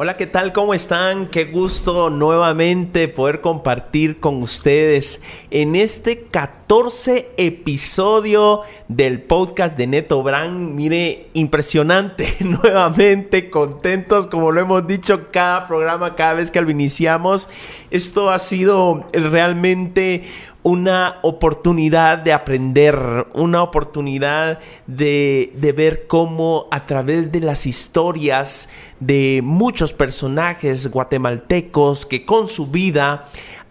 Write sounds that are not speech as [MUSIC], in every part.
Hola, ¿qué tal? ¿Cómo están? Qué gusto nuevamente poder compartir con ustedes en este 14 episodio del podcast de Neto Brand. Mire, impresionante, [LAUGHS] nuevamente contentos, como lo hemos dicho cada programa, cada vez que lo iniciamos. Esto ha sido realmente una oportunidad de aprender, una oportunidad de, de, ver cómo a través de las historias de muchos personajes guatemaltecos que con su vida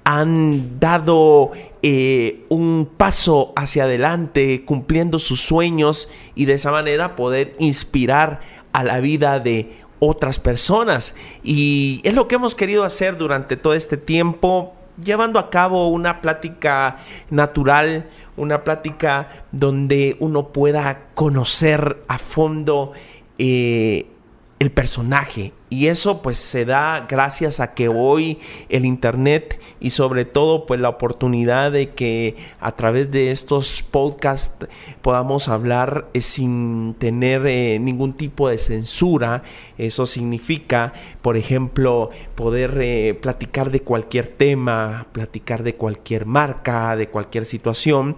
han dado eh, un paso hacia adelante cumpliendo sus sueños y de esa manera poder inspirar a la vida de otras personas. Y es lo que hemos querido hacer durante todo este tiempo llevando a cabo una plática natural, una plática donde uno pueda conocer a fondo eh, el personaje. Y eso pues se da gracias a que hoy el internet y sobre todo pues la oportunidad de que a través de estos podcasts podamos hablar eh, sin tener eh, ningún tipo de censura. Eso significa, por ejemplo, poder eh, platicar de cualquier tema, platicar de cualquier marca, de cualquier situación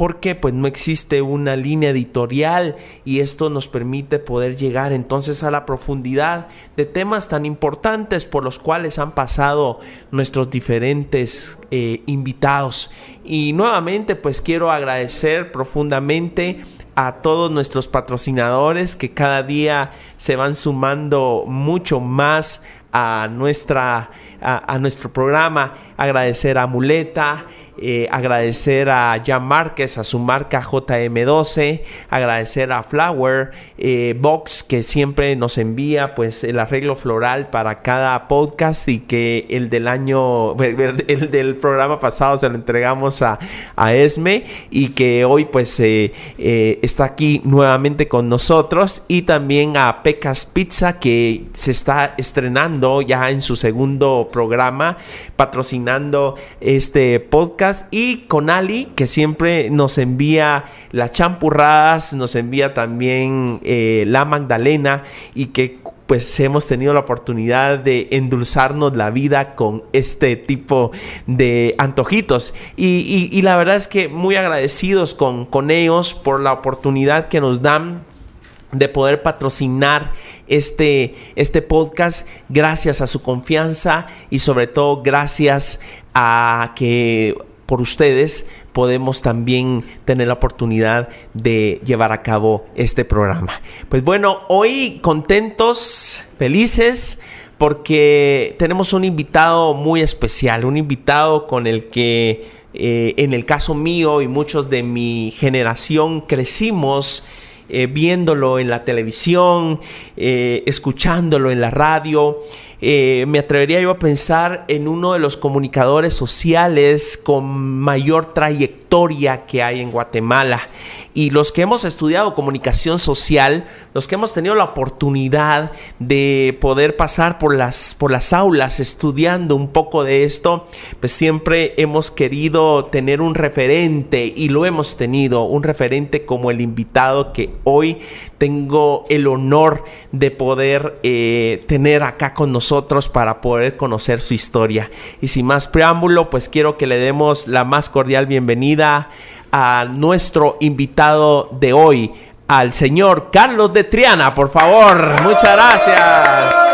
porque pues no existe una línea editorial y esto nos permite poder llegar entonces a la profundidad de temas tan importantes por los cuales han pasado nuestros diferentes eh, invitados. Y nuevamente pues quiero agradecer profundamente a todos nuestros patrocinadores que cada día se van sumando mucho más a, nuestra, a, nuestro programa. Agradecer a Muleta, eh, agradecer a Jan Márquez, a su marca JM12, agradecer a Flower eh, Box que siempre nos envía pues el arreglo floral para cada podcast y que el del año, [LAUGHS] el del programa pasado se lo entregamos a, a Esme y que hoy pues eh, está aquí nuevamente con nosotros y también a Pecas Pizza que se está estrenando ya en su segundo programa patrocinando este podcast y con Ali, que siempre nos envía las champurradas, nos envía también eh, la Magdalena y que pues hemos tenido la oportunidad de endulzarnos la vida con este tipo de antojitos. Y, la verdad es que muy agradecidos con, con ellos por la oportunidad que nos dan de poder patrocinar este, este podcast gracias a su confianza y sobre todo gracias a que por ustedes podemos también tener la oportunidad de llevar a cabo este programa. Pues bueno, hoy contentos, felices porque tenemos un invitado muy especial, un invitado con el que eh, en el caso mío y muchos de mi generación crecimos eh, viéndolo en la televisión, eh, escuchándolo en la radio. Eh, me atrevería yo a pensar en uno de los comunicadores sociales con mayor trayectoria que hay en Guatemala. Y los que hemos estudiado comunicación social, los que hemos tenido la oportunidad de poder pasar por las, por las aulas estudiando un poco de esto, pues siempre hemos querido tener un referente y lo hemos tenido, un referente como el invitado que hoy tengo el honor de poder eh, tener acá con nosotros para poder conocer su historia. Y sin más preámbulo, pues quiero que le demos la más cordial bienvenida a nuestro invitado de hoy, al señor Carlos de Triana, por favor. Muchas gracias.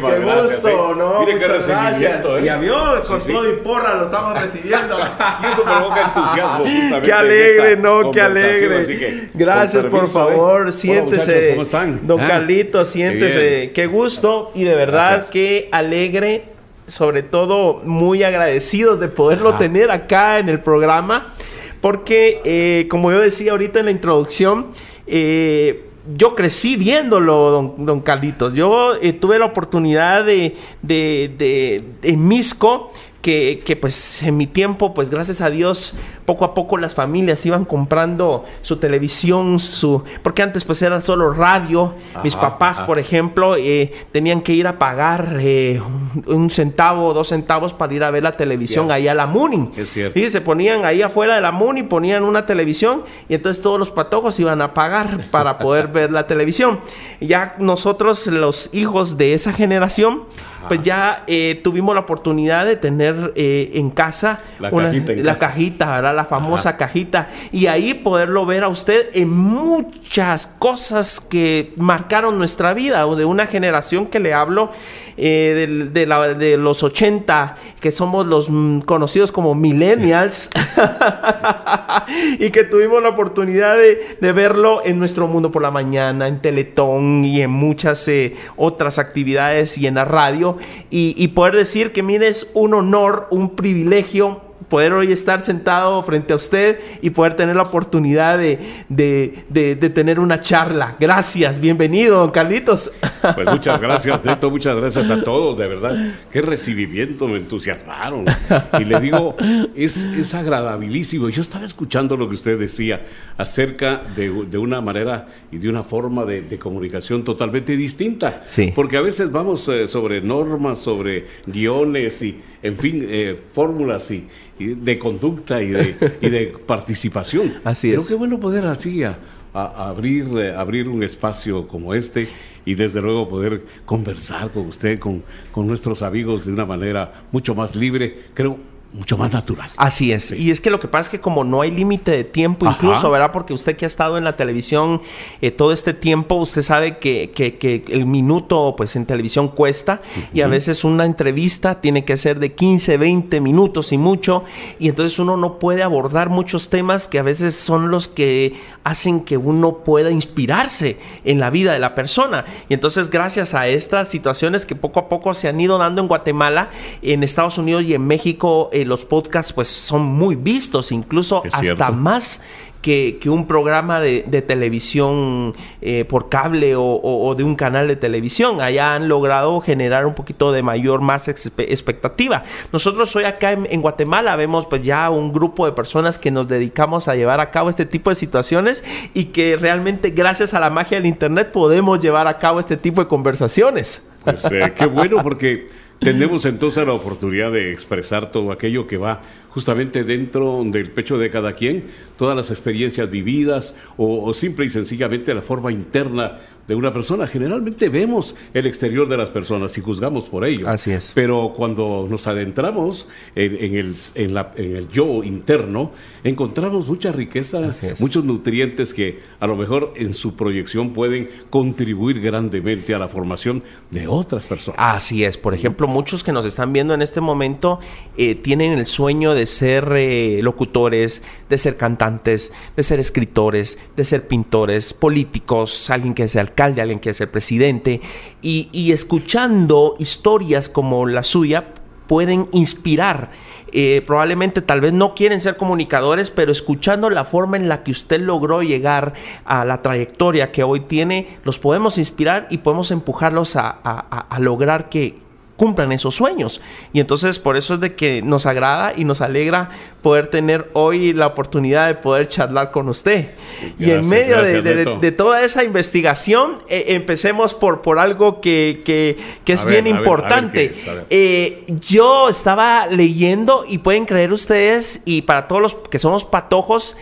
Muchísimas qué gracias. Gusto, ¿eh? ¿no? Mire qué recibimiento, ¿eh? Y avión, con todo y porra lo estamos recibiendo. [LAUGHS] y eso provoca entusiasmo. [LAUGHS] Qué alegre, ¿no? Qué alegre. gracias, por favor. siéntese. ¿Cómo están? Don ah, Carlito, siéntese. Qué, gusto y de verdad qué alegre. Sobre todo muy agradecidos de poderlo tener acá en el programa. Porque, eh, como yo decía ahorita en la introducción, eh, yo crecí viéndolo, don, don Carlitos. Yo eh, tuve la oportunidad de, de, de, en Misco, que, que, pues en mi tiempo, pues gracias a Dios, poco a poco las familias iban comprando su televisión, su porque antes pues era solo radio. Mis papás, por ejemplo, eh, tenían que ir a pagar eh, un, centavo, dos centavos para ir a ver la televisión ahí a la Muni. Es cierto. Y se ponían ahí afuera de la Muni, ponían una televisión y entonces todos los patojos iban a pagar para poder ver la televisión. Ya nosotros, los hijos de esa generación, pues ya eh, tuvimos la oportunidad de tener eh, en casa La una- cajita en la casa. cajita, ¿verdad? La famosa cajita. Y ahí poderlo ver a usted en muchas cosas que marcaron nuestra vida, o de una generación que le hablo eh, de, la- de los 80, que somos los mm, conocidos como millennials, [LAUGHS] [LAUGHS] y que tuvimos la oportunidad de, de verlo en nuestro mundo por la mañana, en Teletón y en muchas eh, otras actividades y en la radio. Y, y poder decir que, mire, es un honor, un privilegio poder hoy estar sentado frente a usted y poder tener la oportunidad de, de- de- de tener una charla. Gracias, bienvenido, don Carlitos. Pues muchas gracias, [LAUGHS] Neto, muchas gracias a todos, de verdad. Qué recibimiento, me entusiasmaron. Y le digo, es, es agradabilísimo. Yo estaba escuchando lo que usted decía acerca de, de una manera y de una forma de, de comunicación totalmente distinta. Sí. Porque a veces vamos eh, sobre normas, sobre guiones y, en fin, eh, fórmulas y, y de conducta y de, y de [LAUGHS] participación. Así Pero es. qué bueno poder así a- a- abrir, eh, abrir un espacio como este y desde luego poder conversar con usted, con, con nuestros amigos de una manera mucho más libre, creo, mucho más natural. Así es. Y es que lo que pasa es que como no hay límite de tiempo, Ajá. incluso, ¿verdad? Porque usted que ha estado en la televisión eh, todo este tiempo, usted sabe que, que- que el minuto, pues en televisión cuesta. Y a veces una entrevista tiene que ser de 15, 20 minutos y mucho. Y entonces uno no puede abordar muchos temas que a veces son los que hacen que uno pueda inspirarse en la vida de la persona. Y entonces gracias a estas situaciones que poco a poco se han ido dando en Guatemala, en Estados Unidos y en México, eh, los podcasts pues son muy vistos, incluso Es hasta cierto. más que, que un programa de, de televisión eh, por cable o, o- o de un canal de televisión. Allá han logrado generar un poquito de mayor, más expe- expectativa. Nosotros hoy acá en, en Guatemala vemos pues ya un grupo de personas que nos dedicamos a llevar a cabo este tipo de situaciones y que realmente gracias a la magia del Internet podemos llevar a cabo este tipo de conversaciones. Pues eh, qué bueno porque tenemos entonces la oportunidad de expresar todo aquello que va justamente dentro del pecho de cada quien, todas las experiencias vividas o, o simple y sencillamente la forma interna de una persona. Generalmente vemos el exterior de las personas y juzgamos por ello. Así es. Pero cuando nos adentramos en, en el, en, la- en el yo interno, encontramos mucha riqueza, muchos nutrientes que a lo mejor en su proyección pueden contribuir grandemente a la formación de otras personas. Así es, por ejemplo, muchos que nos están viendo en este momento eh, tienen el sueño de ser eh, locutores, de ser cantantes, de ser escritores, de ser pintores, políticos, alguien que sea alcalde, alguien que sea presidente, y, y escuchando historias como la suya pueden inspirar. Eh, probablemente tal vez no quieren ser comunicadores, pero escuchando la forma en la que usted logró llegar a la trayectoria que hoy tiene, los podemos inspirar y podemos empujarlos a- a- a lograr que cumplan esos sueños. Y entonces por eso es de que nos agrada y nos alegra poder tener hoy la oportunidad de poder charlar con usted. y en medio de- gracias, de, de- Neto. de toda esa investigación, eh, empecemos por, por algo que, que- que es A ver, bien a ver, a ver importante. es. Eh, yo estaba leyendo y pueden creer ustedes, y para todos los que somos patojos,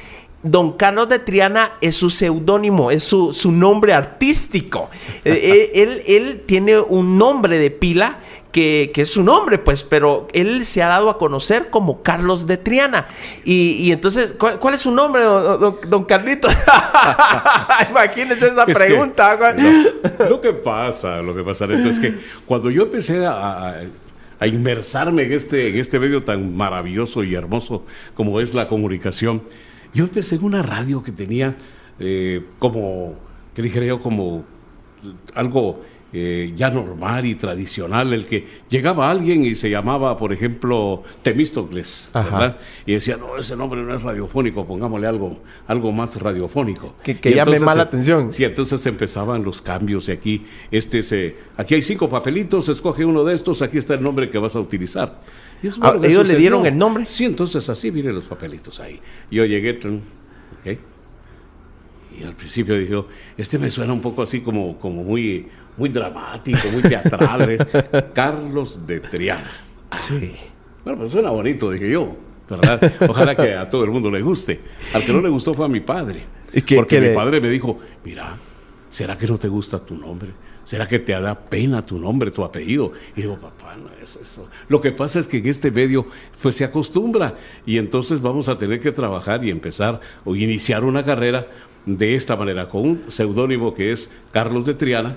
Don Carlos de Triana es su seudónimo, es su, su nombre artístico. [LAUGHS] Eh, él, él tiene un nombre de pila que, que es su nombre, pues, pero él se ha dado a conocer como Carlos de Triana. Y, y entonces, ¿cuál, cuál es su nombre, don, don- don Carlito? [LAUGHS] Imagínense esa Es que, pregunta. no, lo que pasa, lo que pasa, Neto, es que cuando yo empecé a, a- a inmersarme en este, en este medio tan maravilloso y hermoso como es la comunicación, yo empecé en una radio que tenía eh, como, que dijera yo, como algo eh, ya normal y tradicional, el que llegaba alguien y se llamaba, por ejemplo, Temístocles. Y decía, no, ese nombre no es radiofónico, pongámosle algo, algo más radiofónico. Que- llame más la atención. Sí, entonces empezaban los cambios y aquí, este se, aquí hay cinco papelitos, escoge uno de estos, aquí está el nombre que vas a utilizar. Y eso Ah, ¿ellos le dieron el nombre? Sí, entonces así vienen los papelitos ahí. Yo llegué, tun, ok. Y al principio dijo, este me suena un poco así como, como muy, muy dramático, muy teatral. ¿eh? [LAUGHS] Carlos de Triana. Sí. Bueno, pues suena bonito, dije yo, ¿verdad? Ojalá que a todo el mundo le guste. Al que no le gustó fue a mi padre. ¿Y qué- porque qué mi padre me dijo, mira, ¿será que no te gusta tu nombre? ¿Será que te da pena tu nombre, tu apellido? Y digo, papá, no es eso. Lo que pasa es que en este medio pues se acostumbra y entonces vamos a tener que trabajar y empezar o iniciar una carrera de esta manera, con un seudónimo que es Carlos de Triana,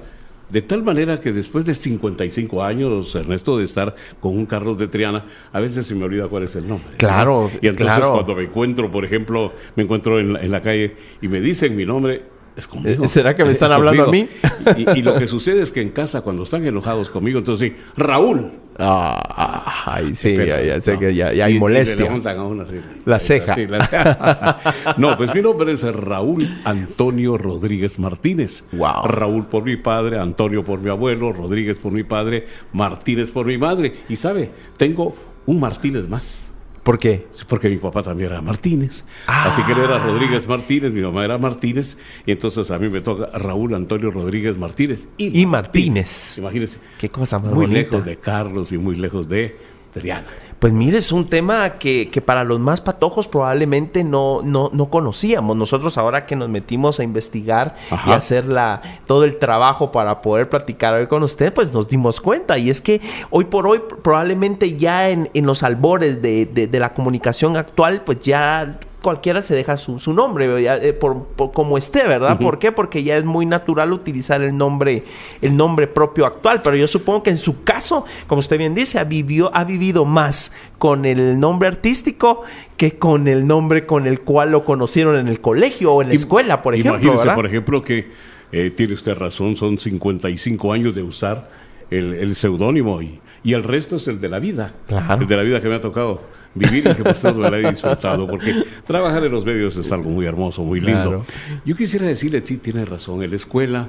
de tal manera que después de 55 años, Ernesto, de estar con un Carlos de Triana, a veces se me olvida cuál es el nombre. ¿no? Claro, Y entonces claro. cuando me encuentro, por ejemplo, me encuentro en la, en la calle y me dicen mi nombre, es conmigo. ¿será que me Es están hablando a conmigo. Y, y lo que sucede es que en casa, cuando están enojados conmigo, entonces sí, Raúl. Ah, ay, sí, Pero, ya, ya sé no. que ya, hay y molestia. así. La ceja. está, sí, la ceja. [LAUGHS] no, pues mi nombre es Raúl Antonio Rodríguez Martínez. Wow. Raúl por mi padre, Antonio por mi abuelo, Rodríguez por mi padre, Martínez por mi madre. Y sabe, tengo un Martínez más. ¿Por qué? Porque mi papá también era Martínez. Ah. Así que él era Rodríguez Martínez, mi mamá era Martínez. Y entonces a mí me toca Raúl Antonio Rodríguez Martínez. Y Martínez. Imagínense. Qué cosa más Muy bonita. lejos de Carlos y muy lejos de Triana. Pues mire, es un tema que, que para los más patojos probablemente no, no, no conocíamos. Nosotros ahora que nos metimos a investigar y hacer la, todo el trabajo para poder platicar hoy con usted, pues nos dimos cuenta. Y es que hoy por hoy probablemente ya en, en los albores de, de- de la comunicación actual, pues ya cualquiera se deja su, su nombre, ya, eh, por, por como esté, ¿verdad? ¿Por qué? Porque ya es muy natural utilizar el nombre, el nombre propio actual. Pero yo supongo que en su caso, como usted bien dice, ha, vivió, ha vivido más con el nombre artístico que con el nombre con el cual lo conocieron en el colegio o en la escuela, por ejemplo. Imagínese, ¿verdad? por ejemplo, que eh, tiene usted razón, son 55 años de usar el, el seudónimo y, y el resto es el de la vida. Claro. El de la vida que me ha tocado vivir y que por cierto me la he disfrutado, porque trabajar en los medios es algo muy hermoso, muy lindo. Claro. Yo quisiera decirle, sí, tiene razón, en la escuela,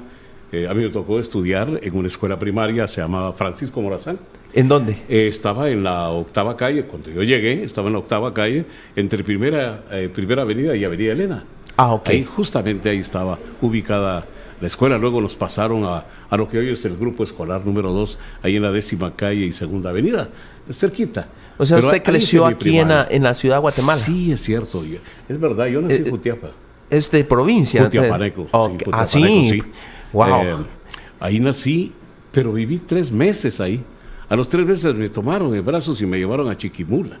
eh, a mí me tocó estudiar en una escuela primaria, se llamaba Francisco Morazán. ¿En dónde? Eh, estaba en la octava calle, cuando yo llegué, estaba en la octava calle, entre Primera, eh, primera Avenida y Avenida Elena. Ah, ok. Ahí, justamente ahí estaba ubicada la escuela. Luego nos pasaron a, a lo que hoy es el grupo escolar número 2, ahí en la décima calle y segunda avenida, cerquita. O sea, Pero usted creció aquí en la, primaria. en la ciudad de Guatemala. Sí, es cierto. yo- Es verdad, yo nací Eh, en Jutiapa. Es de provincia. Jutiapaneco. sí, Ok. Ah, Jutiapaneco, sí. Wow. Eh, ahí nací, pero viví tres meses ahí. A los tres meses me tomaron en brazos y me llevaron a Chiquimula.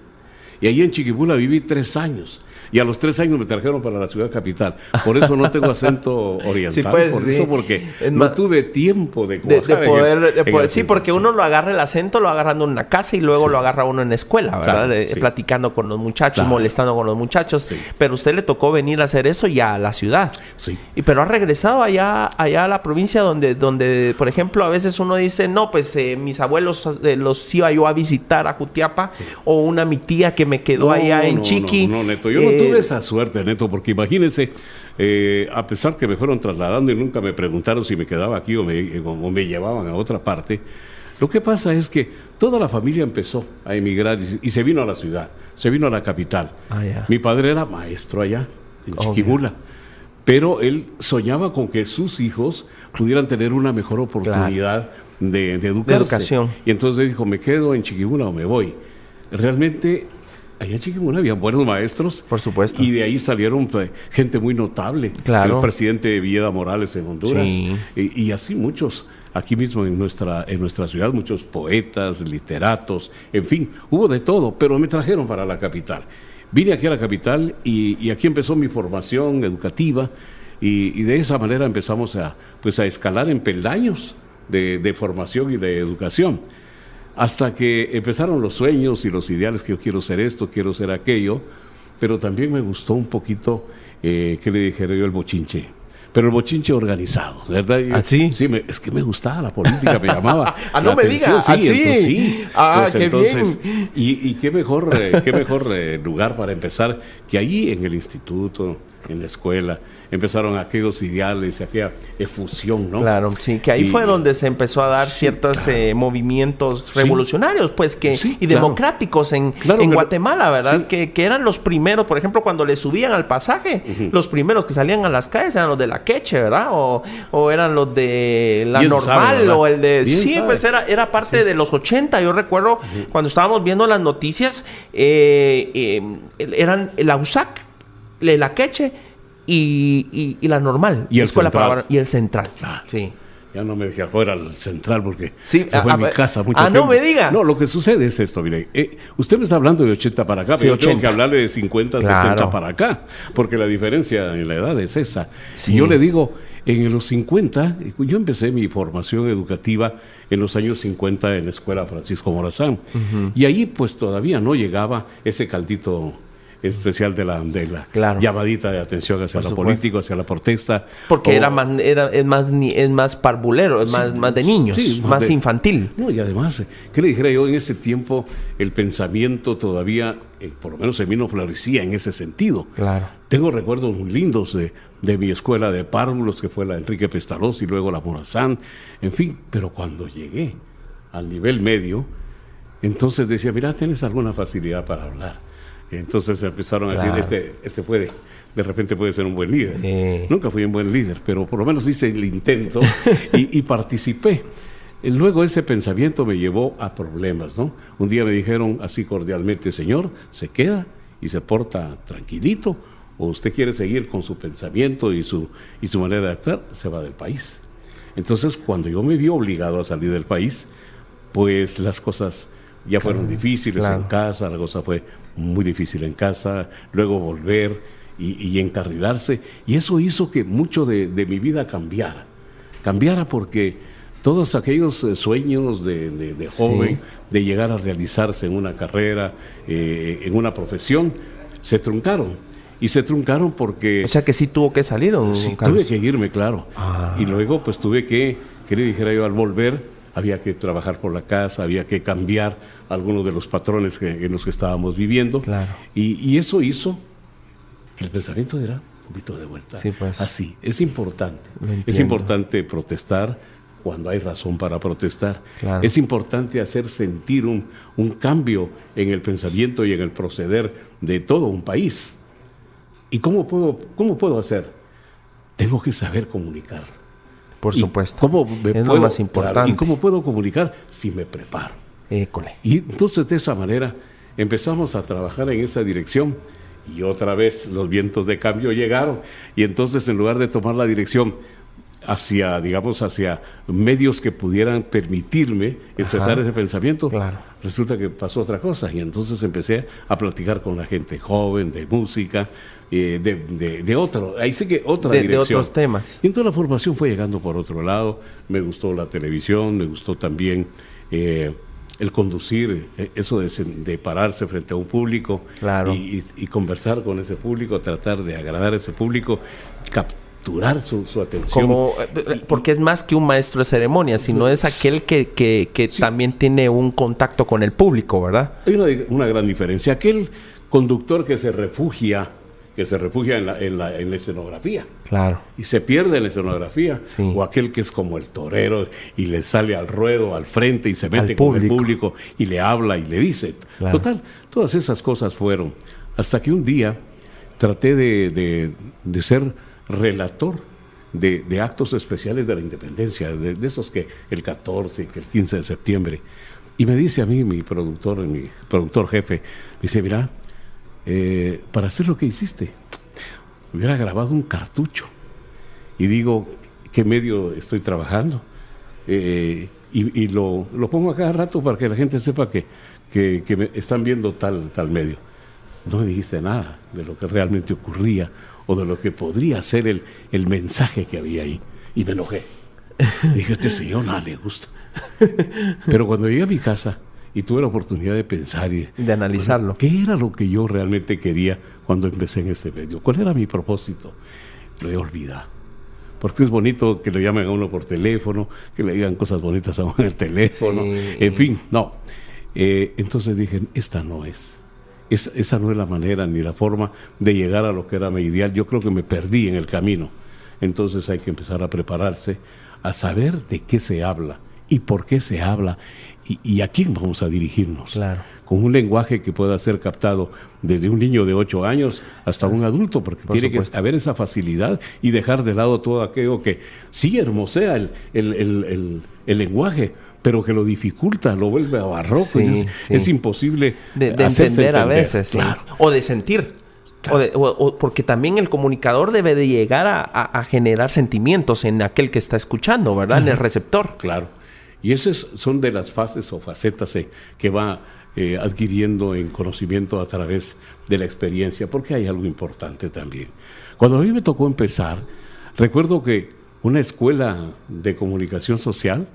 Y ahí en Chiquimula viví tres años. Y a los tres años me trajeron para la ciudad capital. Por eso no tengo acento [LAUGHS] oriental. Sí, pues, por sí. eso, porque no tuve tiempo de, De, de en poder, en sí, porque uno lo agarra el acento, lo agarrando en una casa y luego lo agarra uno en la escuela, ¿verdad? Claro. Platicando con los muchachos, Claro. molestando con los muchachos. Pero usted le tocó venir a hacer eso ya a la ciudad. Sí. Y pero ha regresado allá, allá a la provincia donde, donde, por ejemplo, a veces uno dice, no, pues eh, mis abuelos eh, los iba yo a visitar a Jutiapa, o una mi tía que me quedó No, allá en Chiqui. No, no, Neto, yo Eh, no tuve esa suerte, Neto, porque imagínense, eh, a pesar que me fueron trasladando y nunca me preguntaron si me quedaba aquí o me, o me llevaban a otra parte, lo que pasa es que toda la familia empezó a emigrar y, y se vino a la ciudad, se vino a la capital. Ah. Mi padre era maestro allá, en Oh, Chiquimula. Pero él soñaba con que sus hijos pudieran tener una mejor oportunidad de, de educarse. educación. Y entonces dijo, ¿me quedo en Chiquimula o me voy? Realmente, allá en Chiquimula había buenos maestros. Por supuesto. Y de ahí salieron pues, gente muy notable. Claro. El presidente Villeda Morales en Honduras. Sí. Y, y así muchos. Aquí mismo en nuestra, en nuestra ciudad, muchos poetas, literatos, en fin, hubo de todo, pero me trajeron para la capital. Vine aquí a la capital y, y aquí empezó mi formación educativa y, y de esa manera empezamos a, pues a escalar en peldaños de, de formación y de educación. Hasta que empezaron los sueños y los ideales que yo quiero ser esto, quiero ser aquello, pero también me gustó un poquito eh, que le dijera yo el bochinche. Pero el bochinche organizado, ¿verdad? Y- ¿Ah, sí? Me- es que me gustaba la política, me llamaba. [LAUGHS] Ah, no me atención, diga, Sí, ¿ah, sí? entonces sí. Ah, Pues qué entonces, Y, y qué mejor, eh, qué mejor eh, lugar para empezar que allí en el instituto en la escuela, empezaron aquellos ideales, aquella efusión, ¿no? Claro, sí, que ahí Y- fue donde se empezó a dar ciertos eh, movimientos revolucionarios, pues, que Sí, y claro. democráticos en, Claro en Guatemala, ¿verdad? Que, que eran los primeros, por ejemplo, cuando le subían al pasaje, los primeros que salían a las calles eran los de la queche, ¿verdad? O, o eran los de la Bien normal, o el de... Bien sí, sabe. pues era, era parte de los 80, yo recuerdo cuando estábamos viendo las noticias, eh, eh, eran la USAC, la queche y, y- y la normal. Y el central. Varones, y el central. Claro. Sí. Ya no me dejé afuera al central porque Sí, se fue a- a mi a- casa mucho ah, no me diga. No, lo que sucede es esto, mire. eh, usted me está hablando de 80 para acá, Sí, pero yo tengo 80. que hablarle de 50, Claro. 60 para acá, porque la diferencia en la edad es esa. Sí. Y yo le digo, en los 50, yo empecé mi formación educativa en los años 50 en la escuela Francisco Morazán. Y ahí pues todavía no llegaba ese caldito especial de la, de la Claro. llamadita de atención hacia lo político, hacia la protesta. Porque o- era más, era, es más, es más parvulero, es más, más de niños, Sí, más de- infantil. No, y además, ¿qué le dijera yo? En ese tiempo el pensamiento todavía, eh, por lo menos en mí no florecía en ese sentido. Claro. Tengo recuerdos muy lindos de, de mi escuela de párvulos, que fue la Enrique Pestalozzi y luego la Morazán, en fin, pero cuando llegué al nivel medio, entonces decía, mira, tienes alguna facilidad para hablar. Entonces empezaron a Claro. decir, este, este puede, de repente puede ser un buen líder. Sí. Nunca fui un buen líder, pero por lo menos hice el intento y, y participé. Y Luego ese pensamiento me llevó a problemas, ¿no? Un día me dijeron así cordialmente, señor, se queda y se porta tranquilito, o usted quiere seguir con su pensamiento y su, y su manera de actuar, se va del país. Entonces, cuando yo me vi obligado a salir del país, pues las cosas ya fueron difíciles claro. en casa, la cosa fue muy difícil en casa, luego volver y, y encarrilarse, y eso hizo que mucho de, de mi vida cambiara, cambiara porque todos aquellos eh, sueños de, de- de joven, de llegar a realizarse en una carrera, eh, en una profesión, se truncaron. Y se truncaron porque... O sea que sí tuvo que salir, don Sí, Carlos. tuve que irme, claro. Ah. Y luego pues tuve que, que le dijera yo al volver, había que trabajar por la casa, había que cambiar algunos de los patrones que, en los que estábamos viviendo. Claro. Y, y eso hizo que el pensamiento diera un poquito de vuelta. Sí, pues. Así, es importante. Lo Es importante protestar cuando hay razón para protestar. Claro. Es importante hacer sentir un, un cambio en el pensamiento y en el proceder de todo un país. ¿Y cómo puedo, cómo puedo hacer? Tengo que saber comunicar. Por ¿Y supuesto. ¿Cómo me es lo puedo- más claro, importante. ¿Y cómo puedo comunicar si me preparo? École. Y entonces de esa manera empezamos a trabajar en esa dirección y otra vez los vientos de cambio llegaron y entonces en lugar de tomar la dirección hacia, digamos, hacia medios que pudieran permitirme expresar Ajá. ese pensamiento, Claro. resulta que pasó otra cosa y entonces empecé a platicar con la gente joven de música, eh, de, de- de otro, ahí sí que otra De, de dirección. otros temas. Y entonces la formación fue llegando por otro lado. Me gustó la televisión, me gustó también eh, el conducir, eh, eso de, pararse frente a un público Claro. y, conversar con ese público, tratar de agradar a ese público, capturar su, su atención. Como, eh, porque es más que un maestro de ceremonia, sino es aquel que, que, que también tiene un contacto con el público, ¿verdad? Hay una, una gran diferencia. Aquel conductor que se refugia, que se refugia en la, en la- en la escenografía. Claro. y se pierde en la escenografía, Sí. o aquel que es como el torero y le sale al ruedo, al frente y se mete con el público. público y le habla y le dice. Claro. Total, todas esas cosas fueron. Hasta que un día traté de, de- de ser relator de, de actos especiales de la independencia, de, de esos que el 14, que el 15 de septiembre. Y me dice a mí, mi productor, mi productor jefe, me dice, mira, eh, para hacer lo que hiciste, hubiera grabado un cartucho. Y digo, ¿qué medio estoy trabajando? Eh, y y lo, lo pongo a cada rato para que la gente sepa que, que, que me están viendo tal, tal medio. No me dijiste nada de lo que realmente ocurría o de lo que podría ser el, el mensaje que había ahí. Y me enojé. Dije, este señor nada le gusta. Pero cuando llegué a mi casa y tuve la oportunidad de pensar y De analizarlo. ¿Qué era lo que yo realmente quería cuando empecé en este medio? ¿Cuál era mi propósito? Lo he olvidado. Porque es bonito que le llamen a uno por teléfono, que le digan cosas bonitas a uno en el teléfono, Sí. en fin, no. Eh, entonces dije, esta no es. esa no es la manera ni la forma de llegar a lo que era mi ideal. Yo creo que me perdí en el camino. Entonces hay que empezar a prepararse, a saber de qué se habla y por qué se habla y, a quién vamos a dirigirnos. Claro. Con un lenguaje que pueda ser captado desde un niño de 8 años hasta un adulto, porque tiene que haber esa facilidad y dejar de lado todo aquello que sí hermosea el, el, el, lenguaje, pero que lo dificulta, lo vuelve a barroco. es, imposible de, entender, a veces, o de sentir. O porque también el comunicador debe de llegar a, generar sentimientos en aquel que está escuchando, ¿verdad? En el receptor. Claro. Y esas son de las fases o facetas eh, que va eh, adquiriendo en conocimiento a través de la experiencia, porque hay algo importante también. Cuando a mí me tocó empezar, recuerdo que una escuela de comunicación social,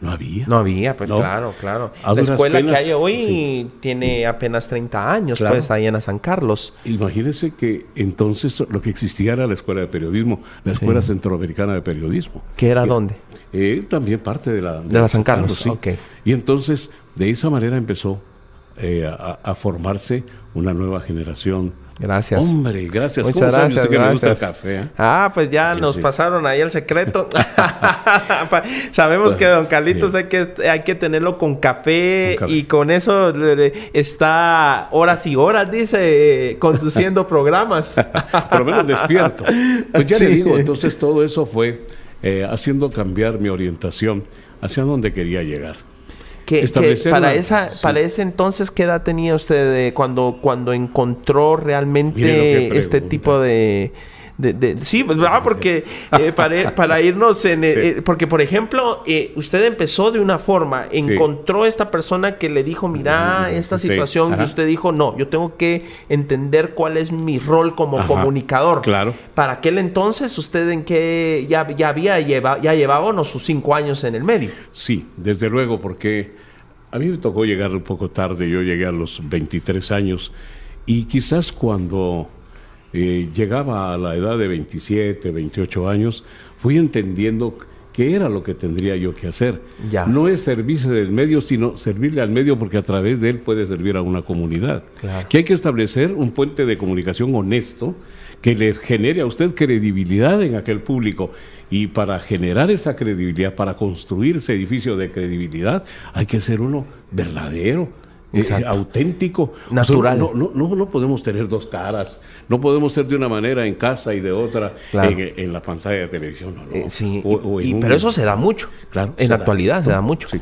no había. No había, pues claro, claro. la escuela que hay hoy tiene apenas 30 años, pues ahí en San Carlos. Imagínense que entonces lo que existía era la escuela de periodismo, la escuela centroamericana de periodismo. ¿Qué era dónde? Eh, también parte de la... De, la San Carlos, sí. Y entonces de esa manera empezó eh, a formarse una nueva generación Gracias. Hombre, gracias. Muchas gracias. que me gusta el café? Eh? Ah, pues ya nos pasaron ahí el secreto. [LAUGHS] [LAUGHS] Sabemos que don Carlitos hay que, hay que tenerlo con café, y con eso está horas y horas, dice, conduciendo [LAUGHS] programas. Por lo menos despierto. Pues ya le digo, entonces todo eso fue eh, haciendo cambiar mi orientación hacia donde quería llegar. Para esa para ese entonces qué edad tenía usted cuando cuando encontró realmente este tipo de sí, pues, ah, porque eh, para, irnos en... [LAUGHS] Eh, eh, porque, por ejemplo, usted empezó de una forma, encontró esta persona que le dijo, mira, esta situación, y usted dijo, no, yo tengo que entender cuál es mi rol como comunicador. Claro. Para aquel entonces, ¿usted en qué ya, ya había llevado, ya llevaba sus cinco años en el medio? Sí, desde luego, porque a mí me tocó llegar un poco tarde, yo llegué a los 23 años y quizás cuando eh, llegaba a la edad de 27, 28 años, fui entendiendo qué era lo que tendría yo que hacer. Ya. No es servirse del medio, sino servirle al medio porque a través de él puede servir a una comunidad. Que hay que establecer un puente de comunicación honesto que le genere a usted credibilidad en aquel público. Y para generar esa credibilidad, para construir ese edificio de credibilidad, hay que ser uno verdadero, eh, auténtico. Natural. no, no, no, podemos tener dos caras. No podemos ser de una manera en casa y de otra en, la pantalla de televisión. Eh, sí, pero eso se da mucho. Claro. En la actualidad se da mucho. Sí.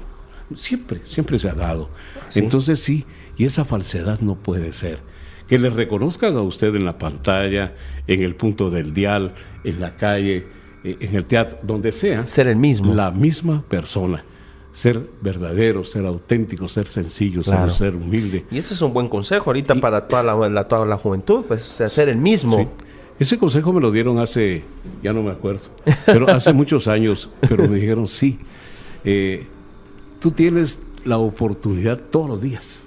Siempre, siempre se ha dado. Entonces sí, y esa falsedad no puede ser que le reconozcan a usted en la pantalla, en el punto del dial, en la calle, eh, en el teatro, donde sea. Ser el mismo. La misma persona. Ser verdadero, ser auténtico, ser sencillo, ser, humilde. Y ese es un buen consejo ahorita para toda la, toda la juventud, pues ser el mismo. Ese consejo me lo dieron hace, ya no me acuerdo, pero hace [LAUGHS] muchos años, pero me dijeron, sí, eh, tú tienes la oportunidad todos los días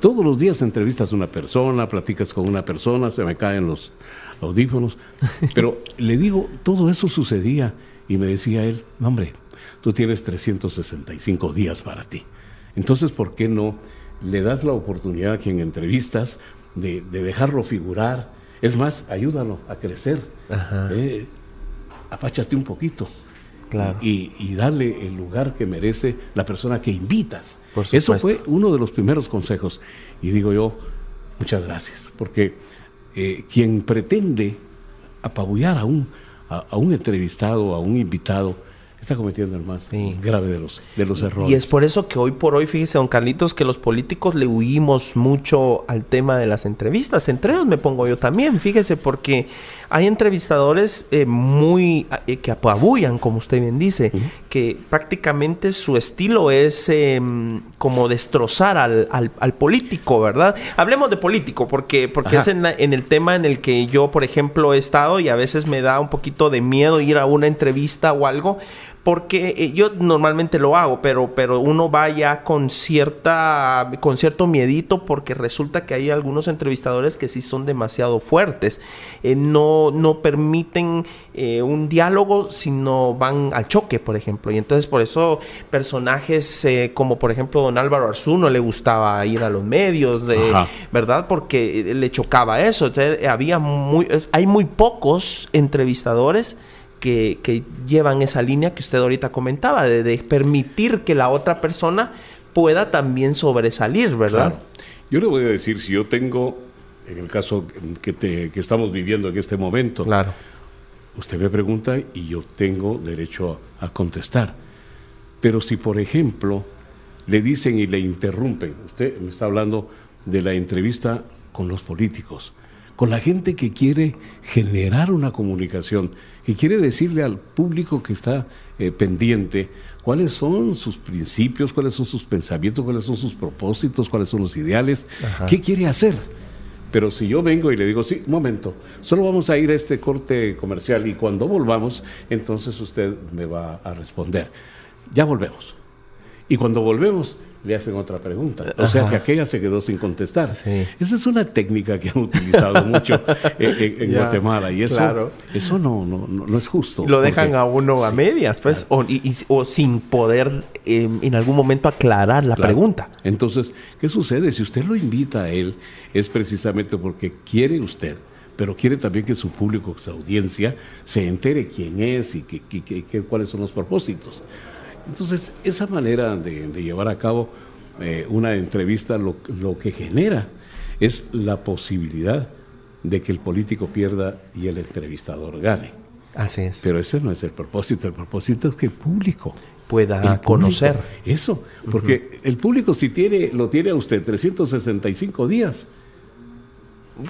todos los días entrevistas a una persona, platicas con una persona, se me caen los audífonos. Pero le digo, todo eso sucedía y me decía él, hombre, tú tienes 365 días para ti. Entonces, ¿por qué no le das la oportunidad a quien entrevistas de, dejarlo figurar? Es más, ayúdalo a crecer. Eh, apáchate un poquito. Y, y, darle el lugar que merece la persona que invitas. Eso fue uno de los primeros consejos. Y digo yo, muchas gracias, porque eh, quien pretende apabullar a un, a un entrevistado, a un invitado, está cometiendo el más grave de los, de los errores. Y es por eso que hoy por hoy, fíjese, don Carlitos, que los políticos le huimos mucho al tema de las entrevistas. Entre ellos me pongo yo también, fíjese, porque hay entrevistadores eh, muy eh, que apabullan, como usted bien dice, que prácticamente su estilo es em, como destrozar al, al, político, ¿verdad? Hablemos de político, porque, porque es en, en el tema en el que yo, por ejemplo, he estado y a veces me da un poquito de miedo ir a una entrevista o algo porque eh, yo normalmente lo hago, pero, pero uno va ya con cierta, con cierto miedito porque resulta que hay algunos entrevistadores que sí son demasiado fuertes, eh, no, no permiten eh, un diálogo, sino van al choque, por ejemplo, y entonces por eso personajes como por ejemplo don Álvaro Arzú no le gustaba ir a los medios, de, ¿verdad? Porque le chocaba eso, entonces había muy, hay muy pocos entrevistadores que, llevan esa línea que usted ahorita comentaba, de, permitir que la otra persona pueda también sobresalir, ¿verdad? Yo le voy a decir, si yo tengo, en el caso que, te, que estamos viviendo en este momento, claro. usted me pregunta y yo tengo derecho a, a contestar. Pero si, por ejemplo, le dicen y le interrumpen, usted me está hablando de la entrevista con los políticos, con la gente que quiere generar una comunicación, que quiere decirle al público que está eh, pendiente cuáles son sus principios, cuáles son sus pensamientos, cuáles son sus propósitos, cuáles son los ideales, qué quiere hacer. Pero si yo vengo y le digo, sí, un momento, solo vamos a ir a este corte comercial y cuando volvamos, entonces usted me va a responder. Ya volvemos. Y cuando volvemos, le hacen otra pregunta. O sea que aquella se quedó sin contestar. Esa es una técnica que han utilizado mucho [LAUGHS] en, Guatemala y eso, eso no, no, no, es justo. Lo dejan a uno a medias, pues, o, y, o, sin poder em, en algún momento aclarar la pregunta. Entonces, ¿qué sucede? Si usted lo invita a él, es precisamente porque quiere usted pero quiere también que su público, su audiencia, se entere quién es y que, cuáles son los propósitos. Entonces, esa manera de, llevar a cabo eh, una entrevista lo, que genera es la posibilidad de que el político pierda y el entrevistador gane. Así es. Pero ese no es el propósito. El propósito es que el público pueda conocer. Eso, porque el público si tiene, lo tiene a usted 365 días.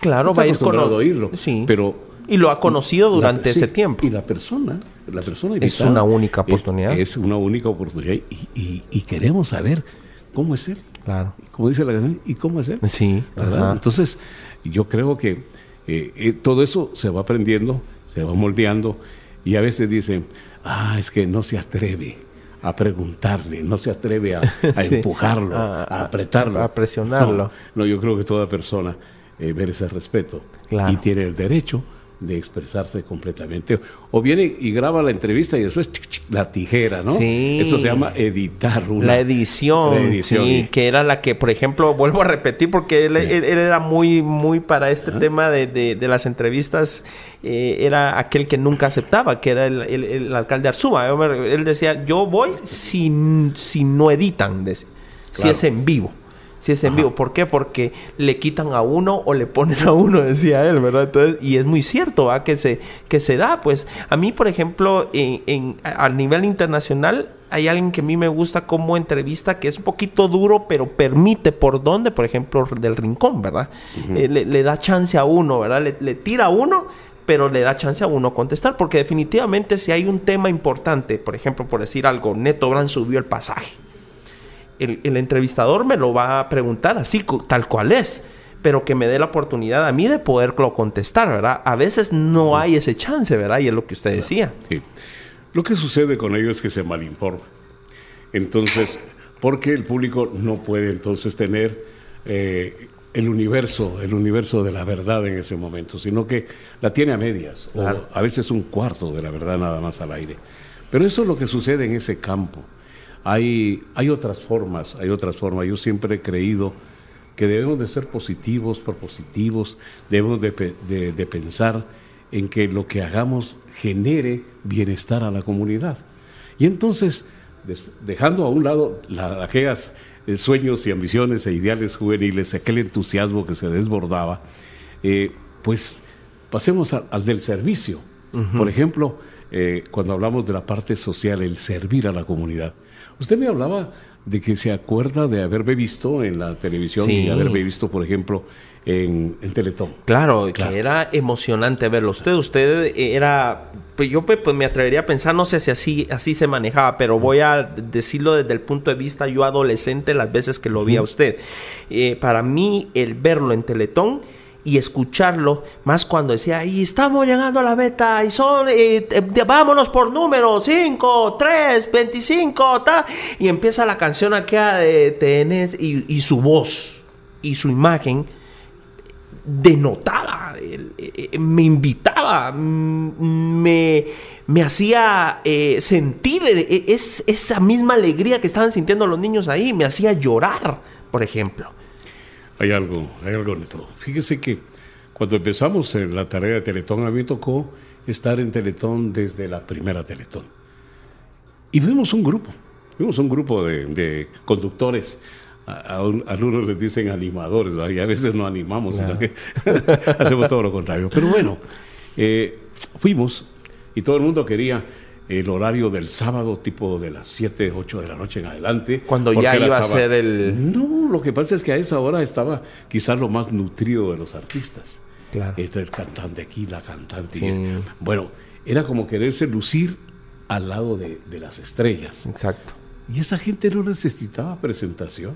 Claro, va a ir con oírlo. Sí. Pero y lo ha conocido durante ese tiempo. Y la persona, la persona es una única oportunidad. Es, una única oportunidad y, queremos saber cómo es él. Claro. Como dice la canción, ¿y cómo es él? Sí. ¿verdad? Entonces, yo creo que eh, eh, todo eso se va aprendiendo, se va moldeando y a veces dicen, ah, es que no se atreve a preguntarle, no se atreve a, [LAUGHS] empujarlo, a, apretarlo. A presionarlo. No, yo creo que toda persona eh, merece respeto y tiene el derecho de expresarse completamente. O viene y graba la entrevista y después la tijera, ¿no? Sí. Eso se llama editar una. La edición. sí, que era la que, por ejemplo, [LAUGHS] vuelvo a repetir porque él, era muy, muy para este tema de, de, las entrevistas, eh, era aquel que nunca aceptaba, que era el, alcalde Arzúa. Él decía, yo voy si, si no editan, si es en vivo si es en vivo. ¿Por qué? Porque le quitan a uno o le ponen a uno, [LAUGHS] decía él, ¿verdad? Entonces, y es muy cierto, ¿va? Que se, que se da. Pues a mí, por ejemplo, en, a nivel internacional, hay alguien que a mí me gusta como entrevista, que es un poquito duro, pero permite por dónde, por ejemplo, del rincón, ¿verdad? Eh, le, da chance a uno, ¿verdad? Le, le tira a uno, pero le da chance a uno contestar, porque definitivamente si hay un tema importante, por ejemplo, por decir algo, Neto Brand subió el pasaje el, entrevistador me lo va a preguntar así, tal cual es pero que me dé la oportunidad a mí de poderlo contestar, ¿verdad? A veces no hay ese chance, ¿verdad? Y es lo que usted decía. Sí. Lo que sucede con ellos es que se malinforma. Entonces, porque el público no puede entonces tener eh, el universo, el universo de la verdad en ese momento, sino que la tiene a medias, o a veces un cuarto de la verdad nada más al aire. Pero eso es lo que sucede en ese campo. Hay, hay otras formas, hay otras formas. Yo siempre he creído que debemos de ser positivos, propositivos, debemos de, pensar en que lo que hagamos genere bienestar a la comunidad. Y entonces, dejando a un lado aquellos eh, sueños y ambiciones e ideales juveniles, aquel entusiasmo que se desbordaba, eh, pues pasemos al del servicio. Por ejemplo, eh, cuando hablamos de la parte social, el servir a la comunidad. Usted me hablaba de que se acuerda de haberme visto en la televisión y haberme visto, por ejemplo, en, en Teletón. Claro, que era emocionante verlo. Usted, usted era, pues yo pues, me atrevería a pensar, no sé si así, así se manejaba, pero voy a decirlo desde el punto de vista yo adolescente las veces que lo vi a usted. Eh, para mí, el verlo en Teletón y escucharlo, más cuando decía, y estamos llegando a la meta, y son, eh, eh, vámonos por número, 5, 3, 25, ta, y empieza la canción aquella de TNS y, y su voz y su imagen denotaba, eh, me invitaba, mm, me, me hacía sentir es, esa misma alegría que estaban sintiendo los niños ahí, me hacía llorar, por ejemplo. Hay algo, hay algo neto. Fíjese que cuando empezamos en la tarea de Teletón, a mí me tocó estar en Teletón desde la primera Teletón. Y vimos un grupo, vimos un grupo de, conductores. A, algunos les dicen animadores, y a veces no animamos, [LAUGHS] hacemos todo lo contrario. Pero bueno, eh, fuimos y todo el mundo quería el horario del sábado, tipo de las 7, 8 de la noche en adelante. Cuando ya iba a ser el... No, lo que pasa es que a esa hora estaba quizás lo más nutrido de los artistas. Claro. Este, el cantante aquí, la cantante. bueno, era como quererse lucir al lado de, de las estrellas. Exacto. Y esa gente no necesitaba presentación.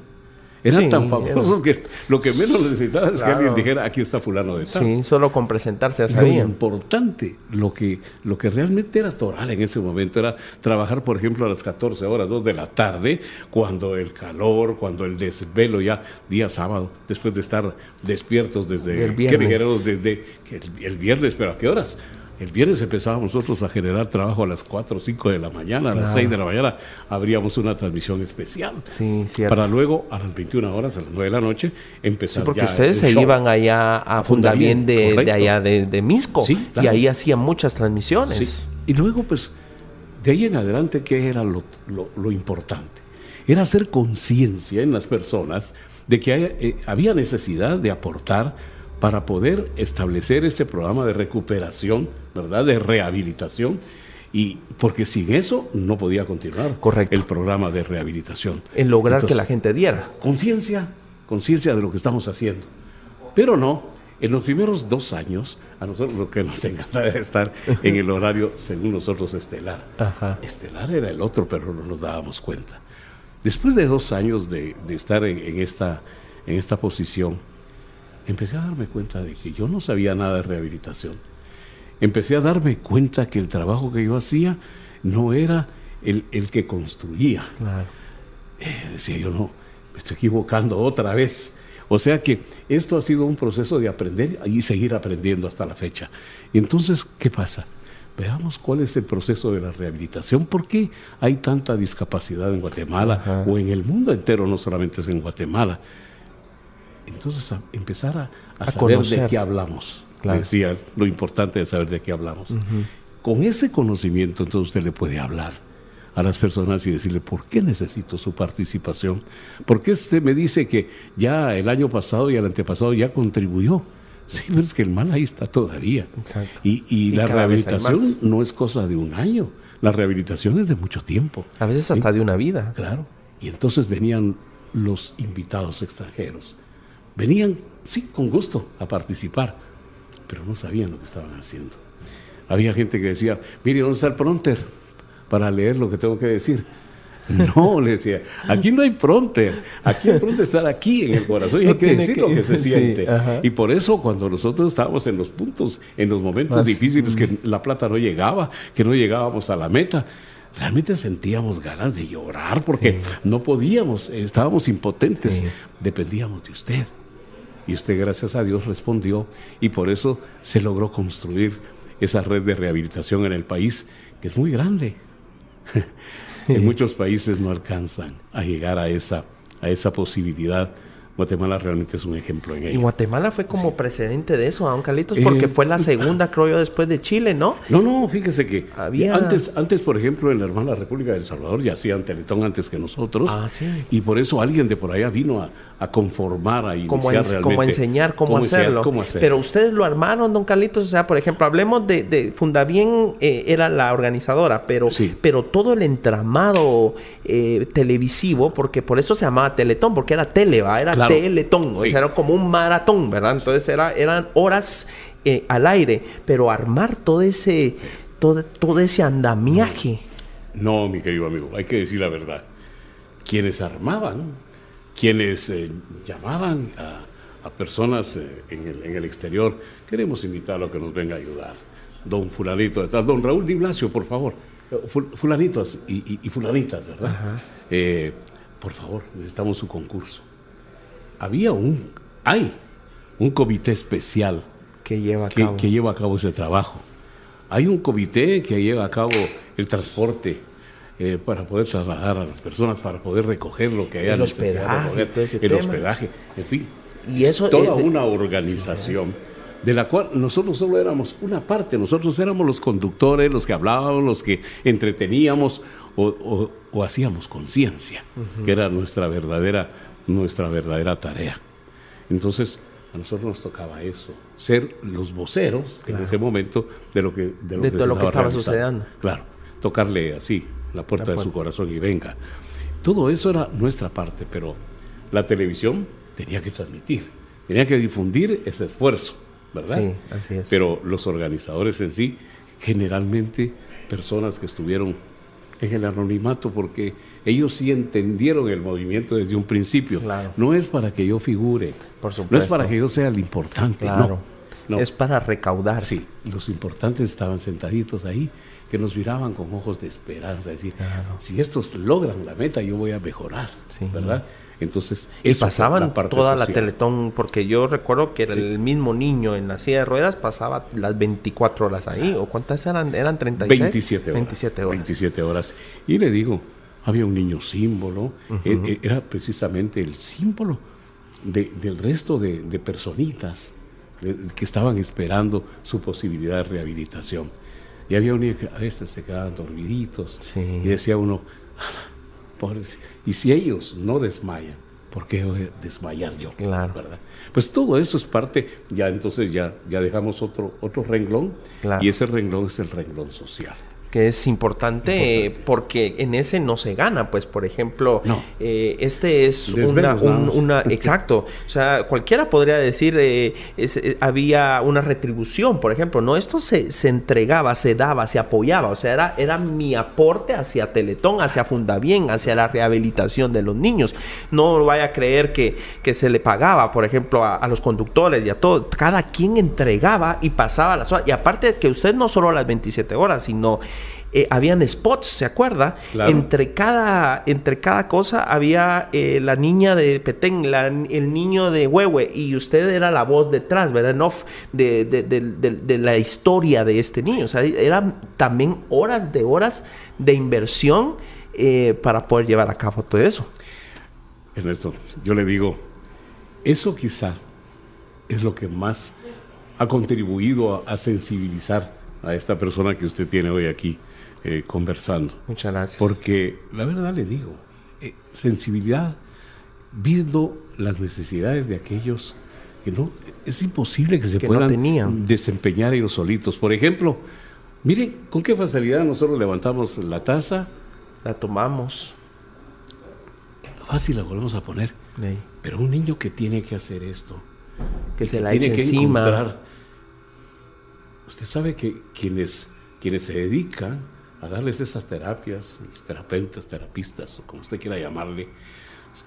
Eran tan famosos que lo que menos necesitaba es que alguien dijera, aquí está fulano de tal. Sí, solo con presentarse ya. Lo importante, lo que, lo que realmente era toral en ese momento era trabajar, por ejemplo, a las 14 horas, 2 de la tarde, cuando el calor, cuando el desvelo ya, día sábado, después de estar despiertos desde, viernes. desde el viernes, pero ¿a qué horas? El viernes empezábamos nosotros a generar trabajo a las 4 o 5 de la mañana, a las 6 de la mañana abríamos una transmisión especial. Sí, Para luego a las 21 horas, a las 9 de la noche, empezar sí, porque ustedes se iban allá a, Fundamien de, de, allá de, Misco y ahí hacían muchas transmisiones. Y luego, pues, de ahí en adelante, ¿qué era lo, lo, importante? Era hacer conciencia en las personas de que eh, había necesidad de aportar para poder establecer ese programa de recuperación, ¿verdad? De rehabilitación. Y porque sin eso no podía continuar el programa de rehabilitación. En lograr que la gente diera. Conciencia, conciencia de lo que estamos haciendo. Pero no, en los primeros dos años, a nosotros lo que nos [LAUGHS] encantaba era estar en el horario, según nosotros, estelar. Estelar era el otro, pero no nos dábamos cuenta. Después de dos años de, estar en, esta, en esta posición, empecé a darme cuenta de que yo no sabía nada de rehabilitación. Empecé a darme cuenta que el trabajo que yo hacía no era el, que construía. Eh, decía yo, no, me estoy equivocando otra vez. O sea que esto ha sido un proceso de aprender y seguir aprendiendo hasta la fecha. Y entonces, ¿qué pasa? Veamos cuál es el proceso de la rehabilitación. ¿Por qué hay tanta discapacidad en Guatemala o en el mundo entero, no solamente es en Guatemala? Entonces, empezar a, saber de qué hablamos. Decía, lo importante es saber de qué hablamos. Con ese conocimiento, entonces usted le puede hablar a las personas y decirle, ¿por qué necesito su participación? ¿Por qué usted me dice que ya el año pasado y el antepasado ya contribuyó? Sí, pero es que el mal ahí está todavía. Y, la rehabilitación no es cosa de un año. La rehabilitación es de mucho tiempo. A veces hasta de una vida. Claro. Y entonces venían los invitados extranjeros Venían, sí, con gusto a participar, pero no sabían lo que estaban haciendo. Había gente que decía, mire, ¿dónde está el pronter? Para leer lo que tengo que decir. [LAUGHS] No, le decía, aquí no hay pronter, aquí el pronter está aquí en el corazón y hay que decir lo que se [LAUGHS] siente. y por eso cuando nosotros estábamos en los puntos, en los momentos difíciles que la plata no llegaba, que no llegábamos a la meta, realmente sentíamos ganas de llorar porque no podíamos, estábamos impotentes, dependíamos de usted. Y usted, gracias a Dios, respondió. Y por eso se logró construir esa red de rehabilitación en el país, que es muy grande. [LAUGHS] en muchos países no alcanzan a llegar a esa, a esa posibilidad Guatemala realmente es un ejemplo en ello. Y Guatemala fue como precedente de eso, don Carlitos, porque eh, fue la [LAUGHS] segunda, creo yo, después de Chile, ¿no? No, no, fíjese que Había... antes, antes, por ejemplo, en la hermana República del Salvador ya hacían Teletón antes que nosotros. Ah, sí. Y por eso alguien de por allá vino a, conformar, a como, como a enseñar cómo, hacerlo. Pero ustedes lo armaron, don Carlitos, o sea, por ejemplo, hablemos de, de Fundabien, eh, era la organizadora, pero, pero todo el entramado eh, televisivo, porque por eso se llamaba Teletón, porque era tele, ¿va? Era teletón, o sea, era como un maratón, ¿verdad? Entonces era, eran horas eh, al aire, pero armar todo ese, todo, todo ese andamiaje. No, mi querido amigo, hay que decir la verdad. Quienes armaban, quienes eh, llamaban a, a personas eh, en, el, en, el, exterior, queremos invitarlo a que nos venga a ayudar. Don Fulanito detrás, don Raúl Di Blasio, por favor. Fulanitos y, y, y fulanitas, ¿verdad? Eh, por favor, necesitamos su concurso. Había un, hay un comité especial que lleva a que, cabo, que lleva a cabo ese trabajo. Hay un comité que lleva a cabo el transporte, eh, para poder trasladar a las personas, para poder recoger lo que haya el necesidad hospedaje, de recoger, el tema. hospedaje, en fin. Y eso, es toda eh, una organización de la cual nosotros solo éramos una parte, nosotros éramos los conductores, los que hablábamos, los que entreteníamos o, o- o hacíamos conciencia, que era nuestra verdadera, nuestra verdadera tarea. Entonces, a nosotros nos tocaba eso, ser los voceros en ese momento de lo que, de lo De que todo lo que estaba realizando. sucediendo. Claro, tocarle así la puerta La de su corazón y venga. Todo eso era nuestra parte, pero la televisión tenía que transmitir, tenía que difundir ese esfuerzo, ¿verdad? Sí, así es. Pero los organizadores en sí, generalmente personas que estuvieron en el anonimato porque ellos sí entendieron el movimiento desde un principio. Claro. No es para que yo figure, Por no es para que yo sea el importante, Claro. no. no. Es para recaudar. Sí, los importantes estaban sentaditos ahí, que nos miraban con ojos de esperanza, decir, si estos logran la meta, yo voy a mejorar, Sí. ¿verdad? Entonces, eso pasaban la parte toda la. Teletón, porque yo recuerdo que el mismo niño en la silla de ruedas pasaba las 24 horas ahí. ¿O cuántas eran? ¿Eran 36? 27 horas. 27 horas. 27 horas. Y le digo, había un niño símbolo, eh, eh, era precisamente el símbolo de- del resto de, de personitas de- que estaban esperando su posibilidad de rehabilitación. Y había un niño que a veces se quedaban dormiditos Sí. y decía uno, y si ellos no desmayan, ¿por qué voy a desmayar yo? Claro. ¿verdad? Pues todo eso es parte, ya entonces ya, ya dejamos otro, otro renglón Claro. y ese renglón es el renglón social. Que es importante, eh, porque en ese no se gana, pues por ejemplo, No. eh, este es una, un- [LAUGHS] exacto, o sea, cualquiera podría decir, eh, es- eh, había una retribución, por ejemplo, no, esto se, se entregaba, se daba, se apoyaba, o sea, era, era mi aporte hacia Teletón, hacia Fundabien, hacia la rehabilitación de los niños, no vaya a creer que, que se le pagaba, por ejemplo, a, a los conductores y a todo, cada quien entregaba y pasaba las horas, y aparte de que usted no solo las 27 horas, sino eh, habían spots, ¿se acuerda? Claro. Entre cada, entre cada cosa había eh, la niña de Petén, la- el niño de Huehue, y usted era la voz detrás, ¿verdad? En off de, de- de- la historia de este niño. O sea, eran también horas de horas de inversión eh, para poder llevar a cabo todo eso. Ernesto, yo le digo, eso quizás es lo que más ha contribuido a, a sensibilizar a esta persona que usted tiene hoy aquí eh, conversando. Muchas gracias. Porque la verdad le digo, eh, sensibilidad viendo las necesidades de aquellos que no, es imposible que se Que no puedan tenían. desempeñar ellos solitos. Por ejemplo, miren con qué facilidad nosotros levantamos la taza, la tomamos. fácil la volvemos a poner. Ey, Pero un niño que tiene que hacer esto, Que y se la tiene eche que encima. encontrar- Usted sabe que quienes, quienes se dedican a darles esas terapias, los terapeutas, terapistas, o como usted quiera llamarle,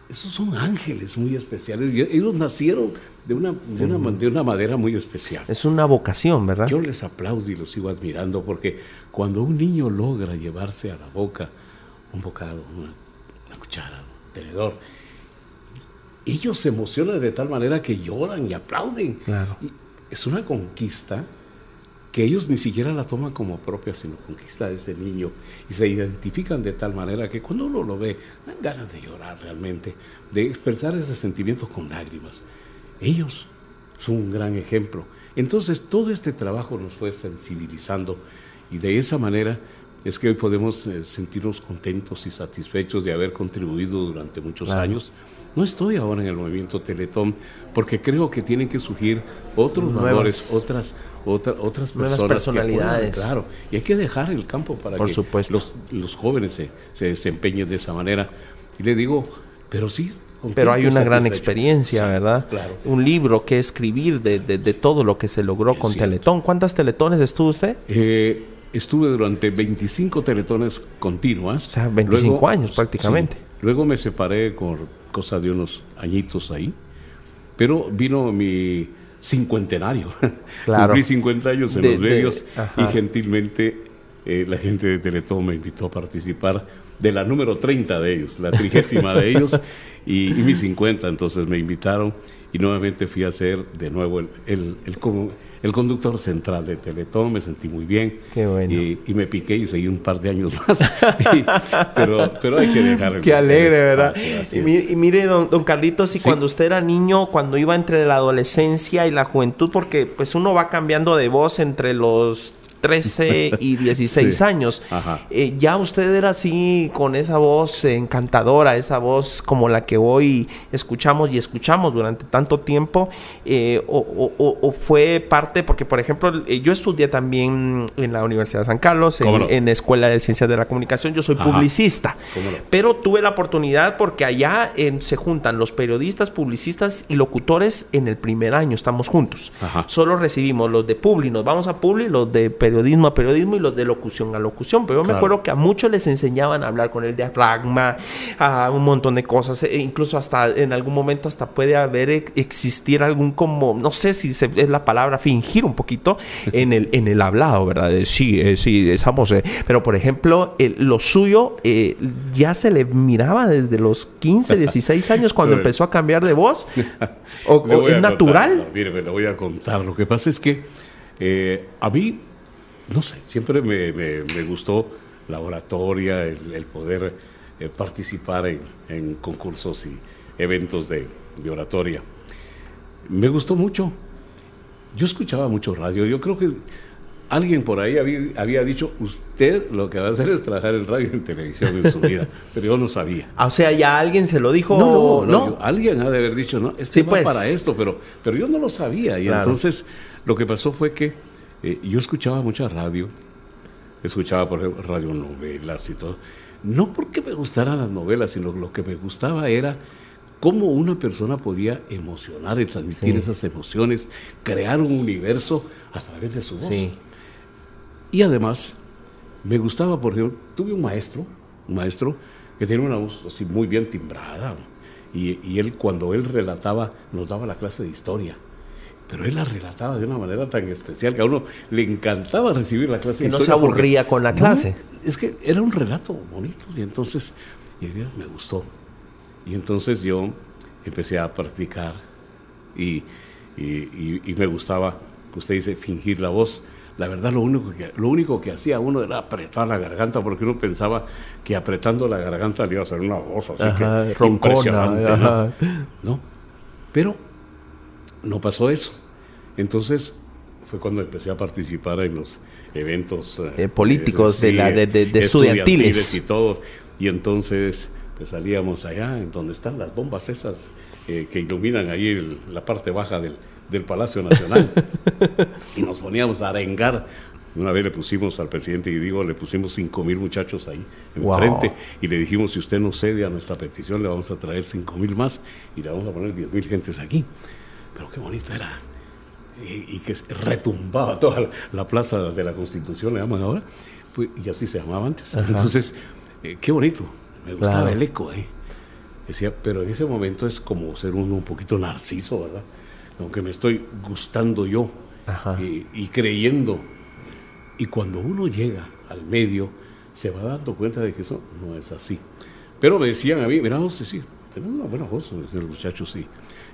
esos son ángeles muy especiales. Ellos nacieron de una, de una, de una manera muy especial. Es una vocación, ¿verdad? Yo les aplaudo y los sigo admirando porque cuando un niño logra llevarse a la boca un bocado, una, una cuchara, un tenedor, ellos se emocionan de tal manera que lloran y aplauden. Claro. Y es una conquista que ellos ni siquiera la toman como propia, sino conquista de ese niño y se identifican de tal manera que cuando uno lo ve, dan ganas de llorar realmente, de expresar ese sentimiento con lágrimas. Ellos son un gran ejemplo. Entonces todo este trabajo nos fue sensibilizando y de esa manera es que hoy podemos eh, sentirnos contentos y satisfechos de haber contribuido durante muchos Claro. años. No estoy ahora en el movimiento Teletón porque creo que tienen que surgir otros Nuevas- valores, otras, otra- otras Nuevas personas. puedan- personalidades. claro, y hay que dejar el campo para Por que supuesto. Los, los jóvenes se, se desempeñen de esa manera. Y le digo, pero sí. Pero hay una gran experiencia, Sí, ¿verdad? Claro. Un libro que escribir de, de- de todo lo que se logró Es con cierto. Teletón. ¿Cuántas teletones estuvo usted? Eh, estuve durante 25 teletones continuas. O sea, 25 años prácticamente. sí. luego me separé con cosa de unos añitos ahí. Pero vino mi cincuentenario. [LAUGHS] Claro. Cumplí 50 años en los medios y gentilmente eh, la gente de Teletón me invitó a participar de la número 30 de ellos, la trigésima de ellos [LAUGHS] y, y mis 50. Entonces me invitaron y nuevamente fui a ser de nuevo el, el, el, conductor central de Teletón, me sentí muy bien. Qué bueno. Y, me piqué y seguí un par de años [LAUGHS] más. pero, pero hay que dejar. Qué alegre, ¿verdad? Y, mire, don, don Carlitos, y cuando usted era niño, cuando iba entre la adolescencia y la juventud, porque pues uno va cambiando de voz entre los 13 y [LAUGHS] 16 años. Eh, ya usted era así con esa voz encantadora, esa voz como la que hoy escuchamos y escuchamos durante tanto tiempo, eh, o, fue parte, porque por ejemplo, eh, yo estudié también en la Universidad de San Carlos, en, la Escuela de Ciencias de la Comunicación, yo soy publicista, pero tuve la oportunidad porque allá se juntan los periodistas, publicistas y locutores en el primer año, estamos juntos. Solo recibimos los de Publi, nos vamos a Publi, los de periodistas periodismo a periodismo y los de locución a locución. Pero yo me acuerdo que a muchos les enseñaban a hablar con el diafragma, a un montón de cosas. E incluso hasta en algún momento hasta puede haber existir algún como, no sé si es la palabra fingir un poquito [LAUGHS] en el, en el hablado, ¿verdad? sí, eh, sí, estamos. Eh. Pero por ejemplo, lo suyo eh, ya se le miraba desde los 15, 16 [LAUGHS] años cuando empezó a cambiar de voz. [LAUGHS] ¿O, es natural? mire, me lo voy a contar. Lo que pasa es que a mí no sé, siempre me, gustó la oratoria, el, poder eh, participar en, concursos y eventos de, oratoria. Me gustó mucho. Yo escuchaba mucho radio. Yo creo que alguien por ahí había, dicho, usted lo que va a hacer es trabajar en radio y en televisión en su [LAUGHS] vida, pero yo no sabía. Ah, o sea, ya alguien se lo dijo. No, no, alguien ha de haber dicho, no, este va pues. para esto, pero, pero yo no lo sabía. Y entonces lo que pasó fue que eh, yo escuchaba mucha radio, escuchaba por ejemplo radionovelas y todo. No porque me gustaran las novelas, sino lo que me gustaba era cómo una persona podía emocionar y transmitir esas emociones, crear un universo a través de su voz. Y además, me gustaba, por ejemplo, tuve un maestro, un maestro que tenía una voz así muy bien timbrada. Y, y él, cuando él relataba, nos daba la clase de historia pero él la relataba de una manera tan especial que a uno le encantaba recibir la clase. Que no se aburría con la clase. es que era un relato bonito y entonces me gustó. Y entonces yo empecé a practicar y, me gustaba, usted dice, fingir la voz. La verdad, lo único, que, lo único que hacía uno era apretar la garganta, porque uno pensaba que apretando la garganta le iba a hacer una voz así que impresionante. ¿no? ¿no? Pero no pasó eso. Entonces fue cuando empecé a participar en los eventos eh, eh, políticos de, la, de, de, estudiantiles. y todo. Y entonces pues salíamos allá, en donde están las bombas esas eh, que iluminan ahí la parte baja del, del Palacio Nacional. [LAUGHS] y nos poníamos a arengar. Una vez le pusimos al presidente y digo, le pusimos cinco mil muchachos ahí enfrente y le dijimos, si usted no cede a nuestra petición, le vamos a traer cinco mil más y le vamos a poner diez mil gentes aquí. Pero qué bonito era y, que retumbaba toda la plaza de la Constitución, le llaman ahora, pues, y así se llamaba antes. Entonces, eh, qué bonito, me gustaba el eco. Eh. Decía, pero en ese momento es como ser uno un poquito narciso, ¿verdad? Aunque me estoy gustando yo y, creyendo. Y cuando uno llega al medio, se va dando cuenta de que eso no es así. Pero me decían a mí, mira, no sé, sí, tenemos una buena voz, el muchacho, sí.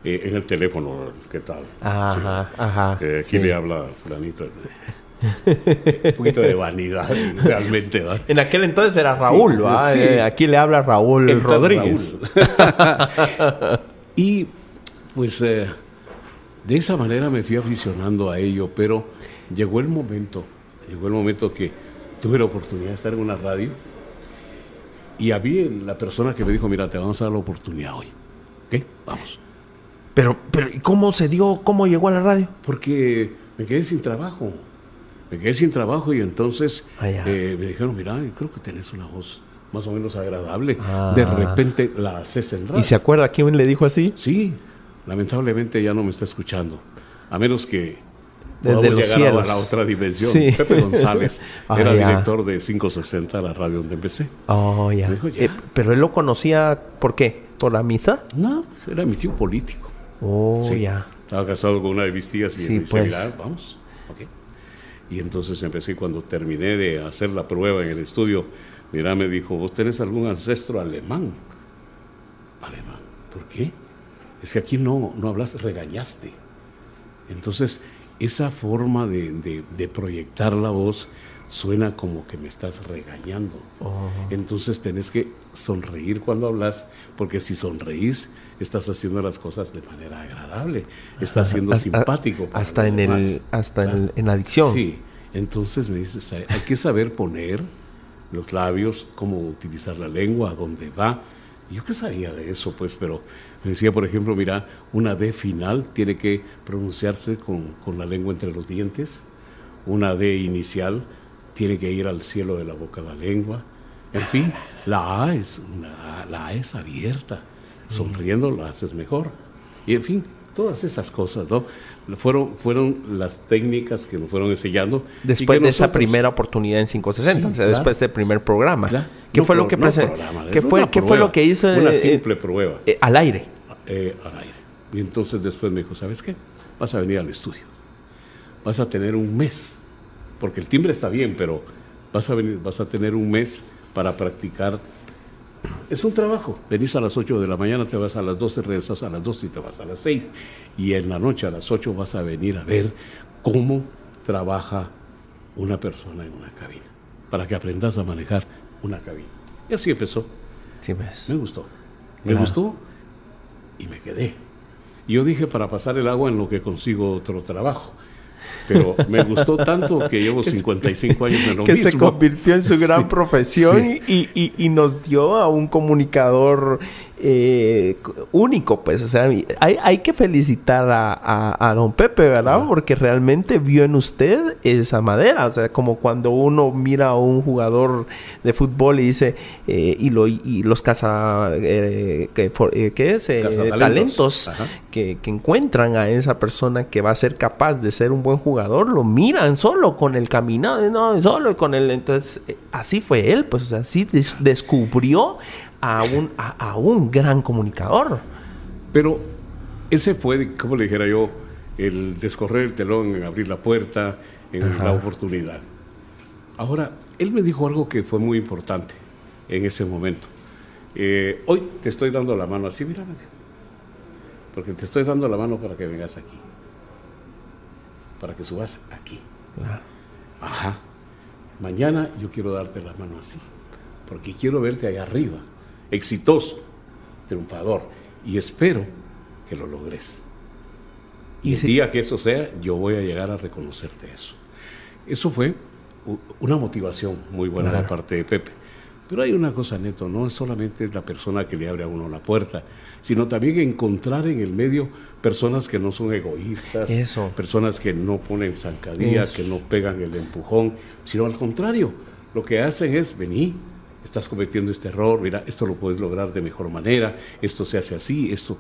Eh, en el teléfono, ¿qué tal? Ajá, ajá. Eh, aquí le habla fulanito. [LAUGHS] Un poquito de vanidad, [LAUGHS] realmente. En aquel entonces era Raúl, eh, aquí le habla Raúl Rodríguez. [LAUGHS] y pues de esa manera me fui aficionando a ello, pero llegó el momento, llegó el momento que tuve la oportunidad de estar en una radio y había la persona que me dijo, mira, te vamos a dar la oportunidad hoy. ¿Ok? Vamos. Pero, pero ¿cómo se dio, cómo llegó a la radio? Porque me quedé sin trabajo. Me quedé sin trabajo y entonces ah, eh, me dijeron, mira, creo que tenés una voz más o menos agradable. Ah. De repente la haces en radio. ¿Y se acuerda quién le dijo así? Sí, lamentablemente ya no me está escuchando. A menos que desde los llegar a la otra dimensión. Pepe González [LAUGHS] ah, era director de 560, la radio donde empecé. Oh, ya. Eh, pero él lo conocía, ¿por qué? ¿Por la misa? No, era mi tío político. Oh, Sí. ya. Estaba casado con una de mis tías y Sí, pues. mira, vamos. ok. Y entonces empecé cuando terminé de hacer la prueba en el estudio. Mira, me dijo, ¿vos tenés algún ancestro alemán? Alemán. ¿Por qué? Es que aquí no, no hablaste, regañaste. Entonces, esa forma de, de- de proyectar la voz suena como que me estás regañando. Oh. Entonces tenés que sonreír cuando hablas, porque si sonreís, estás haciendo las cosas de manera agradable, estás siendo Hasta- simpático. para Hasta en demás. el, hasta en, en adicción. Sí, entonces me dices, hay hay que saber poner los labios, cómo utilizar la lengua, a dónde va. Yo qué sabía de eso, pues, pero me decía, por ejemplo, mira, una D final tiene que pronunciarse con, con la lengua entre los dientes, una D inicial tiene que ir al cielo de la boca la lengua. En fin, la A es, una- la A es abierta, sonriendo la haces mejor. Y en fin, todas esas cosas, ¿no? Fueron, fueron las técnicas que nos fueron enseñando. Después de esa nosotros- primera oportunidad en 560, Sí, o sea, claro. después del primer programa. Claro. ¿Qué No fue lo pro- que no programa, ¿Qué fue, una qué fue prueba, lo que hizo Una eh, simple prueba eh, al aire? eh, al aire. Y entonces después me dijo, ¿sabes qué? Vas a venir al estudio. Vas a tener un mes, porque el timbre está bien, pero vas a venir, vas a tener un mes para practicar. Es un trabajo. Venís a las 8 de la mañana, te vas a las 12, regresas a las 12 y te vas a las 6. Y en la noche a las 8 vas a venir a ver cómo trabaja una persona en una cabina, para que aprendas a manejar una cabina. Y así empezó. Sí, ves. Me gustó. Me Claro. gustó y me quedé. Yo dije para pasar el agua en lo que consigo otro trabajo. Pero me gustó tanto que llevo [LAUGHS] 55 años en lo que mismo. se convirtió en su gran profesión sí. y, y- y nos dio a un comunicador eh, único, pues. O sea, hay, hay que felicitar a, a- a don Pepe, ¿verdad? Porque realmente vio en usted esa madera. O sea, como cuando uno mira a un jugador de fútbol y dice, eh, y, lo, y los caza... eh, que, eh, ¿Qué es? Talentos que, que encuentran a esa persona que va a ser capaz de ser un buen jugador, lo miran solo con el caminado, no, solo con el... Entonces, así fue él, pues, o sea, así des- descubrió a un, a, a un gran comunicador. Pero ese fue, como le dijera yo, el descorrer el telón, en abrir la puerta, en Ajá. la oportunidad. Ahora, él me dijo algo que fue muy importante en ese momento. Eh, hoy te estoy dando la mano así, mira, me dijo. Porque te estoy dando la mano para que vengas aquí. Para que subas aquí. Claro. Ajá. Mañana yo quiero darte la mano así. Porque quiero verte ahí arriba. Exitoso. Triunfador. Y espero que lo logres. Y Y el si- día que eso sea, yo voy a llegar a reconocerte eso. Eso fue una motivación muy buena de Claro. parte de Pepe. Pero hay una cosa, Neto, no es solamente la persona que le abre a uno la puerta, sino también encontrar en el medio personas que no son egoístas, Eso. personas que no ponen zancadilla, Eso. que no pegan el empujón, sino al contrario, lo que hacen es, vení, estás cometiendo este error, mira, esto lo puedes lograr de mejor manera, esto se hace así, esto.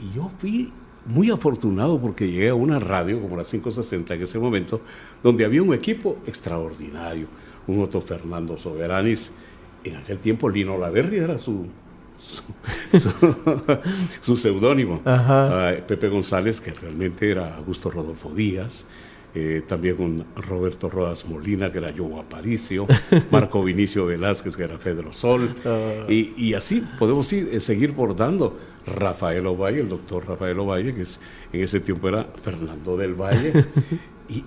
Y yo fui muy afortunado porque llegué a una radio como la 560 en ese momento, donde había un equipo extraordinario, un Otto Fernando Soberanis, en aquel tiempo Lino Laverri era su, su, [LAUGHS] su- su seudónimo. Ah, Pepe González, que realmente era Augusto Rodolfo Díaz, eh, también con Roberto Rodas Molina, que era Joe Aparicio, [LAUGHS] Marco Vinicio Velázquez, que era Pedro Sol, y, y así podemos ir, eh, seguir bordando. Rafael Ovalle, el doctor Rafael Ovalle, que es, en ese tiempo era Fernando del Valle, [LAUGHS] y,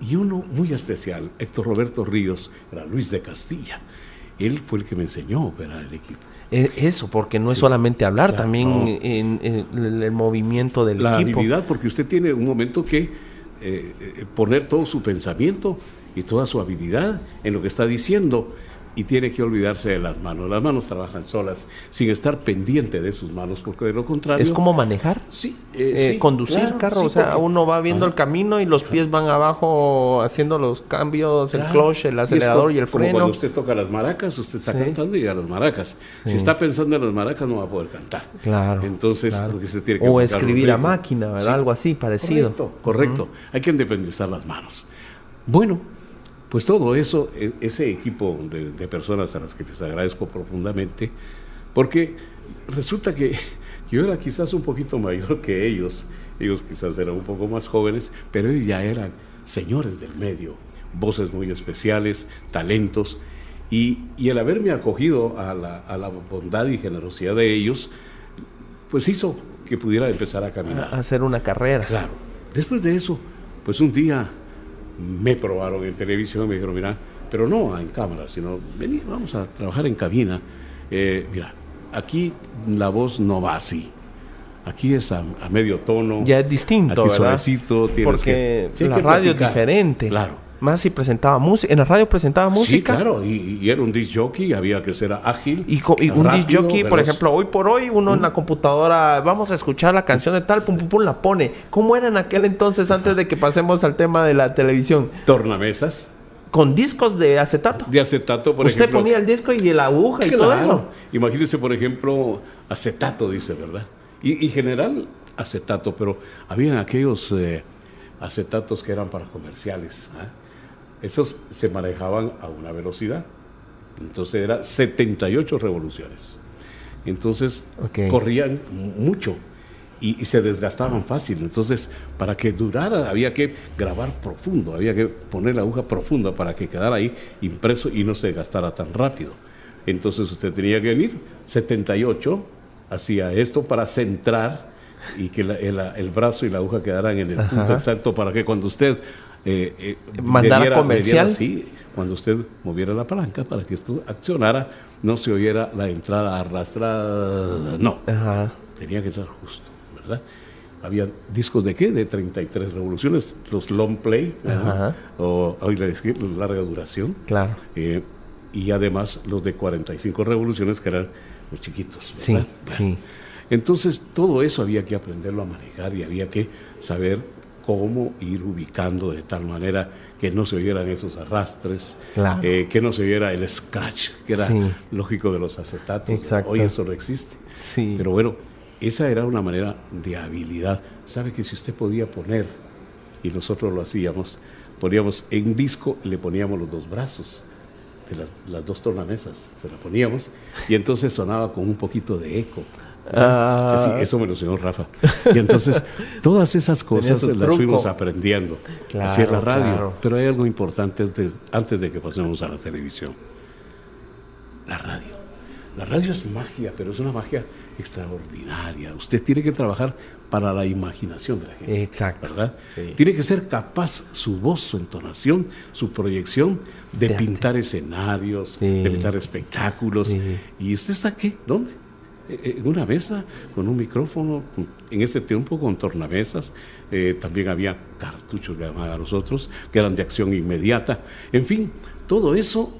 y uno muy especial, Héctor Roberto Ríos, era Luis de Castilla. Él fue el que me enseñó a operar el equipo. E- Eso, porque no es solamente hablar, Claro, también no. en, en el, el movimiento del la equipo. habilidad, porque usted tiene un momento que eh, eh, poner todo su pensamiento y toda su habilidad en lo que está diciendo y tiene que olvidarse de las manos. Las manos trabajan solas sin estar pendiente de sus manos, porque de lo contrario... Es como manejar. Sí, eh, Eh, sí, conducir claro, carro, sí, o sea, porque- uno va viendo Ajá. el camino y los pies van abajo haciendo los cambios, el clutch, el Y acelerador y el como freno. cuando usted toca las maracas, usted está Sí. cantando y a las maracas. Si está pensando en las maracas, no va a poder cantar. Claro, Entonces, claro. porque se tiene que O escribir a máquina, ¿verdad? Algo así, parecido. Correcto, correcto. Hay que independizar las manos. Bueno, pues todo eso, e- ese equipo de, de personas a las que les agradezco profundamente, porque resulta que [LAUGHS] Yo era quizás un poquito mayor que ellos, ellos quizás eran un poco más jóvenes, pero ellos ya eran señores del medio, voces muy especiales, talentos, y, el haberme acogido a la, a la, bondad y generosidad de ellos, pues hizo que pudiera empezar a caminar. A hacer una carrera. Claro. Después de eso, pues un día me probaron en televisión, me dijeron, mira, pero no en cámara, sino vení, vamos a trabajar en cabina. Eh, mira, aquí la voz no va así. Aquí es a, medio tono. Ya es distinto, aquí suavecito, Porque la radio es diferente. Claro. Más si presentaba música. En la radio presentaba música. Sí, claro. Y, era un disc jockey, había que ser ágil. Y, un disc jockey, por ejemplo, hoy por hoy, uno en la computadora, vamos a escuchar la canción de tal, pum, pum, pum, la pone. ¿Cómo era en aquel entonces, antes de que pasemos al tema de la televisión? Tornamesas. Con discos de acetato. De acetato, por ejemplo. Usted ponía el disco y la aguja y todo eso. Imagínese, por ejemplo, acetato, dice, ¿verdad? Y, general acetato, pero habían aquellos eh, acetatos que eran para comerciales. ¿ah? Esos se manejaban a una velocidad. Entonces era 78 revoluciones. Entonces corrían mucho y, se desgastaban fácil. Entonces, para que durara, había que grabar profundo, había que poner la aguja profunda para que quedara ahí impreso y no se gastara tan rápido. Entonces, usted tenía que venir 78, hacía esto para centrar y que el, brazo y la aguja quedaran en el punto exacto para que cuando usted eh, eh, mandar comercial. sí, cuando usted moviera la palanca para que esto accionara, no se oyera la entrada arrastrada. No, tenía que entrar justo, ¿verdad? Había discos de qué? De 33 revoluciones, los long play, o hoy larga duración. Claro. Eh, y además los de 45 revoluciones, que eran los chiquitos. Sí, sí. Entonces, todo eso había que aprenderlo a manejar y había que saber cómo ir ubicando de tal manera que no se oyeran esos arrastres, eh, que no se oyera el scratch, que era lógico de los acetatos. Hoy eso no existe. Pero bueno, esa era una manera de habilidad. ¿Sabe que si usted podía poner, y nosotros lo hacíamos, poníamos en disco, le poníamos los dos brazos de las, las dos tornamesas, se la poníamos, y entonces sonaba con un poquito de eco. Ah. eso me lo enseñó Rafa. Y entonces, [LAUGHS] todas esas cosas las fuimos aprendiendo. Así es la radio. Pero hay algo importante antes de que pasemos a la televisión. La radio. La radio es magia, pero es una magia extraordinaria. Usted tiene que trabajar para la imaginación de la gente. Exacto. ¿Verdad? Tiene que ser capaz su voz, su entonación, su proyección de, pintar escenarios, de pintar espectáculos. ¿Y usted está aquí? ¿Dónde? Eh, en una mesa con un micrófono, en ese tiempo con tornamesas, eh, también había cartuchos que llamaban a nosotros, que eran de acción inmediata, en fin, todo eso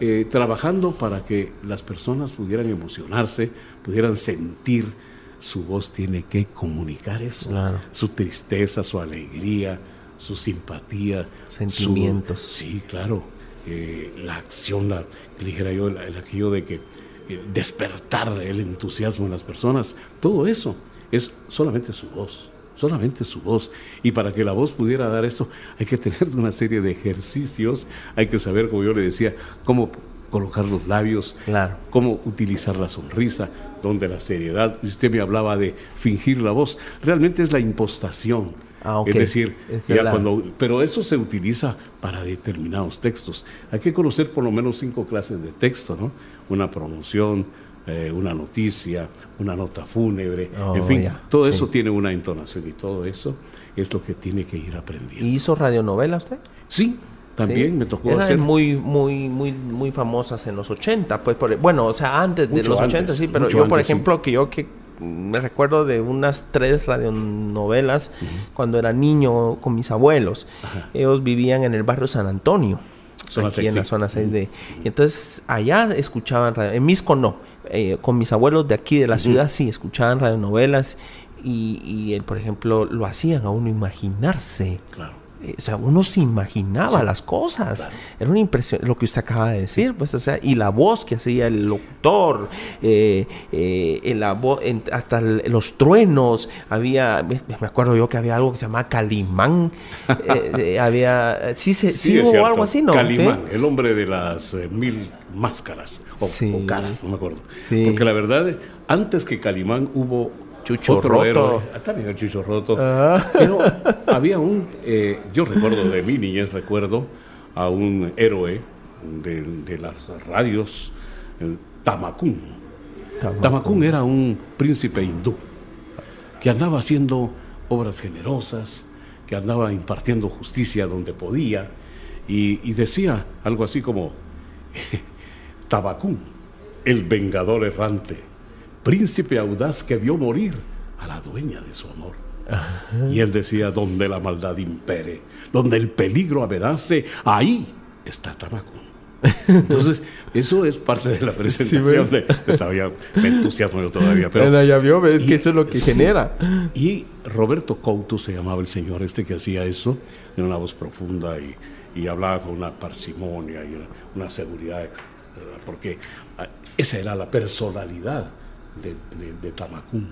eh, trabajando para que las personas pudieran emocionarse, pudieran sentir, su voz tiene que comunicar eso, su tristeza, su alegría, su simpatía, sentimientos. sí, claro, la acción, la, dijera yo, el aquello de que eh, despertar el entusiasmo en las personas. Todo eso es solamente su voz, solamente su voz. Y para que la voz pudiera dar esto, hay que tener [LAUGHS] una serie de ejercicios, hay que saber, como yo le decía, cómo colocar los labios, cómo utilizar la sonrisa, donde la seriedad. Usted me hablaba de fingir la voz, realmente es la impostación. Ah, es decir, ya cuando, pero eso se utiliza para determinados textos. Hay que conocer por lo menos cinco clases de texto, ¿no? Una promoción, eh, una noticia, una nota fúnebre, oh, en fin, todo eso tiene una entonación y todo eso es lo que tiene que ir aprendiendo. ¿Y hizo radionovela usted? Sí, también me tocó Eran hacer. muy, muy, muy, muy famosas en los 80, pues, bueno, o sea, antes de los 80, sí, pero yo, por ejemplo, que yo que me recuerdo de unas tres radionovelas cuando era niño con mis abuelos. Ellos vivían en el barrio San Antonio. Aquí en la zona 6 de... entonces allá escuchaban radio, en Misco no, eh, con mis abuelos de aquí de la ciudad sí escuchaban radionovelas y, y, por ejemplo lo hacían a uno imaginarse. Claro. eh, o sea, uno se imaginaba las cosas. Era una impresión, lo que usted acaba de decir, pues, o sea, y la voz que hacía el locutor, eh, eh, la voz, hasta los truenos, había, me, acuerdo yo que había algo que se llamaba Calimán, [LAUGHS] había, sí, sí, sí hubo algo así, ¿no? Calimán, el hombre de las mil máscaras, o, caras, no me acuerdo. Porque la verdad, antes que Calimán hubo Chucho otro Roto. héroe. Ah, también el Chucho Roto. Ah. Pero había un, eh, yo recuerdo de mi niñez, recuerdo a un héroe de, de las radios, el. Tamacún. Tamakun era un príncipe hindú que andaba haciendo obras generosas, que andaba impartiendo justicia donde podía y, y decía algo así como, [LAUGHS] Tabacún, el vengador errante, príncipe audaz que vio morir a la dueña de su honor. Y él decía, donde la maldad impere, donde el peligro amenace, ahí está Tabacún. Entonces, [LAUGHS] eso es parte de la presentación de, de- todavía me entusiasmo yo todavía, pero [LAUGHS] Bueno, ya vio, ves y- que eso es lo que sí. genera. y Roberto Couto se llamaba el señor este que hacía eso, de una voz profunda y, y hablaba con una parsimonia y una, una seguridad, ¿verdad? porque ah, esa era la personalidad de, de, de Tamacún.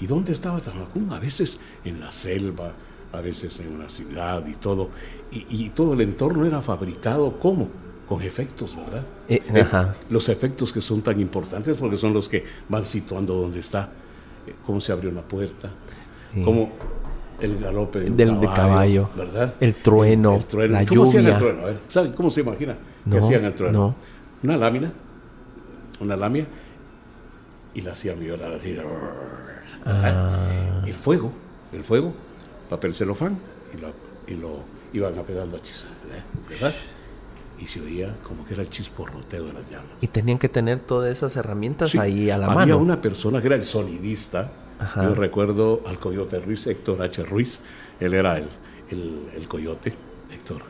¿Y dónde estaba Tamacún? A veces en la selva, a veces en una ciudad y todo. Y, y todo el entorno era fabricado ¿cómo? Con efectos, ¿verdad? Eh, Eh, ajá. los efectos que son tan importantes porque son los que van situando dónde está, eh, cómo se abre una puerta, Sí. cómo el galope de Del- de caballo, ¿verdad? el trueno, El, trueno. la ¿Cómo hacían el lluvia. cómo se imagina que No, hacían el trueno? no. Una lámina, una lámina, y la hacían vibrar así. Ah. El fuego, el fuego, papel celofán, y lo, y lo iban apegando a chis- ¿verdad? Y se oía como que era el chisporroteo de las llamas. Y tenían que tener todas esas herramientas Sí, ahí a la había mano. una persona que era el sonidista. Ajá. Yo recuerdo al Coyote Ruiz, Héctor H. Ruiz. Él era el, el, el Coyote, Héctor.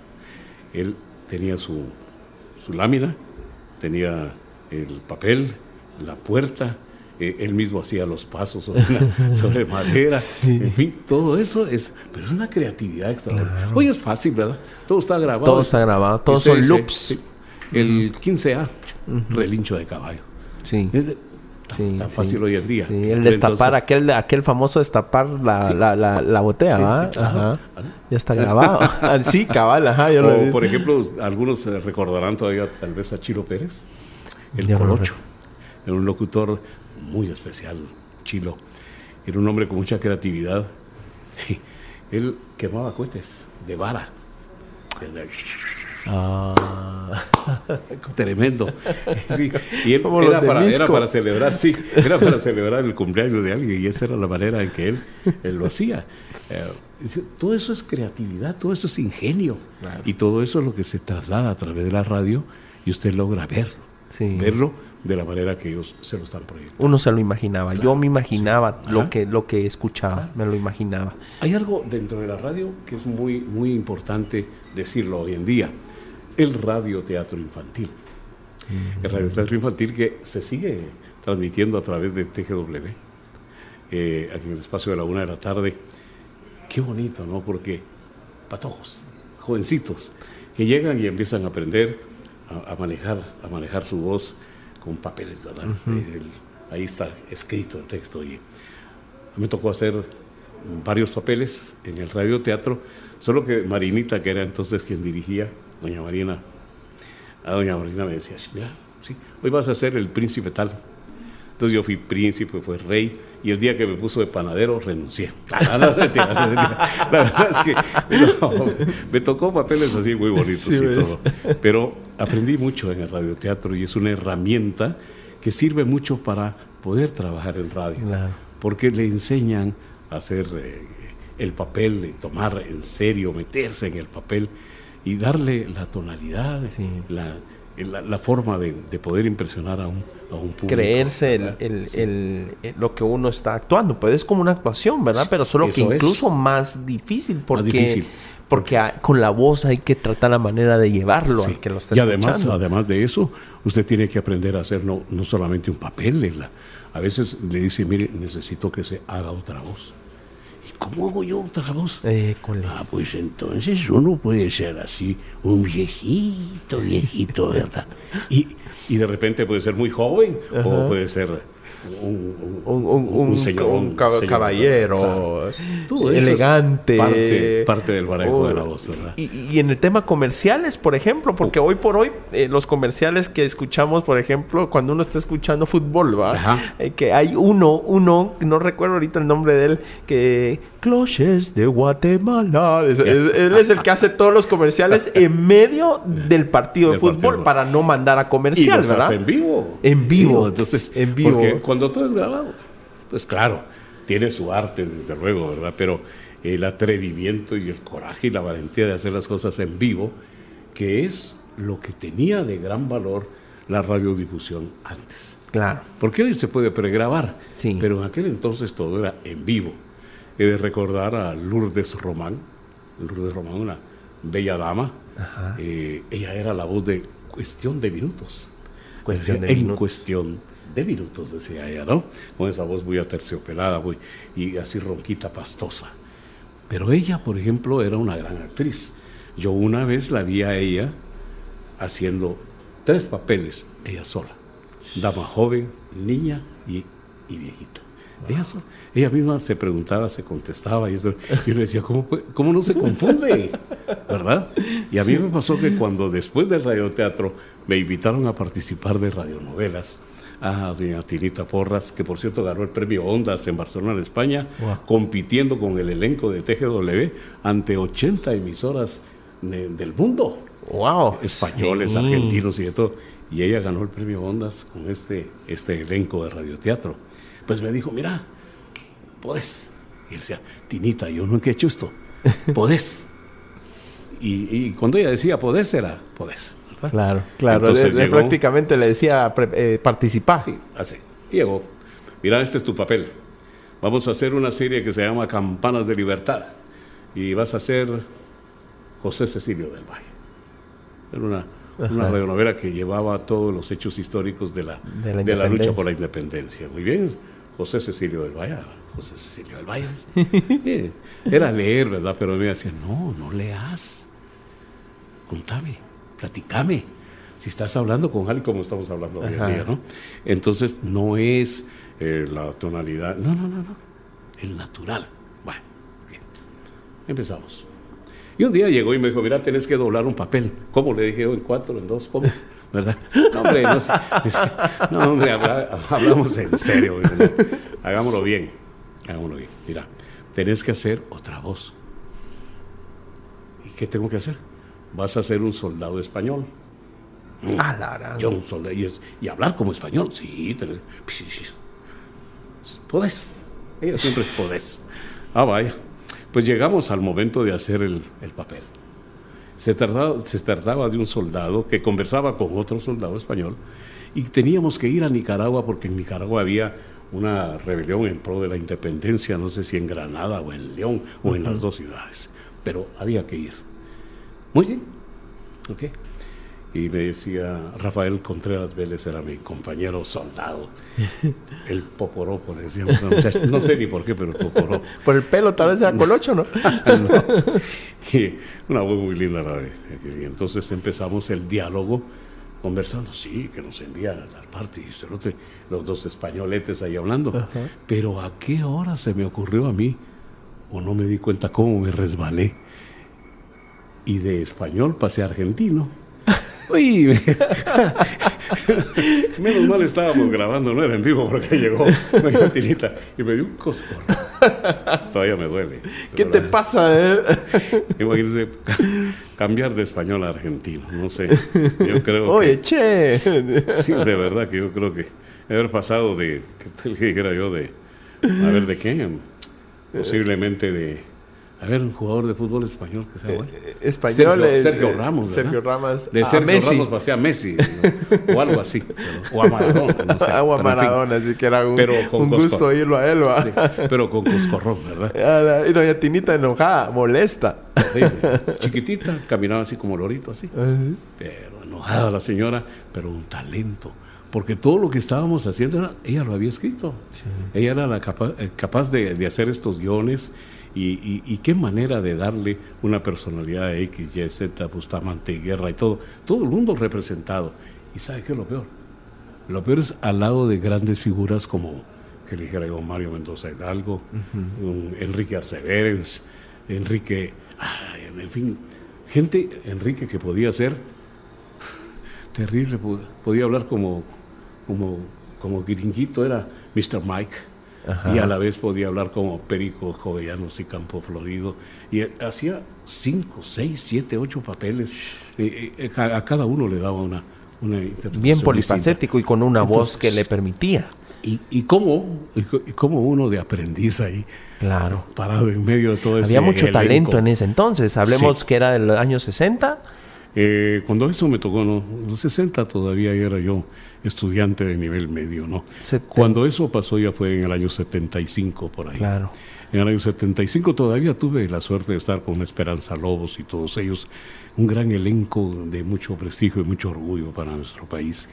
Él tenía su, su lámina, tenía el papel, la puerta. Eh, él mismo hacía los pasos [LAUGHS] sobre, la- sobre madera. En fin, todo eso es, pero es una creatividad extraordinaria. Hoy es fácil, ¿verdad? Todo está grabado. Todo está grabado, todos son loops. sí, El 15A, relincho de caballo. Sí. Es de- tan, Sí, tan sí. fácil hoy en día. Sí, el destapar, Entonces, aquel, aquel famoso destapar la, la, la, la botella, ¿va? claro. Ya está grabado. [LAUGHS] Sí, cabal, ajá. Yo lo O, vi. por ejemplo, algunos recordarán todavía tal vez a Chilo Pérez, el Yo no lo Colocho. Era un locutor muy especial, Chilo. Era un hombre con mucha creatividad. [LAUGHS] Él quemaba cohetes de vara. Ah. [LAUGHS] Tremendo. Sí, Y él era para, era para celebrar, sí, era para celebrar el cumpleaños de alguien y esa era la manera en que él, él lo hacía. Eh, todo eso es creatividad, todo eso es ingenio Claro. y todo eso es lo que se traslada a través de la radio y usted logra verlo, Sí. verlo de la manera que ellos se lo están proyectando. Uno se lo imaginaba. Yo me imaginaba lo que lo que escuchaba. Me lo imaginaba. Hay algo dentro de la radio que es muy, muy importante decirlo hoy en día, el radioteatro infantil. El radioteatro infantil que se sigue transmitiendo a través de TGW, eh, aquí en el espacio de la una de la tarde. Qué bonito, ¿no? Porque patojos, jovencitos, que llegan y empiezan a aprender a, a manejar, a manejar su voz con papeles, ¿verdad? El- ahí está escrito el texto y me tocó hacer varios papeles en el radioteatro, solo que Marinita, que era entonces quien dirigía, doña Marina, a doña Marina me decía, mira, sí, hoy vas a ser el príncipe tal. Entonces yo fui príncipe, fui rey, y el día que me puso de panadero renuncié. [LAUGHS] La verdad es que no, me tocó papeles así muy bonitos Sí, y todo. Pero aprendí mucho en el radioteatro y es una herramienta que sirve mucho para poder trabajar en radio Claro. porque le enseñan a hacer eh, el papel, de tomar en serio, meterse en el papel y darle la tonalidad, Sí. la, la- la forma de, de poder impresionar a un, a un público. Creerse el, el- Sí. el- lo que uno está actuando. Pues es como una actuación, ¿verdad? Pero solo que es. incluso más difícil porque, difícil. porque a- con la voz hay que tratar la manera de llevarlo Sí. al que lo está y además, escuchando. además de eso, usted tiene que aprender a hacer no, no solamente un papel. en la- a veces le dice, mire, necesito que se haga otra voz. ¿Y cómo hago yo otra voz? Eh. Ah, pues entonces uno puede ser así, un viejito, viejito, ¿verdad? [LAUGHS] Y, y de repente puede ser muy joven o puede ser un, un, señor, un caballero, elegante. Parte, del barajo de la voz, ¿verdad? Y, en el tema comerciales, por ejemplo, porque hoy por hoy eh, los comerciales que escuchamos, por ejemplo, cuando uno está escuchando fútbol, ¿va? Eh, que hay uno, uno, no recuerdo ahorita el nombre de él, que Cloches de Guatemala. él es el que hace todos los comerciales [LAUGHS] en medio del partido de fútbol para no mandar a comercial, ¿verdad? en vivo. En vivo. Entonces, en vivo. Porque cuando todo es grabado, pues claro, tiene su arte, desde luego, ¿verdad? Pero el atrevimiento y el coraje y la valentía de hacer las cosas en vivo, que es lo que tenía de gran valor la radiodifusión antes. Claro. Porque hoy se puede pregrabar, sí. pero en aquel entonces todo era en vivo. He de recordar a Lourdes Román, Lourdes Román, una bella dama. Eh, ella era la voz de Cuestión de Minutos. Cuestión en cuestión de minutos, decía ella, ¿no? Con esa voz muy aterciopelada muy, y así ronquita, pastosa. Pero ella, por ejemplo, era una gran actriz. Yo una vez la vi a ella haciendo tres papeles, ella sola. Dama joven, niña y, y viejita. Ella, ella, misma se preguntaba, se contestaba y, eso, y yo le decía, ¿cómo, ¿cómo, no se confunde? ¿Verdad? Y a mí me pasó que cuando después del radioteatro me invitaron a participar de radionovelas, a doña Tinita Porras, que por cierto ganó el premio Ondas en Barcelona, en España, compitiendo con el elenco de TGW ante 80 emisoras del mundo. ¡Wow! Españoles, argentinos y de todo. Y ella ganó el premio Ondas con este, este elenco de radioteatro pues me dijo, mira, podés. Y él decía, Tinita, yo nunca he hecho esto. [LAUGHS] Podés. y, cuando ella decía podés, era podés. ¿Verdad? Claro, claro. Entonces, prácticamente le decía eh, participar. Sí, así. Y llegó. Mira, este es tu papel. Vamos a hacer una serie que se llama Campanas de Libertad. Y vas a ser José Cecilio del Valle. Era una, una radionovela que llevaba todos los hechos históricos de la, de la lucha por la independencia. Muy bien José Cecilio del Valle, José Cecilio del Valle. [LAUGHS] Era leer, ¿verdad? Pero me decía, no, no leas. Contame, platicame. Si estás hablando con alguien como estamos hablando hoy en día, ¿no? Entonces no es eh, la tonalidad, no, no, no, no, el natural. Bueno, empezamos. Y un día llegó y me dijo, mira, tenés que doblar un papel. ¿Cómo? Le dije, en cuatro, en dos, ¿cómo? [LAUGHS] ¿verdad? No, hombre, no, hombre hablamos en serio. Hagámoslo bien, hagámoslo bien. Mira, tenés que hacer otra voz. ¿Y qué tengo que hacer? Vas a ser un soldado español. Ah, la, Yo, un soldado, y, hablar como español, sí, tenés, podés. Ella siempre podés. Ah, vaya. Pues llegamos al momento de hacer el, el papel. Se trataba, se trataba de un soldado que conversaba con otro soldado español y teníamos que ir a Nicaragua porque en Nicaragua había una rebelión en pro de la independencia, no sé si en Granada o en León o en las dos ciudades, pero había que ir. Muy bien, ok. Y me decía Rafael Contreras Vélez era mi compañero soldado. [LAUGHS] El poporopo le decíamos no sé ni por qué pero el poporopo [LAUGHS] por el pelo tal vez era colocho ¿no? [LAUGHS] y una voz muy linda la de y entonces empezamos el diálogo conversando. Sí que nos envían a tal parte y los dos españoletes ahí hablando. Pero a qué hora se me ocurrió a mí o no me di cuenta cómo me resbalé y de español pasé a argentino [LAUGHS] Uy, [LAUGHS] menos mal estábamos grabando, no era en vivo porque llegó una tirita y me dio un coscorro. Todavía me duele. ¿Qué te pasa? Eh? [LAUGHS] Imagínense cambiar de español a argentino, no sé. Yo creo Oye, che. Sí, de verdad que yo creo que haber pasado de, ¿qué te dijera yo? De, a ver, ¿de qué? Posiblemente de a ver, un jugador de fútbol español que sea eh, bueno. Eh, español. Sergio, eh, Ramos. ¿verdad? Sergio Ramos. De Sergio Messi. Ramos pasé a Messi. o algo así. o a Maradona. No sé, [LAUGHS] o a Maradona, así que era un, un gusto irlo a él. Sí, pero con coscorrón, ¿verdad? [LAUGHS] Y doña Tinita enojada, molesta. chiquitita, caminaba así como lorito, así. Pero enojada la señora, pero un talento porque todo lo que estábamos haciendo ella lo había escrito. Sí. Ella era la capa, capaz de, de, hacer estos guiones y, qué manera de darle una personalidad a X, Y, Z, Bustamante, Guerra y todo. Todo el mundo representado. ¿Y sabe qué es lo peor? Lo peor es al lado de grandes figuras como que dijera yo Mario Mendoza Hidalgo, Enrique Arceveres, Enrique, en fin, gente, Enrique que podía ser [LAUGHS] terrible, podía hablar como, como, como era Mr. Mike. Y a la vez podía hablar como Perico Jovellanos y Campo Florido. Y hacía cinco, seis, siete, ocho papeles. Eh, eh, a, cada uno le daba una, una interpretación. Bien polifacético y con una voz que le permitía. Y, y cómo, y cómo uno de aprendiz ahí. Claro. Parado en medio de todo Había mucho talento en ese entonces. Hablemos que era del año 60. Eh, cuando eso me tocó, ¿no? los 60 todavía era yo estudiante de nivel medio, ¿no? Cuando eso pasó ya fue en el año 75 por ahí. Claro. En el año 75 todavía tuve la suerte de estar con Esperanza Lobos y todos ellos, un gran elenco de mucho prestigio y mucho orgullo para nuestro país,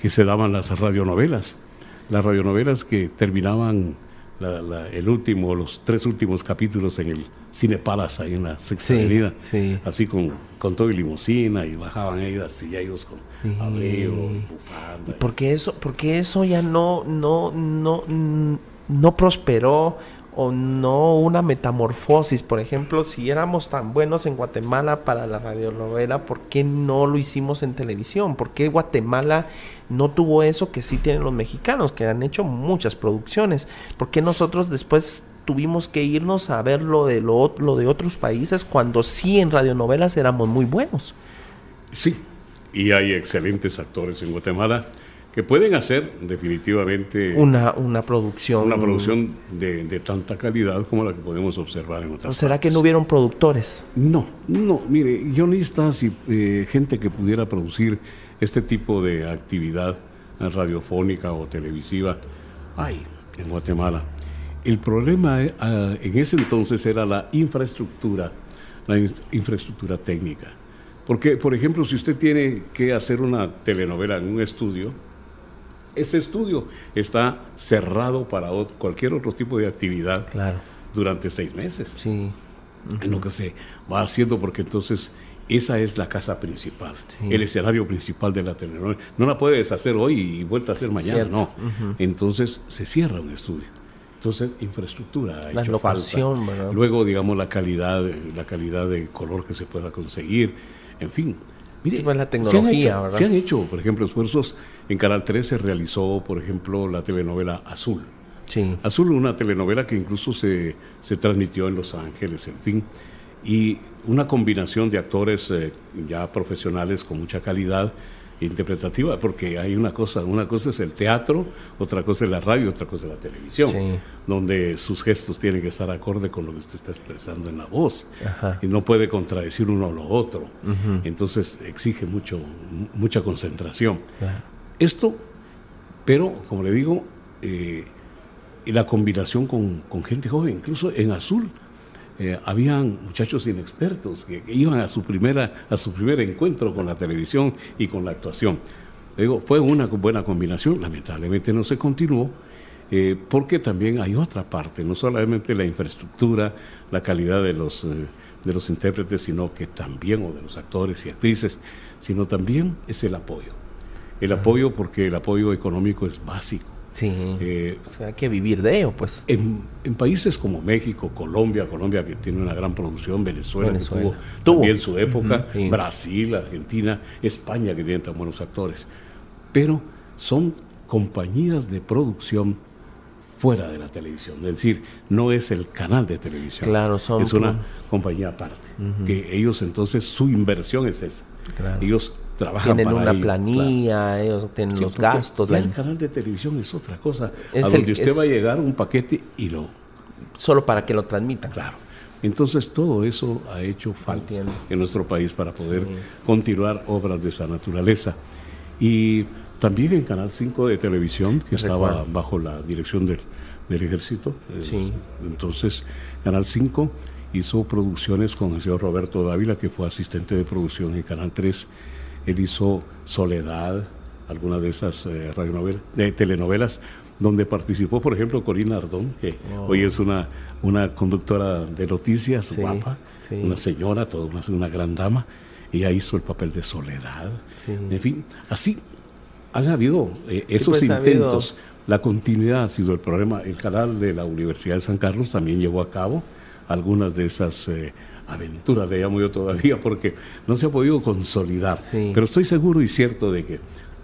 que se daban las radionovelas, las radionovelas que terminaban el último, los tres últimos capítulos en el Cine Palace, ahí en la Sexta Avenida, así con, con todo y limusina, y bajaban ellas y ellos con abrigo, bufanda. Porque eso, porque eso ya no, no, no, no prosperó o no una metamorfosis. Por ejemplo, si éramos tan buenos en Guatemala para la radionovela, ¿por qué no lo hicimos en televisión? ¿Por qué Guatemala no tuvo eso que sí tienen los mexicanos, que han hecho muchas producciones? ¿Por qué nosotros después tuvimos que irnos a ver lo de, lo, lo de otros países cuando sí en radionovelas éramos muy buenos? Sí, y hay excelentes actores en Guatemala que pueden hacer definitivamente una, una producción una producción de, de, tanta calidad como la que podemos observar en otras ¿Será que no hubieron productores? No, no, mire, guionistas y eh, gente que pudiera producir este tipo de actividad radiofónica o televisiva hay en Guatemala. El problema eh, ah, en ese entonces era la infraestructura, la infraestructura técnica. Porque, por ejemplo, si usted tiene que hacer una telenovela en un estudio, ese estudio está cerrado para cualquier otro tipo de actividad durante seis meses. Sí. En lo que se va haciendo, porque entonces esa es la casa principal, el escenario principal de la telenovela. No la puedes hacer hoy y vuelta a hacer mañana, no. Entonces se cierra un estudio. Entonces, infraestructura ha la hecho locación, falta. Luego, digamos, la calidad, la calidad de color que se pueda conseguir. En fin, Mire, pues la tecnología, se han, hecho, por ejemplo, esfuerzos. En Canal 3 se realizó, por ejemplo, la telenovela Azul. Sí. Azul, una telenovela que incluso se, se transmitió en Los Ángeles, en fin. Y una combinación de actores eh, ya profesionales con mucha calidad interpretativa, porque hay una cosa, una cosa es el teatro, otra cosa es la radio, otra cosa es la televisión, donde sus gestos tienen que estar acorde con lo que usted está expresando en la voz y no puede contradecir uno a lo otro. Entonces exige mucho, mucha concentración. Esto, pero como le digo, eh, la combinación con, con gente joven, incluso en azul eh, habían muchachos inexpertos que, iban a su, primera, a su primer encuentro con la televisión y con la actuación. digo, fue una buena combinación, lamentablemente no se continuó, eh, porque también hay otra parte, no solamente la infraestructura, la calidad de los, eh, de los intérpretes, sino que también, o de los actores y actrices, sino también es el apoyo. El apoyo porque el apoyo económico es básico. Sí. Eh, hay que vivir de ello, pues. En, países como México, Colombia, Colombia que tiene una gran producción, Venezuela, que tuvo, también su época, Brasil, Argentina, España que tiene tan buenos actores. Pero son compañías de producción fuera de la televisión, es decir, no es el canal de televisión. Claro, son es una compañía aparte, que ellos entonces su inversión es esa. Ellos tienen una planilla, ellos tienen los gastos. El canal de televisión es otra cosa, a donde usted va a llegar un paquete y lo... Solo para que lo transmita. Claro. Entonces todo eso ha hecho falta en nuestro país para poder continuar obras de esa naturaleza. Y también en Canal 5 de televisión, que estaba bajo la dirección del, del ejército. Sí. Entonces, Canal 5 hizo producciones con el señor Roberto Dávila, que fue asistente de producción en Canal 3 él hizo Soledad, algunas de esas eh, de telenovelas, donde participó, por ejemplo, Corina Ardón, que oh. hoy es una, una conductora de noticias, guapa, una señora, toda una, una, gran dama. Ella hizo el papel de Soledad. En fin, así han habido eh, esos pues, ha habido- intentos. La continuidad ha sido el problema. El canal de la Universidad de San Carlos también llevó a cabo algunas de esas aventuras, le llamo yo todavía, porque no se ha podido consolidar. Sí. Pero estoy seguro y cierto de que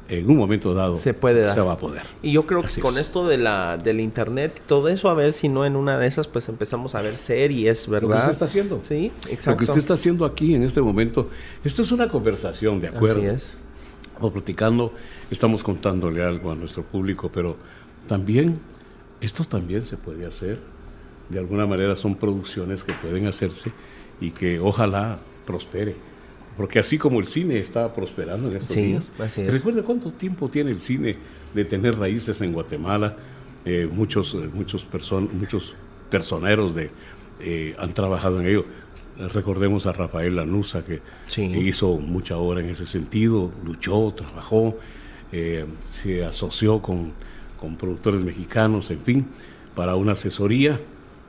en un momento dado Se puede dar. se va a poder. Y yo creo que Así con es. esto de la del internet y todo eso, a ver si no en una de esas, pues empezamos a ver series, Lo que ¿verdad? usted está haciendo. Sí, Lo exacto. que usted está haciendo aquí en este momento, esto es una conversación, ¿de acuerdo? Así es. Estamos platicando, estamos contándole algo a nuestro público, pero también, esto también se puede hacer. De alguna manera son producciones que pueden hacerse y que ojalá prospere. Porque así como el cine está prosperando en estos Sí, días, es. recuerde cuánto tiempo tiene el cine de tener raíces en Guatemala. Eh, muchos, eh, muchos, person- muchos personeros de, eh, han trabajado en ello. Recordemos a Rafael Lanusa, que Sí. hizo mucha obra en ese sentido, luchó, trabajó, eh, se asoció con, con productores mexicanos, en fin, para una asesoría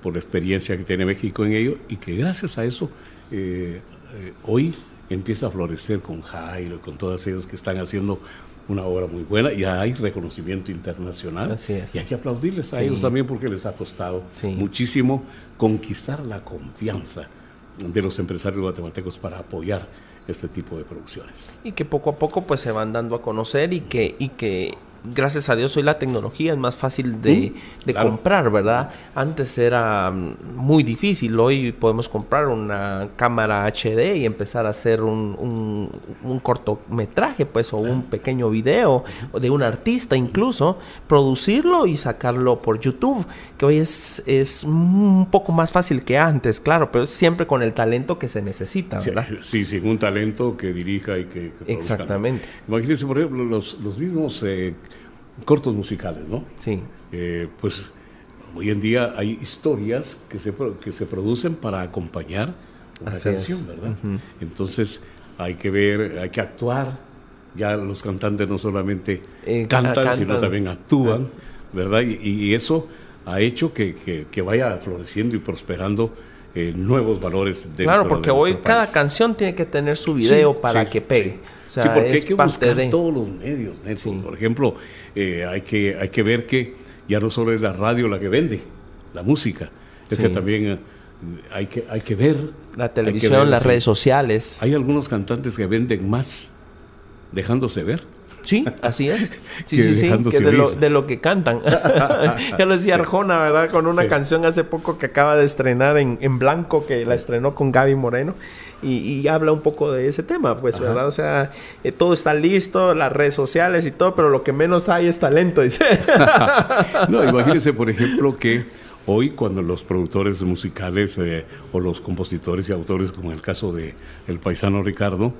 por la experiencia que tiene México en ello y que gracias a eso eh, eh, hoy empieza a florecer con Jairo, con todas ellas que están haciendo una obra muy buena y hay reconocimiento internacional Así es. y hay que aplaudirles a Sí. ellos también porque les ha costado Sí. muchísimo conquistar la confianza de los empresarios guatemaltecos para apoyar este tipo de producciones. Y que poco a poco pues se van dando a conocer y que, y que gracias a Dios hoy la tecnología es más fácil de, de claro. comprar, ¿verdad? Antes era mm, muy difícil, hoy podemos comprar una cámara HD y empezar a hacer un, un, un cortometraje, pues, o un pequeño video de un artista incluso, producirlo y sacarlo por YouTube, que hoy es, es un poco más fácil que antes, claro, pero siempre con el talento que se necesita, Sí, ¿verdad? Sí, sin un talento que dirija y que... que. Exactamente. Imagínense, por ejemplo, los, los mismos eh, cortos musicales, ¿no? Sí. Eh, pues hoy en día hay historias que se, que se producen para acompañar una Así es. canción, ¿verdad? Entonces hay que ver, hay que actuar. Ya los cantantes no solamente Eh, cantan, ah, sino también actúan, ¿verdad? Y, y eso ha hecho que, que- que vaya floreciendo y prosperando eh, nuevos valores Claro, porque de hoy cada país. canción tiene que tener su video Sí, para sí, que pegue. sí. Sea, sí, porque hay que buscar de- todos los medios. Sí. Por ejemplo, eh, hay, que, hay que ver que ya no solo es la radio la que vende la música, es Sí. que también eh, hay, que, hay que ver. La televisión, ver, las sí. redes sociales. Hay algunos cantantes que venden más dejándose ver. Sí, así es. [LAUGHS] Sí, Que sí, sí. Que de, lo, de lo que cantan. [LAUGHS] [LAUGHS] ya lo decía Arjona, ¿verdad? Con una Sí. canción hace poco que acaba de estrenar en, en blanco, que la estrenó con Gaby Moreno. Y, y habla un poco de ese tema, pues, ¿verdad? O sea, eh, todo está listo, las redes sociales y todo, pero lo que menos hay es talento. [LAUGHS] No, imagínense, por ejemplo, que hoy cuando los productores musicales eh, o los compositores y autores, como en el caso de el paisano Ricardo,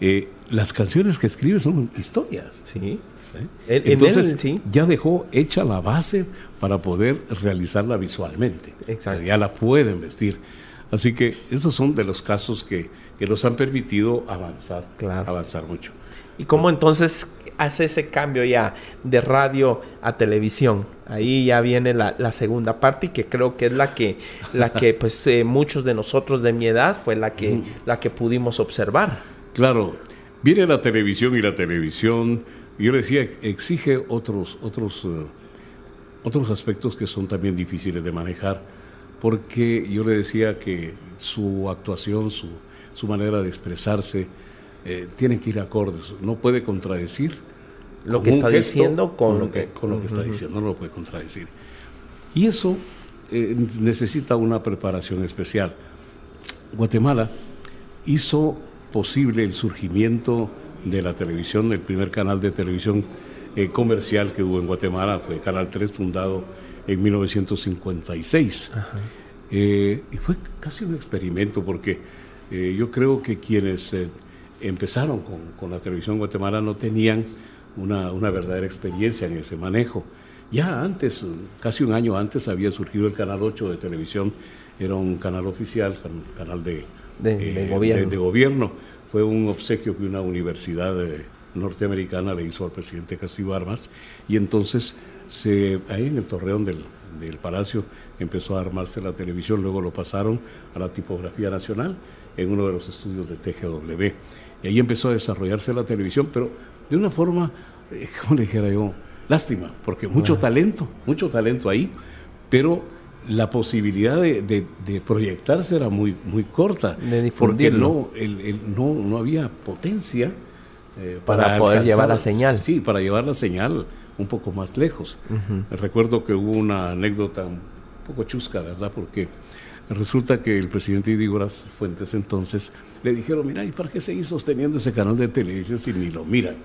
eh, las canciones que escribe son historias. sí. ¿eh? En- en Entonces, sí. ya dejó hecha la base para poder realizarla visualmente. Exacto. Ya la pueden vestir. Así que esos son de los casos que, que nos han permitido avanzar, Claro. avanzar mucho. ¿Y cómo entonces hace ese cambio ya de radio a televisión? Ahí ya viene la, la segunda parte y que creo que es la que, la que [LAUGHS] pues eh, muchos de nosotros de mi edad fue la que, la que pudimos observar. Claro, viene la televisión y la televisión, yo le decía, exige otros, otros, eh, otros aspectos que son también difíciles de manejar, porque yo le decía que su actuación, su, su manera de expresarse, eh, tiene que ir acordes, no puede contradecir Lo que está diciendo con- lo que, con lo que está diciendo, no lo puede contradecir. Y eso eh, necesita una preparación especial. Guatemala hizo posible el surgimiento de la televisión, del primer canal de televisión eh, comercial que hubo en Guatemala, fue Canal 3, fundado en 1956. Eh, y fue casi un experimento porque eh, yo creo que quienes eh, empezaron con, con la televisión en Guatemala no tenían una, una verdadera experiencia en ese manejo. Ya antes, casi un año antes, había surgido el Canal 8 de televisión, era un canal oficial, un canal de, De- de gobierno. de gobierno. Fue un obsequio que una universidad eh, norteamericana le hizo al presidente Castillo Armas y entonces se, ahí en el torreón del, del palacio empezó a armarse la televisión, luego lo pasaron a la tipografía nacional en uno de los estudios de TGW. Y ahí empezó a desarrollarse la televisión, pero de una forma eh, [LAUGHS] ¿cómo le dijera yo? Lástima, porque mucho talento, mucho talento ahí, pero la posibilidad de, de, proyectarse era muy, muy corta. De porque no, el, no, no había potencia eh, para, poder llevar la señal. Sí, para llevar la señal un poco más lejos. Recuerdo que hubo una anécdota un poco chusca, ¿verdad? Porque resulta que el presidente Idígoras Fuentes entonces le dijeron, mira, ¿y para qué seguís sosteniendo ese canal de televisión si ni lo miran?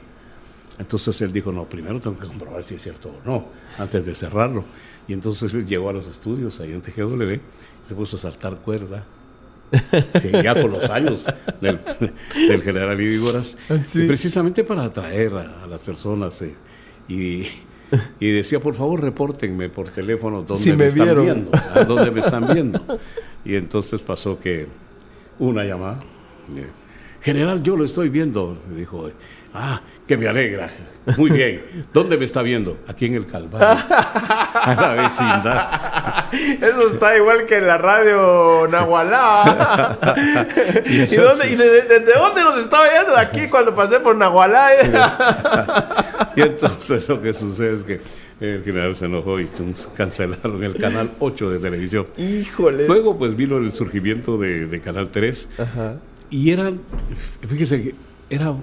Entonces él dijo, no, primero tengo que comprobar si es cierto o no, antes de cerrarlo. Y entonces él llegó a los estudios ahí en TGW y se puso a saltar cuerda. [LAUGHS] ya con los años del, general Idígoras, precisamente para atraer a, las personas. Eh, y, decía, por favor, repórtenme por teléfono dónde me, están viendo, a dónde me están viendo. Y entonces pasó que una llamada, eh, general, yo lo estoy viendo, me dijo, ah, que me alegra. Muy bien. ¿Dónde me está viendo? Aquí en el Calvario. A la vecindad. Eso está igual que en la radio Nahualá. [LAUGHS] ¿Y, desde dónde nos estaba viendo? Aquí cuando pasé por Nahualá. [LAUGHS] y entonces lo que sucede es que el general se enojó y cancelaron el canal 8 de televisión. Híjole. Luego pues vino el surgimiento de, Canal 3. Ajá. Y eran, fíjese que era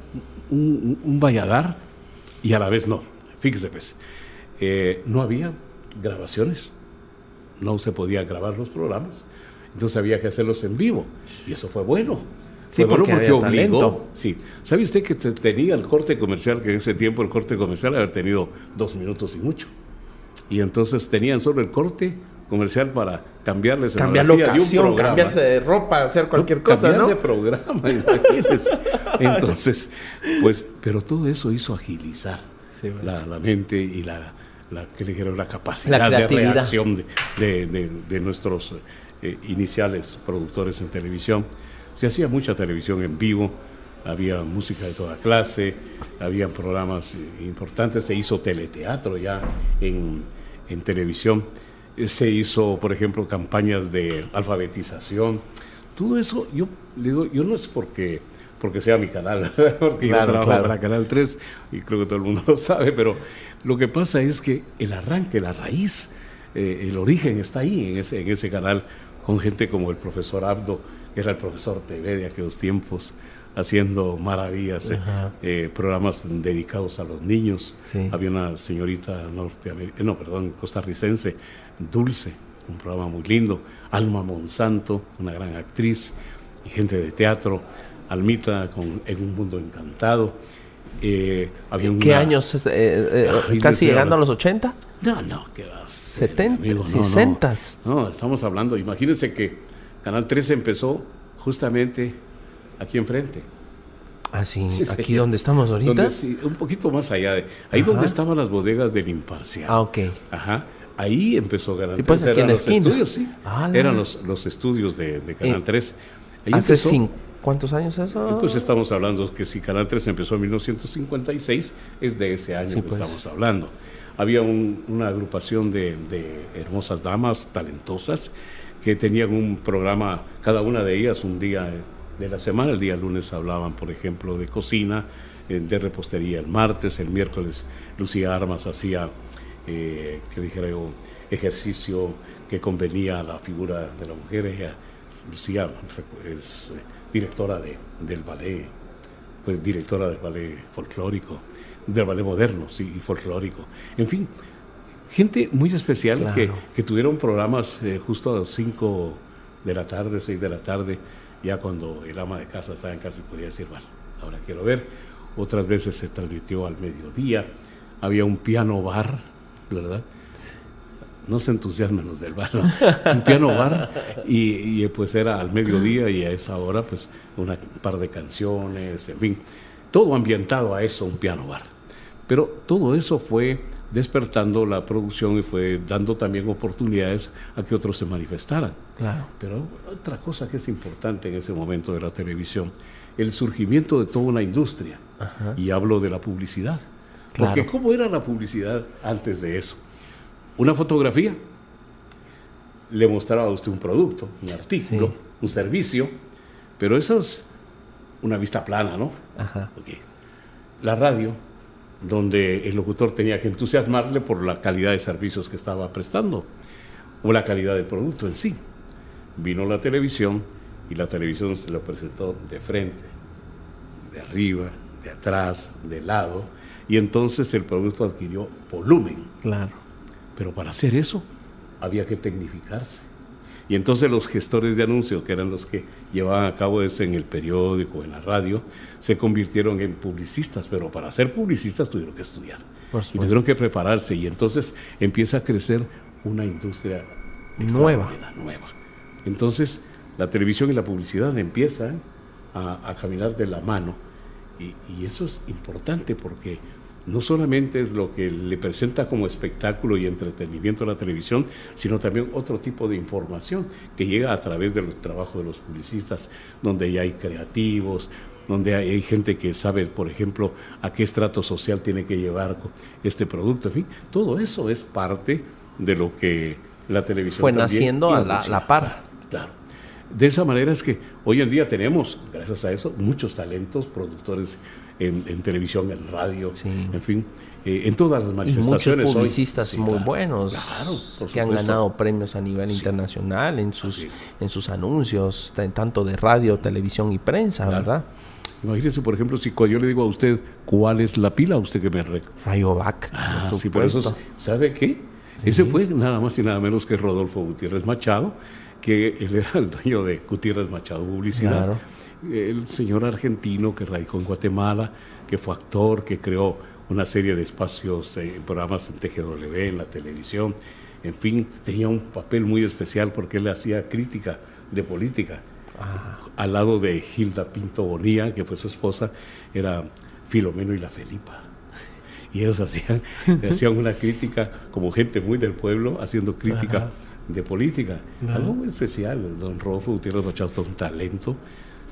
un, un, valladar y a la vez no. Fíjese, pues, eh, no había grabaciones, no se podía grabar los programas, entonces había que hacerlos en vivo y eso fue bueno. Sí, fue porque, bueno porque obligó. Sí. ¿Sabe usted que tenía el corte comercial, que en ese tiempo el corte comercial había tenido dos minutos y mucho? Y entonces tenían solo el corte comercial para cambiarles cambiar locación, cambiarse de ropa, hacer cualquier cosa, cambiar de programa, [LAUGHS] imagínense. Entonces, pues, pero todo eso hizo agilizar pues. la, mente y la, la, que dijeron, la capacidad de reacción de, de, nuestros eh, iniciales productores en televisión. Se hacía mucha televisión en vivo, había música de toda clase, había programas importantes, se hizo teleteatro ya en, en televisión se hizo, por ejemplo, campañas de alfabetización. Todo eso, yo digo, yo no es porque, porque sea mi canal, [LAUGHS] porque yo trabajo para Canal 3 y creo que todo el mundo [LAUGHS] lo sabe, pero lo que pasa es que el arranque, la raíz, eh, el origen está ahí, en ese, en ese canal, con gente como el profesor Abdo, que era el profesor TV de aquellos tiempos, haciendo maravillas, eh, eh, programas dedicados a los niños. Había una señorita norteamericana, no, perdón, costarricense, Dulce, un programa muy lindo. Alma Monsanto, una gran actriz y gente de teatro. Almita con En un mundo encantado. Eh, había ¿Qué años? ¿Casi llegando a los 80? No, no, ¿qué vas? 70, 60. No, estamos hablando, imagínense que Canal 13 empezó justamente aquí enfrente. Ah, sí, [LAUGHS] aquí donde estamos ahorita. un poquito más allá de ahí donde estaban las bodegas del Imparcial. Ah, ok. Ajá. Ahí empezó Canal 3. Pues, eran los estudios, sí. Ah, eran los, los, estudios de, Canal 3. Ahí ¿Hace cinco, cuántos años eso? Pues estamos hablando que si Canal 3 empezó en 1956, es de ese año que pues. estamos hablando. Había una agrupación de, de hermosas damas talentosas que tenían un programa, cada una de ellas un día de la semana. El día lunes hablaban, por ejemplo, de cocina, eh, de repostería el martes, el miércoles Lucía Armas hacía, eh, que dijera yo, ejercicio que convenía a la figura de la mujer. Ella, Lucía es eh, directora de, del ballet, pues directora del ballet folclórico, del ballet moderno, sí, y folclórico. En fin, gente muy especial que, que, tuvieron programas justo a las 5 de la tarde, 6 de la tarde, ya cuando el ama de casa estaba en casa podía decir, bueno, ahora quiero ver. Otras veces se transmitió al mediodía, había un piano bar, ¿verdad? No se entusiasmen los del bar, [LAUGHS] un piano bar y, pues era al mediodía y a esa hora pues una par de canciones, en fin, todo ambientado a eso, un piano bar. Pero todo eso fue despertando la producción y fue dando también oportunidades a que otros se manifestaran. Claro. Pero otra cosa que es importante en ese momento de la televisión, el surgimiento de toda una industria. Y hablo de la publicidad. Porque ¿cómo era la publicidad antes de eso? Una fotografía le mostraba a usted un producto, un artículo, un servicio, pero eso es una vista plana, ¿no? Ajá. La radio donde el locutor tenía que entusiasmarle por la calidad de servicios que estaba prestando o la calidad del producto en sí. Vino la televisión y la televisión se lo presentó de frente, de arriba, de atrás, de lado, y entonces el producto adquirió volumen. Claro. Pero para hacer eso había que tecnificarse. Y entonces los gestores de anuncios, que eran los que llevaban a cabo eso en el periódico, en la radio, se convirtieron en publicistas, pero para ser publicistas tuvieron que estudiar. Y tuvieron que prepararse y entonces empieza a crecer una industria nueva. nueva. Entonces la televisión y la publicidad empiezan a, caminar de la mano y, y eso es importante porque no solamente es lo que le presenta como espectáculo y entretenimiento a la televisión, sino también otro tipo de información que llega a través del trabajo de los publicistas, donde ya hay creativos, donde hay, gente que sabe, por ejemplo, a qué estrato social tiene que llevar este producto, en fin, todo eso es parte de lo que la televisión fue naciendo a la, par. Claro, De esa manera es que hoy en día tenemos, gracias a eso, muchos talentos, productores en, televisión, en radio, en fin, eh, en todas las manifestaciones. Y muchos publicistas muy buenos que han ganado premios a nivel internacional en sus, en sus anuncios, tanto de radio, televisión y prensa, ¿verdad? Imagínese, por ejemplo, si yo le digo a usted cuál es la pila, usted que me Rayovac. Ah, sí, por eso, ¿sabe qué? Ese fue nada más y nada menos que Rodolfo Gutiérrez Machado, que él era el dueño de Gutiérrez Machado Publicidad. El señor argentino que radicó en Guatemala, que fue actor, que creó una serie de espacios, eh, programas en TGW, en la televisión. En fin, tenía un papel muy especial porque él hacía crítica de política. Ah. Al lado de Hilda Pinto Bonía, que fue su esposa, era Filomeno y la Felipa. Y ellos hacían, [LAUGHS] hacían una crítica como gente muy del pueblo, haciendo crítica de política. Algo muy especial. Don Rodolfo Gutiérrez Machado, un talento.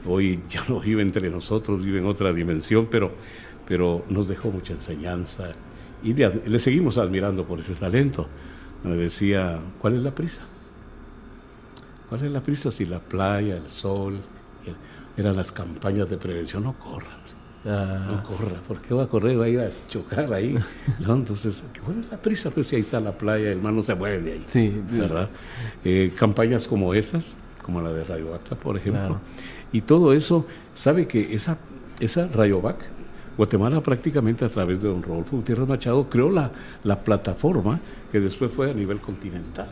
Hoy ya no vive entre nosotros, vive en otra dimensión, pero, pero nos dejó mucha enseñanza y le, seguimos admirando por ese talento. Me decía, ¿cuál es la prisa? ¿Cuál es la prisa si la playa, el sol, eran las campañas de prevención? No corran Ah. No corra, ¿por qué va a correr? Va a ir a chocar ahí. [LAUGHS] ¿no? Entonces, ¿cuál es la prisa? Pues si ahí está la playa, el mar no se mueve de ahí. Sí, ¿verdad? Eh, campañas como esas, como la de Rayovac, por ejemplo. Y todo eso, ¿sabe que esa, esa Rayovac, Guatemala prácticamente a través de don Rodolfo Gutiérrez Machado creó la, la plataforma que después fue a nivel continental.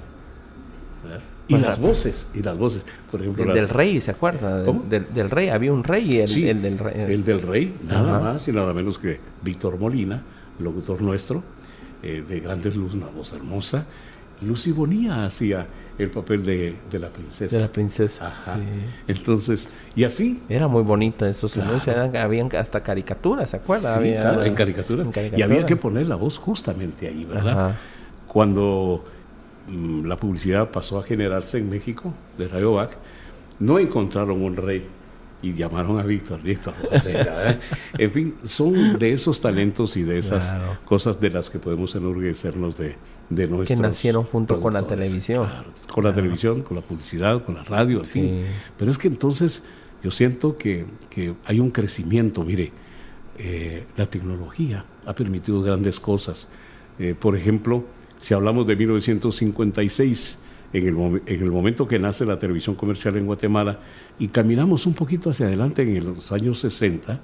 ¿verdad? Y las voces, y las voces. Por ejemplo, el del rey, ¿se acuerda? Del, rey, había un rey, el, el del rey. El del rey, nada más y nada menos que Víctor Molina, locutor nuestro, eh, de Grandes Luz, una voz hermosa. Lucy Bonía hacía el papel de, de, la princesa. De la princesa. Ajá. Entonces, y así. Era muy bonita estos anuncios, habían hasta caricaturas, ¿se acuerda? Sí, claro, en caricaturas. Y había que poner la voz justamente ahí, ¿verdad? Cuando la publicidad pasó a generarse en México, de Rayovac, no encontraron un rey y llamaron a Víctor, Víctor. [LAUGHS] ¿eh? en fin, son de esos talentos y de esas cosas de las que podemos enorgullecernos de, de nuestros. Que nacieron junto con la televisión. con la televisión, con la publicidad, con la radio, en Pero es que entonces yo siento que, que hay un crecimiento, mire, eh, la tecnología ha permitido grandes cosas. Eh, por ejemplo, si hablamos de 1956, en el, en el, momento que nace la televisión comercial en Guatemala, y caminamos un poquito hacia adelante en los años 60,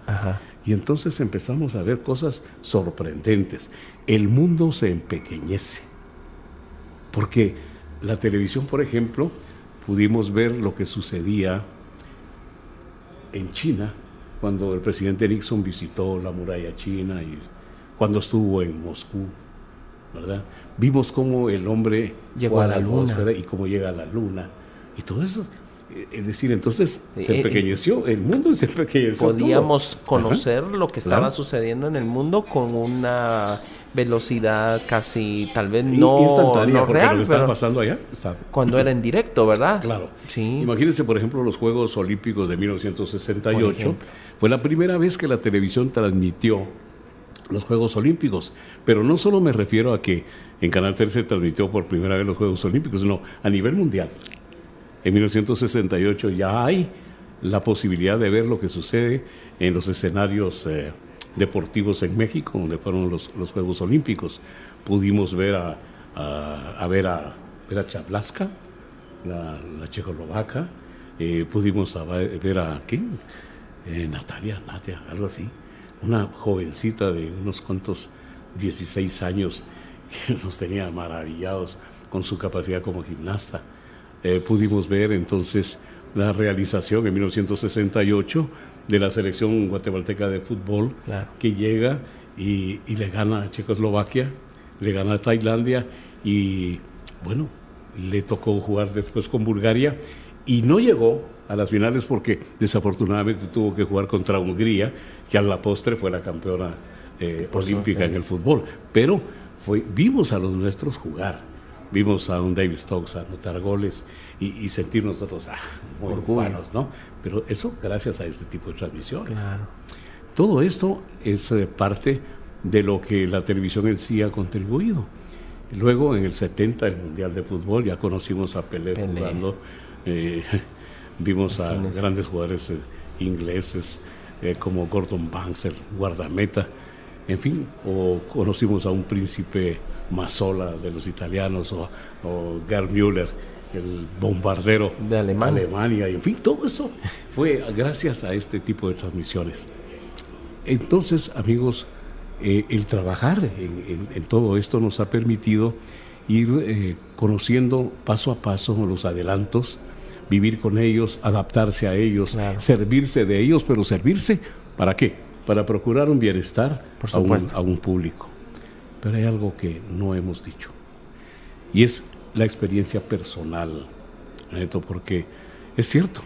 y entonces empezamos a ver cosas sorprendentes. El mundo se empequeñece, porque la televisión, por ejemplo, pudimos ver lo que sucedía en China, cuando el presidente Nixon visitó la muralla china y cuando estuvo en Moscú, ¿verdad? Vimos cómo el hombre llegó a la, atmósfera y cómo llega a la luna. Y todo eso. Es decir, entonces se eh, empequeñeció, el mundo se empequeñeció. Podíamos conocer lo que estaba sucediendo en el mundo con una velocidad casi, tal vez no, instantánea, no real, lo que estaba pasando allá cuando era en directo, ¿verdad? Claro. Sí. Imagínense, por ejemplo, los Juegos Olímpicos de 1968. Fue la primera vez que la televisión transmitió los Juegos Olímpicos. Pero no solo me refiero a que en Canal 13 se transmitió por primera vez los Juegos Olímpicos, sino a nivel mundial. En 1968 ya hay la posibilidad de ver lo que sucede en los escenarios eh, deportivos en México, donde fueron los, Juegos Olímpicos. Pudimos ver a, a, ver a, ver a Chablaska, la, la checoslovaca, eh, pudimos ver a ¿quién? Eh, Natalia, Natia, algo así, una jovencita de unos cuantos 16 años que [LAUGHS] nos tenía maravillados con su capacidad como gimnasta. Eh, pudimos ver entonces la realización en 1968 de la selección guatemalteca de fútbol que llega y, le gana a Checoslovaquia, le gana a Tailandia y bueno, le tocó jugar después con Bulgaria y no llegó a las finales porque desafortunadamente tuvo que jugar contra Hungría, que a la postre fue la campeona eh, olímpica en el fútbol. Pero fue, vimos a los nuestros jugar, vimos a un David Stokes anotar goles y, sentir nosotros ah, muy buenos, ¿no? Pero eso gracias a este tipo de transmisiones. Todo esto es eh, parte de lo que la televisión en sí ha contribuido. Luego, en el 70, el Mundial de Fútbol, ya conocimos a Pelé, jugando, eh, vimos a grandes jugadores eh, ingleses como Gordon Banks, el guardameta, en fin, o conocimos a un príncipe Mazzola de los italianos, o, o Gerd Müller, el bombardero de Alemania. Y en fin, todo eso fue gracias a este tipo de transmisiones. Entonces, amigos, eh, el trabajar en, todo esto nos ha permitido ir eh, conociendo paso a paso los adelantos, vivir con ellos, adaptarse a ellos, servirse de ellos, pero servirse para qué? Para procurar un bienestar a un, a un público. Pero hay algo que no hemos dicho. Y es la experiencia personal, Neto, porque es cierto,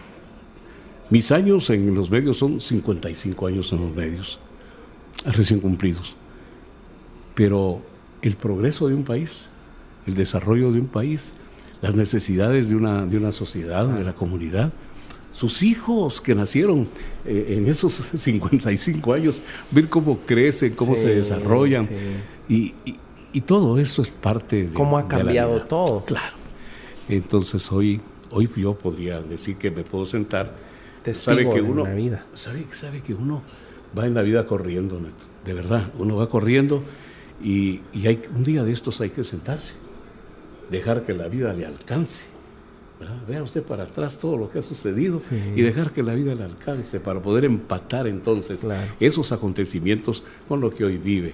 mis años en los medios son 55 años en los medios, recién cumplidos, pero el progreso de un país, el desarrollo de un país, las necesidades de una, de una sociedad, de la comunidad, sus hijos que nacieron eh, en esos [LAUGHS] 55 años, ver cómo crecen, cómo se desarrollan. y, y todo eso es parte de... ¿Cómo ha cambiado todo? Claro. Entonces hoy, hoy yo podría decir que me puedo sentar. sabe que uno, la vida. Sabe, sabe que uno va en la vida corriendo, de verdad. Uno va corriendo y, y, hay, un día de estos hay que sentarse, dejar que la vida le alcance. Vea usted para atrás todo lo que ha sucedido y dejar que la vida le alcance para poder empatar entonces esos acontecimientos con lo que hoy vive.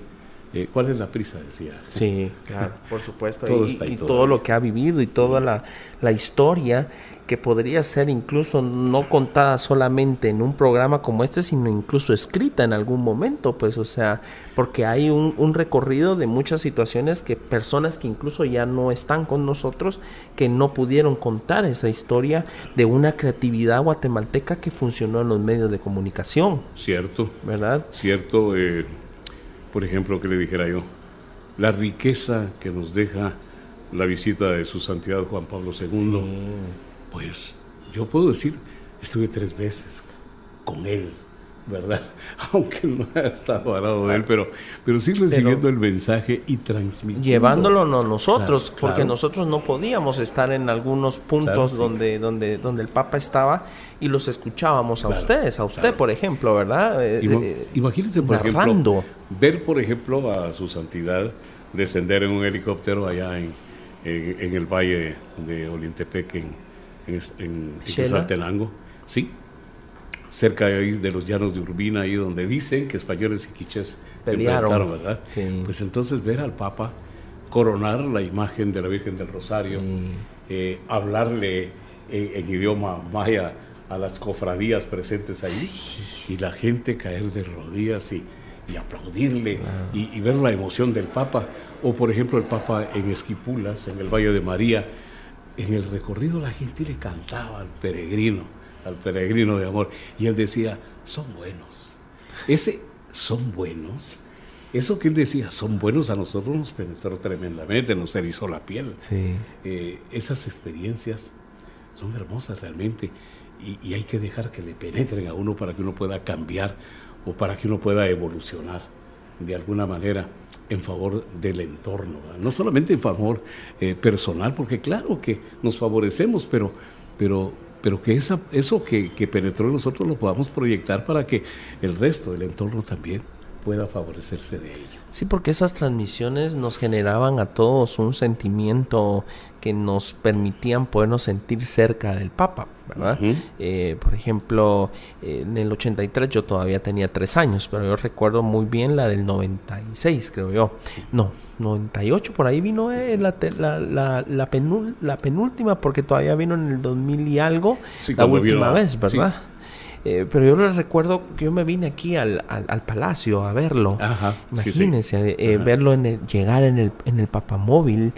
Eh, ¿Cuál es la prisa? Decía. Sí, [LAUGHS] claro, por supuesto. todo y, todo lo que ha vivido y toda la, la, historia que podría ser incluso no contada solamente en un programa como este, sino incluso escrita en algún momento, pues, o sea, porque hay un, un recorrido de muchas situaciones que personas que incluso ya no están con nosotros, que no pudieron contar esa historia de una creatividad guatemalteca que funcionó en los medios de comunicación. Cierto. ¿Verdad? Cierto. Eh por ejemplo, que le dijera yo, la riqueza que nos deja la visita de su santidad Juan Pablo II, pues yo puedo decir, estuve tres veces con él ¿verdad? [LAUGHS] Aunque no haya estado al lado de él, pero, pero sí recibiendo el mensaje y transmitiendo. Llevándolo no nosotros, porque nosotros no podíamos estar en algunos puntos donde, donde, donde el Papa estaba y los escuchábamos a ustedes, a usted, por ejemplo, ¿verdad? Eh, eh, imagínense, por ejemplo, ver, por ejemplo, a su santidad descender en un helicóptero allá en, en, el valle de Olintepec, en, en, en, Sí, cerca de los llanos de Urbina, ahí donde dicen que españoles y quiches se enfrentaron, ¿verdad? Pues entonces ver al Papa coronar la imagen de la Virgen del Rosario, eh, hablarle en, idioma maya a las cofradías presentes ahí y la gente caer de rodillas y, aplaudirle y, y, ver la emoción del Papa. O por ejemplo el Papa en Esquipulas, en el Valle de María, en el recorrido la gente le cantaba al peregrino al peregrino de amor. Y él decía, son buenos. Ese son buenos. Eso que él decía, son buenos, a nosotros nos penetró tremendamente, nos erizó la piel. Eh, esas experiencias son hermosas realmente y, hay que dejar que le penetren a uno para que uno pueda cambiar o para que uno pueda evolucionar de alguna manera en favor del entorno, no solamente en favor eh, personal, porque claro que nos favorecemos, pero, pero pero que esa, eso que, penetró en nosotros lo podamos proyectar para que el resto del entorno también pueda favorecerse de ello. Sí, porque esas transmisiones nos generaban a todos un sentimiento que nos permitían podernos sentir cerca del Papa, ¿verdad? Eh, por ejemplo, en el 83 yo todavía tenía tres años, pero yo recuerdo muy bien la del 96, creo yo. No, 98, por ahí vino eh, la, la, la, penúltima, porque todavía vino en el 2000 y algo, la última vez, ¿verdad? Eh, pero yo les recuerdo que yo me vine aquí al, al, palacio a verlo. Imagínense, eh, verlo en llegar en el, en el papamóvil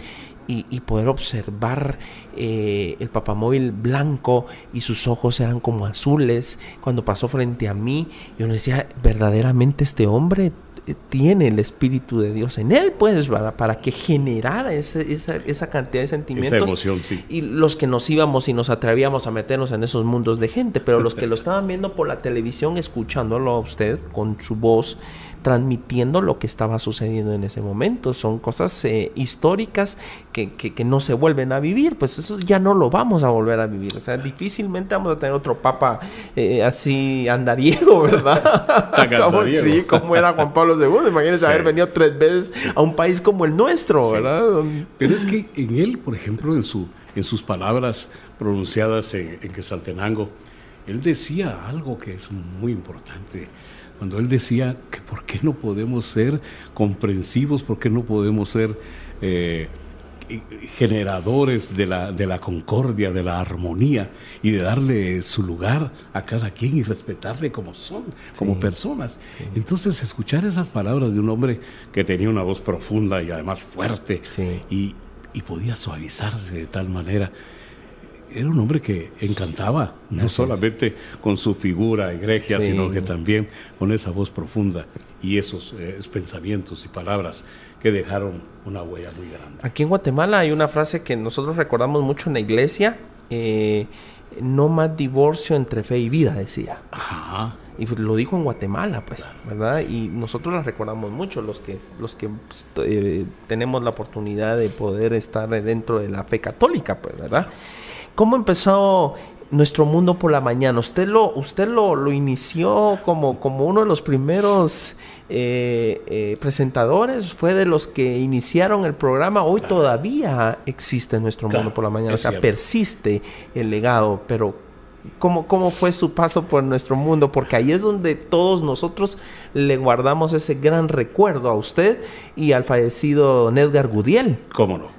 y, y, poder observar eh, el papamóvil blanco y sus ojos eran como azules. Cuando pasó frente a mí, yo decía, verdaderamente este hombre tiene el Espíritu de Dios en él, pues, para, para que generara esa, esa, cantidad de sentimientos. Esa emoción, sí. Y los que nos íbamos y nos atrevíamos a meternos en esos mundos de gente, pero los que lo [LAUGHS] estaban viendo por la televisión, escuchándolo a usted con su voz, transmitiendo lo que estaba sucediendo en ese momento. Son cosas eh, históricas que, que, no se vuelven a vivir, pues eso ya no lo vamos a volver a vivir. O sea, difícilmente vamos a tener otro papa eh, así andariego, [LAUGHS] ¿verdad? como, sí, como era Juan Pablo II. Imagínense haber venido tres veces a un país como el nuestro, ¿verdad? Pero es que en él, por ejemplo, en, su, en sus palabras pronunciadas en, en Quesaltenango, él decía algo que es muy importante cuando él decía que por qué no podemos ser comprensivos, por qué no podemos ser eh, generadores de la, de la concordia, de la armonía y de darle su lugar a cada quien y respetarle como son, como personas. Entonces, escuchar esas palabras de un hombre que tenía una voz profunda y además fuerte y, y podía suavizarse de tal manera era un hombre que encantaba, no solamente con su figura egregia, sino que también con esa voz profunda y esos eh, pensamientos y palabras que dejaron una huella muy grande. Aquí en Guatemala hay una frase que nosotros recordamos mucho en la iglesia, eh, no más divorcio entre fe y vida, decía. Ajá. Y lo dijo en Guatemala, pues, ¿verdad? Y nosotros la recordamos mucho, los que, los que pues, eh, tenemos la oportunidad de poder estar dentro de la fe católica, pues, ¿verdad? ¿Cómo empezó nuestro mundo por la mañana? Usted lo, usted lo, lo inició como, como uno de los primeros eh, eh, presentadores, fue de los que iniciaron el programa. Hoy todavía existe nuestro mundo por la mañana, o sea, persiste el legado, pero ¿cómo, ¿cómo fue su paso por nuestro mundo? Porque ahí es donde todos nosotros le guardamos ese gran recuerdo a usted y al fallecido Nedgar Gudiel. ¿Cómo no?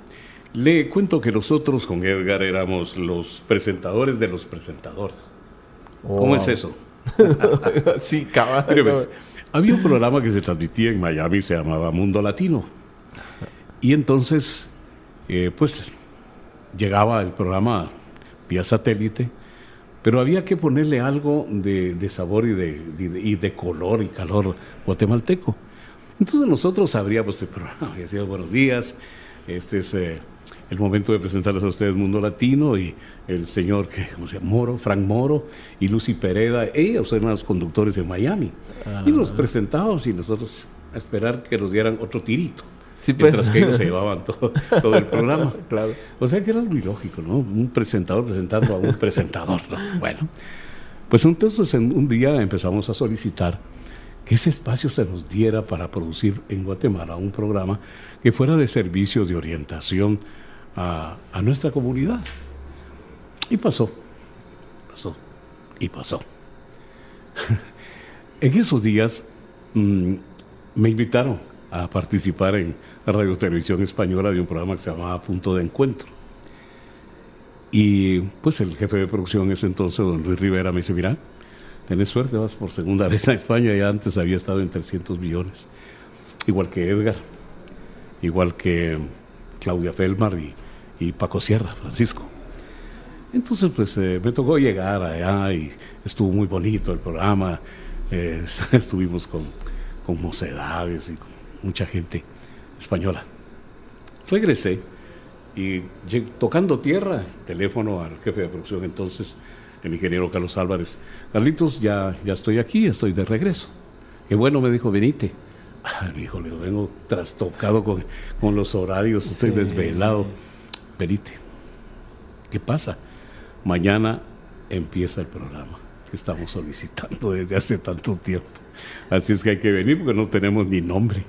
Le cuento que nosotros con Edgar éramos los presentadores de los presentadores. ¿Cómo es eso? [LAUGHS] sí, cabal. Pues, había un programa que se transmitía en Miami, se llamaba Mundo Latino. Y entonces, eh, pues, llegaba el programa vía satélite, pero había que ponerle algo de, sabor y de, y de, color y calor guatemalteco. Entonces nosotros abríamos el programa y decíamos buenos días, este es eh, el momento de presentarles a ustedes Mundo Latino y el señor, ¿cómo se llama? Moro, Frank Moro y Lucy Pereda. Ellos eran los conductores en Miami. Y los presentamos y nosotros a esperar que nos dieran otro tirito. Pues. Mientras que ellos se [LAUGHS] llevaban todo, todo el programa. [LAUGHS] claro. O sea que era muy lógico, ¿no? Un presentador presentando a un presentador, ¿no? Bueno, pues entonces un día empezamos a solicitar que ese espacio se nos diera para producir en Guatemala un programa que fuera de servicio de orientación a, nuestra comunidad. Y pasó, pasó, y pasó. [LAUGHS] en esos días mm, me invitaron a participar en Radio Televisión Española de un programa que se llamaba Punto de Encuentro. Y pues el jefe de producción en ese entonces, don Luis Rivera, me dice, mira, tenés suerte, vas por segunda vez a España, ya antes había estado en 300 millones, igual que Edgar, igual que Claudia Felmar y, Paco Sierra, Francisco. Entonces, pues eh, me tocó llegar allá y estuvo muy bonito el programa. [LAUGHS] Estuvimos con, con mocedades y con mucha gente española. Regresé y tocando tierra, teléfono al jefe de producción entonces, el ingeniero Carlos Álvarez. Carlitos, ya, ya estoy aquí, estoy de regreso. Qué bueno, me dijo, venite. Ah, hijo, le vengo trastocado con, con los horarios, estoy desvelado. Venite. ¿Qué pasa? Mañana empieza el programa que estamos solicitando desde hace tanto tiempo. Así es que hay que venir porque no tenemos ni nombre.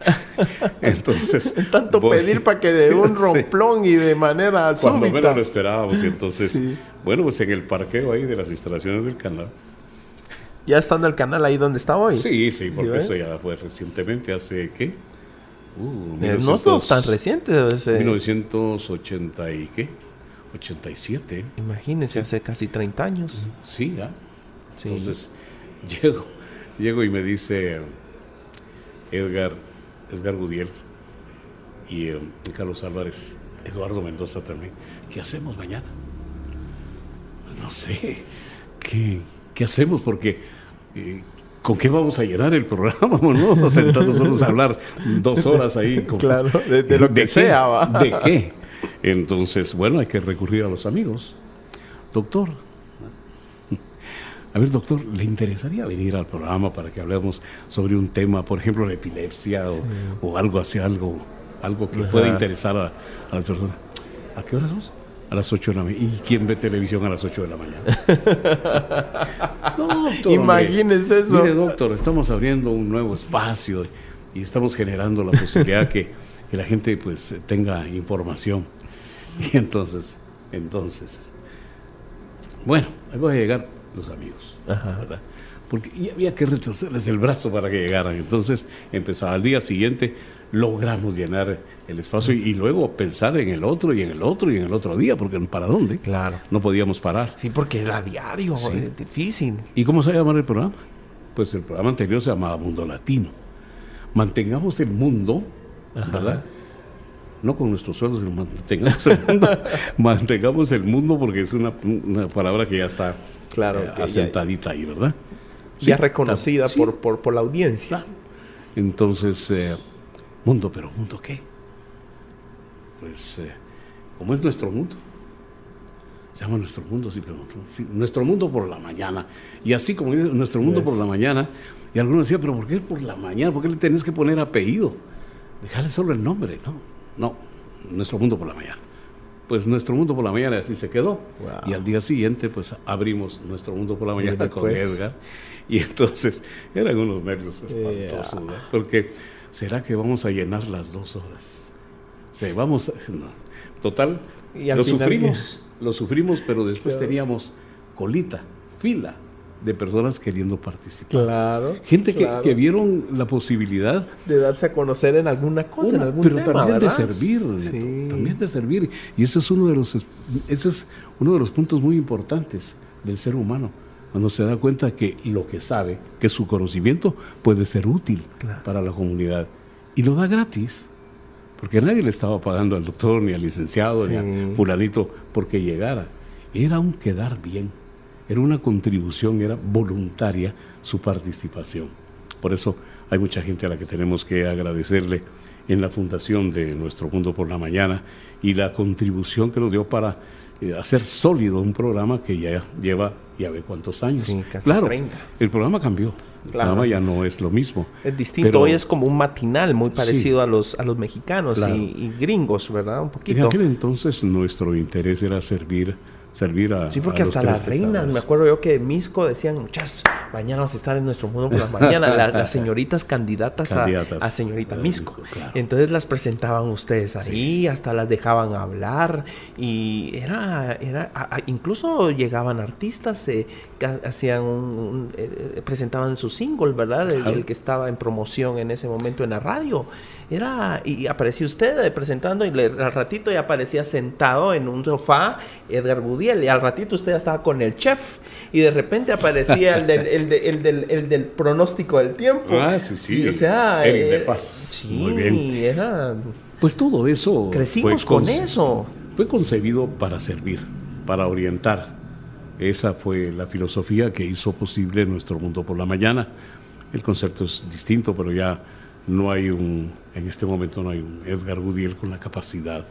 [LAUGHS] Entonces. Tanto pedir para que de un [LAUGHS] romplón y de manera Cuando súbita. menos lo esperábamos. Y entonces, Sí. bueno, pues en el parqueo ahí de las instalaciones del canal. Ya estando el canal ahí donde está hoy. Sí, sí, porque ¿Sí, eh? eso ya fue recientemente, hace ¿qué? Uh, Eh, no 1900 tan reciente. es, eh, 1980 y qué? 87. Imagínese, hace casi 30 años. Sí, ya. Sí. Entonces, [LAUGHS] llego, llego y me dice Edgar, Edgar Gudiel y eh, Carlos Álvarez, Eduardo Mendoza también, ¿qué hacemos mañana? Pues no sé, ¿qué, qué hacemos? Porque, eh, ¿con qué vamos a llenar el programa? [LAUGHS] No vamos a sentarnos nosotros a hablar dos horas ahí. con- Claro, de- de lo que sea, va. ¿De qué? Entonces, bueno, hay que recurrir a los amigos. Doctor, a ver, doctor, ¿le interesaría venir al programa para que hablemos sobre un tema, por ejemplo, la epilepsia o, o algo así, algo, algo que pueda interesar a, a las personas? ¿A qué horas vamos? A las 8 de la mañana. ¿Y quién ve televisión a las 8 de la mañana? [LAUGHS] no, doctor. Imagínese hombre. eso. Mire, doctor, estamos abriendo un nuevo espacio y estamos generando la posibilidad que, que la gente pues tenga información. Y entonces, entonces, bueno, ahí voy a llegar los amigos, Ajá. ¿verdad? Porque y había que retorcerles el brazo para que llegaran. Entonces empezaba al día siguiente, logramos llenar el espacio y, y luego pensar en el otro y en el otro y en el otro día, porque ¿para dónde? Claro. No podíamos parar. Sí, porque era diario, es difícil. ¿Y cómo se va a llamar el programa? Pues el programa anterior se llamaba Mundo Latino. Mantengamos el mundo, ¿verdad? No con nuestros sueldos, sino mantengamos el mundo. [LAUGHS] mantengamos el mundo porque es una, una palabra que ya está Claro, eh, ya- asentadita ahí, ¿verdad? Ya Sí, reconocida sí, por, por, por la audiencia. Claro. Entonces, eh, mundo, pero ¿mundo qué? Pues, eh, ¿cómo es nuestro mundo? Se llama nuestro mundo simplemente. sí, nuestro mundo por la mañana. Y así como dice nuestro mundo por la mañana, y algunos decían, pero ¿por qué por la mañana? ¿Por qué le tenés que poner apellido? Dejarle solo el nombre. No, no, nuestro mundo por la mañana. Pues nuestro mundo por la mañana así se quedó. Wow. Y al día siguiente, pues abrimos nuestro mundo por la mañana Mira, con pues. Edgar. [LAUGHS] Y entonces eran unos nervios espantosos, ¿verdad? Porque ¿será que vamos a llenar las dos horas? Sí, vamos a... no. Total, Y lo sufrimos, lo sufrimos, pero después teníamos colita, fila de personas queriendo participar. Claro. Gente que, claro. que vieron la posibilidad de darse a conocer en alguna cosa, en algún pero tema, también de servir, Sí. también de servir. Y ese es uno de los ese es uno de los puntos muy importantes del ser humano, cuando se da cuenta que lo que sabe, que su conocimiento puede ser útil Claro. para la comunidad y lo da gratis. Porque nadie le estaba pagando al doctor, ni al licenciado, ni Sí. a fulanito porque llegara. Era un quedar bien, era una contribución, era voluntaria su participación. Por eso hay mucha gente a la que tenemos que agradecerle en la fundación de Nuestro Mundo por la Mañana y la contribución que nos dio para eh, hacer sólido un programa que ya lleva, ya ve cuántos años. Sí, casi claro, 30. el programa cambió. El Claro. programa ya no es lo mismo. Es distinto, Pero- hoy es como un matinal muy parecido a los a los mexicanos Claro. y, y gringos, ¿verdad? Un En poquito. aquel entonces nuestro interés era servir, servir a. Sí, porque a hasta las reinas, me acuerdo yo que Misco decían, muchachos, mañana vamos a estar en nuestro mundo por la mañana, la- las [LAUGHS] señoritas candidatas, a- Candidatas. A, señorita Eh, Misco. claro. Entonces las presentaban ustedes ahí, hasta las dejaban hablar y era, era a- incluso llegaban artistas, eh, hacían un, un- eh, presentaban su single, ¿verdad? El, el que estaba en promoción en ese momento en la radio. Era, y aparecía usted presentando y le- al ratito ya aparecía sentado en un sofá Edgar Budiel y al ratito usted ya estaba con el chef y de repente aparecía el del, el de- el del, el del pronóstico del tiempo. Ah, sí, sí. o sea, de eh, Paz. Sí, Muy bien. era... Pues todo eso. Crecimos fue con eso. Fue concebido para servir, para orientar. Esa fue la filosofía que hizo posible nuestro mundo por la mañana. El concepto es distinto, pero ya no hay un, en este momento no hay un Edgar Gudiel con la capacidad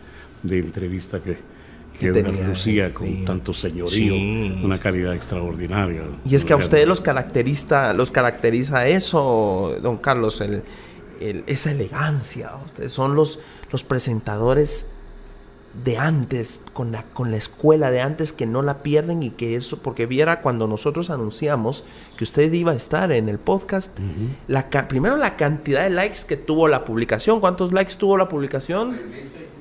de entrevista que, que Edgar tenía, lucía con sí. tanto señorío, Sí. una calidad extraordinaria. Y es que a ustedes los caracteriza, los caracteriza eso, don Carlos, el, el- esa elegancia. Ustedes son los, los presentadores de antes, con la, con la escuela de antes, que no la pierden y que eso, porque viera cuando nosotros anunciamos que usted iba a estar en el podcast, la, primero la cantidad de likes que tuvo la publicación, ¿cuántos likes tuvo la publicación?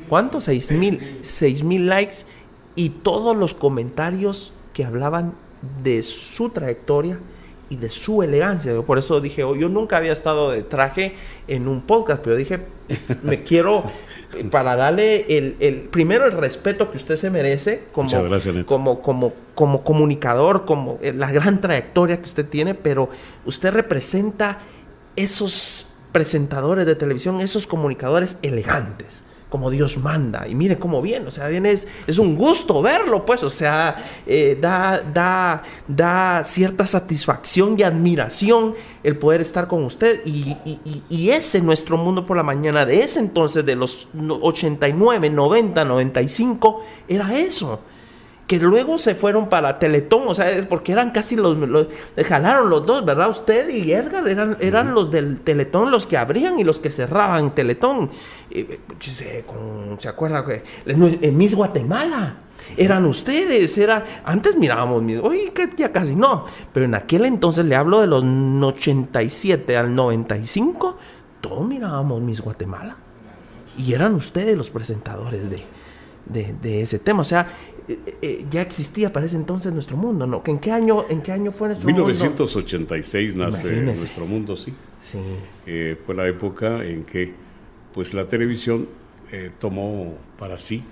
¿Cuántos? Seis mil, seis mil likes y todos los comentarios que hablaban de su trayectoria y de su elegancia. Por eso dije, oh, yo nunca había estado de traje en un podcast, pero dije, me quiero, para darle el, primero el respeto que usted se merece como, como, como, como comunicador, como eh, la gran trayectoria que usted tiene, pero usted representa esos presentadores de televisión, esos comunicadores elegantes como Dios manda. Y mire cómo viene, o sea, viene, es, es un gusto verlo, pues, o sea, eh, da, da, da cierta satisfacción y admiración el poder estar con usted. Y, y, y, ese nuestro mundo por la mañana, de ese entonces, de los 89, 90, 95, era eso que luego se fueron para Teletón, o sea, porque eran casi los, los jalaron los dos, ¿verdad? Usted y Edgar eran, eran los del Teletón los que abrían y los que cerraban Teletón. ¿Se acuerda? En Miss Guatemala. Eran ustedes, era antes mirábamos mis, hoy que ya casi no, pero en aquel entonces le hablo de los 87 al 95, todos mirábamos Miss Guatemala. Y eran ustedes los presentadores de, de, ese tema. O sea, eh, eh, ya existía para ese entonces nuestro mundo, ¿no? ¿En qué año, en qué año fue nuestro 1986 nace nuestro mundo, sí. sí. Eh, fue la época en que pues la televisión tomó para sí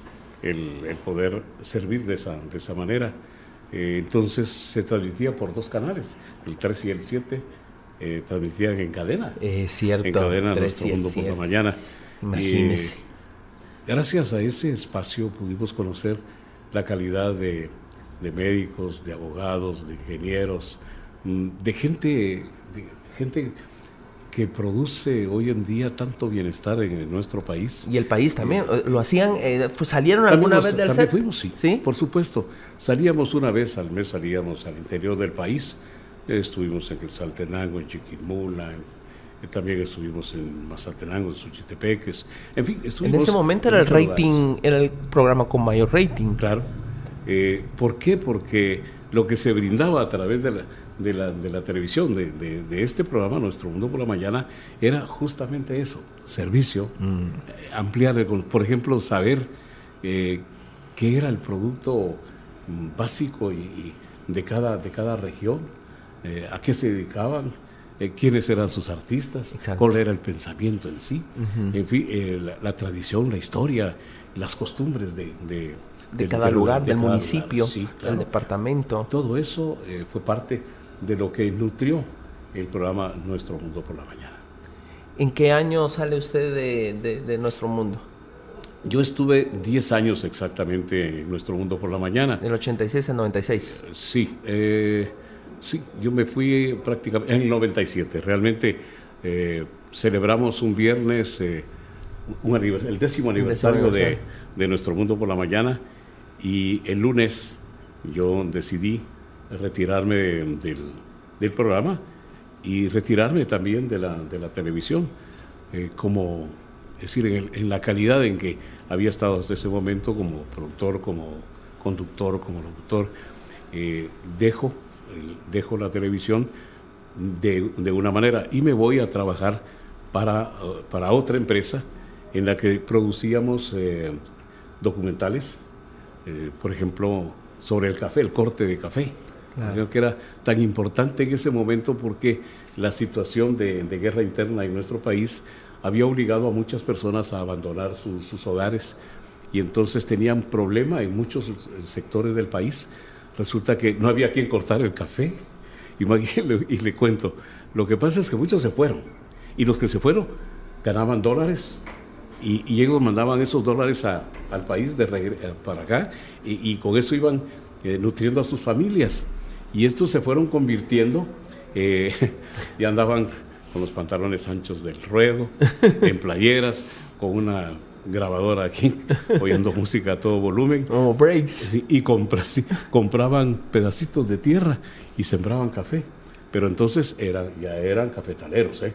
el, poder servir de esa, de esa manera. entonces se transmitía por dos canales, el 3 y el 7 transmitían en cadena. Es cierto. En cadena nuestro mundo por la mañana. Imagínese. Gracias a ese espacio pudimos conocer la calidad de, médicos, de abogados, de ingenieros, mm, de gente, gente que produce hoy en día tanto bienestar en, nuestro país. Y el país también, eh, lo hacían, eh, pues, salieron alguna vez del También fuimos, sí, sí, por supuesto. Salíamos una vez al mes, salíamos al interior del país, estuvimos en el Saltenango, en Chiquimula, en también estuvimos en Mazatenango, en Suchitepeques, en fin, En ese momento era el rating, era el programa con mayor rating. Claro. Eh, ¿Por qué? Porque lo que se brindaba a través de la, de la, de la televisión, de, de, este programa, Nuestro Mundo por la Mañana, era justamente eso, servicio, mm. eh, ampliar, por ejemplo, saber eh, qué era el producto básico y, de, cada, de cada región, a qué se dedicaban, eh, quiénes eran sus artistas, cuál era el pensamiento en sí, en fin, eh, la, tradición, la historia, las costumbres de, de, cada lugar, del municipio, del departamento. Todo eso eh, fue parte de lo que nutrió el programa Nuestro Mundo por la Mañana. ¿En qué año sale usted de, Nuestro Mundo? Yo estuve 10 años exactamente en Nuestro Mundo por la Mañana. Del 86 al 96. Sí. Eh, Sí, yo me fui prácticamente en el 97. Realmente eh, celebramos un viernes eh, el décimo aniversario de, Nuestro Mundo por la Mañana y el lunes yo decidí retirarme del, programa y retirarme también de la, de la televisión, eh, como, es decir, en, en, la calidad en que había estado hasta ese momento como productor, como conductor, como locutor. dejo dejo la televisión de, una manera y me voy a trabajar para, para otra empresa en la que producíamos eh, documentales, eh, por ejemplo, sobre el café, el corte de café. Creo que era tan importante en ese momento porque la situación de, guerra interna en nuestro país había obligado a muchas personas a abandonar sus hogares y entonces tenían problema en muchos sectores del país resulta que no había quien cortar el café. Y, y le cuento, lo que pasa es que muchos se fueron. Y los que se fueron ganaban dólares. Y, ellos mandaban esos dólares al país de eh, para acá. Y, con eso iban eh, nutriendo a sus familias. Y estos se fueron convirtiendo eh, [LAUGHS] y andaban con los pantalones anchos del ruedo, en playeras, con una grabadora aquí, [LAUGHS] oyendo música a todo volumen. Oh, breaks. y compraban pedacitos de tierra y sembraban café. Pero entonces eran, ya eran cafetaleros, ¿eh?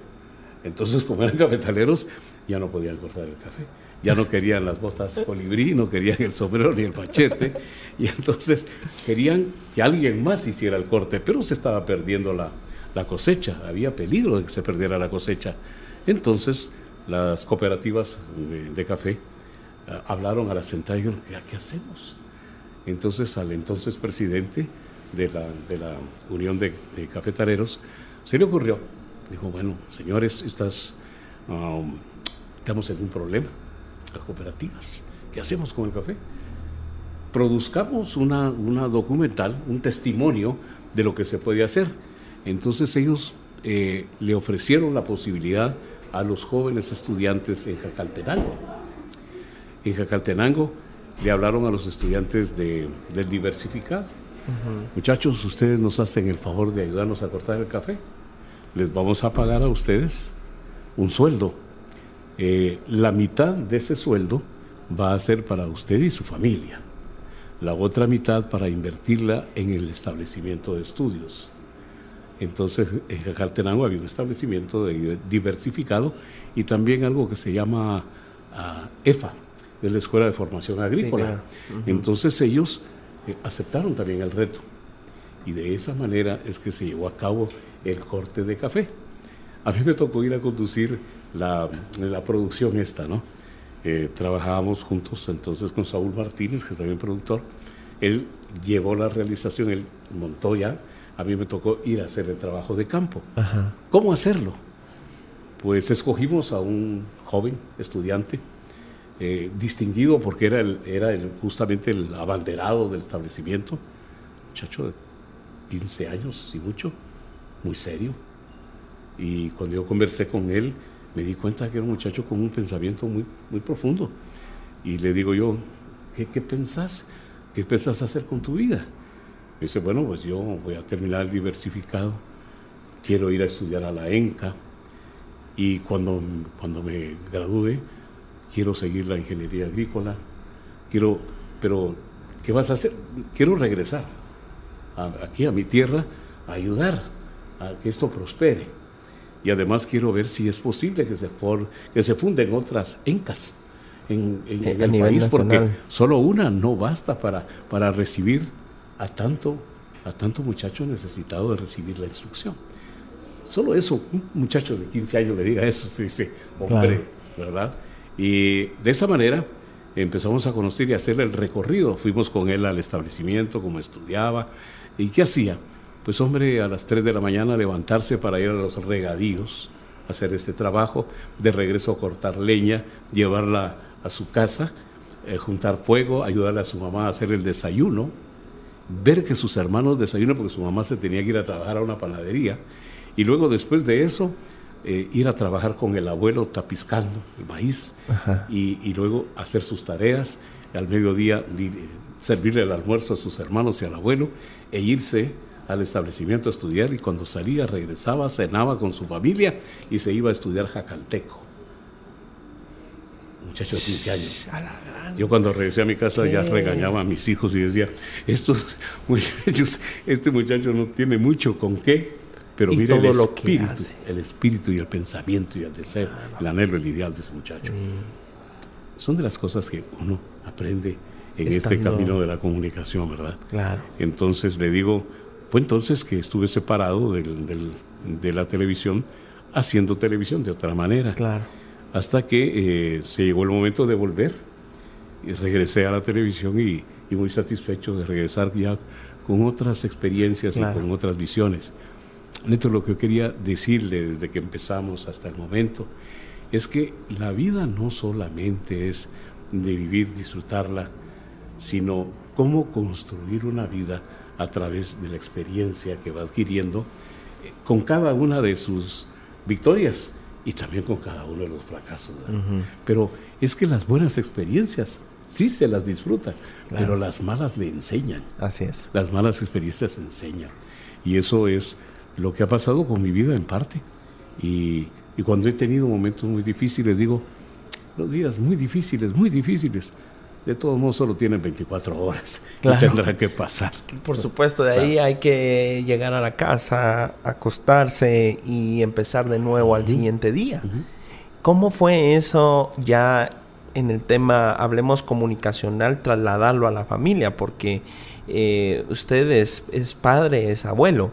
Entonces, como eran cafetaleros, ya no podían cortar el café. ya no querían las botas colibrí, no querían el sombrero ni el machete, y entonces querían que alguien más hiciera el corte, pero se estaba perdiendo la, cosecha, había peligro de que se perdiera la cosecha. Entonces las cooperativas de, café eh, hablaron a la central y ¿qué hacemos? Entonces al entonces presidente de la, de la Unión de, Cafetaleros se le ocurrió, dijo, bueno, señores, estas, um, estamos en un problema las cooperativas. ¿Qué hacemos con el café? Produzcamos una, una documental, un testimonio de lo que se puede hacer. Entonces ellos eh, le ofrecieron la posibilidad a los jóvenes estudiantes en Jacaltenango. En Jacaltenango le hablaron a los estudiantes de, del diversificado. Muchachos, ustedes nos hacen el favor de ayudarnos a cortar el café. Les vamos a pagar a ustedes un sueldo eh, la mitad de ese sueldo va a ser para usted y su familia. La otra mitad para invertirla en el establecimiento de estudios. Entonces, en Jacartenango había un establecimiento diversificado y también algo que se llama ah, EFA, de la Escuela de Formación Agrícola. Entonces ellos eh, aceptaron también el reto. Y de esa manera es que se llevó a cabo el corte de café. A mí me tocó ir a conducir la, la producción esta, ¿no? Eh, trabajábamos juntos entonces con Saúl Martínez, que es también productor. Él llevó la realización, él montó ya. A mí me tocó ir a hacer el trabajo de campo. ¿Cómo hacerlo? Pues escogimos a un joven estudiante, eh, distinguido porque era, el, era el, justamente el abanderado del establecimiento, muchacho de 15 años, y mucho, muy serio. Y cuando yo conversé con él, me di cuenta que era un muchacho con un pensamiento muy, muy profundo. Y le digo yo, ¿qué, qué pensás? ¿Qué pensás hacer con tu vida? Dice, bueno, pues yo voy a terminar el diversificado, quiero ir a estudiar a la ENCA. Y cuando, cuando me gradúe quiero seguir la ingeniería agrícola, quiero, pero ¿qué vas a hacer? Quiero regresar aquí a mi tierra a ayudar a que esto prospere. Y además quiero ver si es posible que se, for, que se funden otras encas en, el país, porque solo una no basta para, para recibir a tanto, a tanto muchacho necesitado de recibir la instrucción. Solo eso, un muchacho de 15 años le diga eso, se dice, hombre, ¿verdad? Y de esa manera empezamos a conocer y hacer el recorrido. Fuimos con él al establecimiento, como estudiaba, y qué hacía pues hombre, a las 3 de la mañana levantarse para ir a los regadíos, hacer este trabajo, de regreso a cortar leña, llevarla a su casa, eh, juntar fuego, ayudarle a su mamá a hacer el desayuno, ver que sus hermanos desayunan porque su mamá se tenía que ir a trabajar a una panadería, y luego después de eso, eh, ir a trabajar con el abuelo tapizcando el maíz y, y, luego hacer sus tareas, al mediodía servirle el almuerzo a sus hermanos y al abuelo e irse al establecimiento a estudiar y cuando salía regresaba, cenaba con su familia y se iba a estudiar jacalteco. Muchacho de 15 años. Yo cuando regresé a mi casa ya regañaba a mis hijos y decía, estos [LAUGHS] muchachos, este muchacho no tiene mucho con qué, pero mire el espíritu, el espíritu y el pensamiento y el deseo, el anhelo, el ideal de ese muchacho. Son de las cosas que uno aprende en este camino de la comunicación, ¿verdad? Claro. Entonces le digo, fue entonces que estuve separado de la televisión, haciendo televisión de otra manera. Claro. Hasta que eh, se llegó el momento de volver y regresé a la televisión y, muy satisfecho de regresar ya con otras experiencias y con otras visiones. Neto, lo que yo quería decirle desde que empezamos hasta el momento es que la vida no solamente es de vivir, disfrutarla, sino cómo construir una vida a través de la experiencia que va adquiriendo eh, con cada una de sus victorias y también con cada uno de los fracasos. Pero es que las buenas experiencias sí se las disfrutan, pero las malas le enseñan. Así es. Las malas experiencias enseñan. Y eso es lo que ha pasado con mi vida en parte. Y, y cuando he tenido momentos muy difíciles, digo, los días muy difíciles, muy difíciles, de todos modos solo tienen 24 horas y tendrá que pasar. Por supuesto, de ahí hay que llegar a la casa, acostarse y empezar de nuevo al siguiente día. ¿Cómo fue eso ya en el tema, hablemos comunicacional, trasladarlo a la familia, porque eh, usted es, es, padre, es abuelo,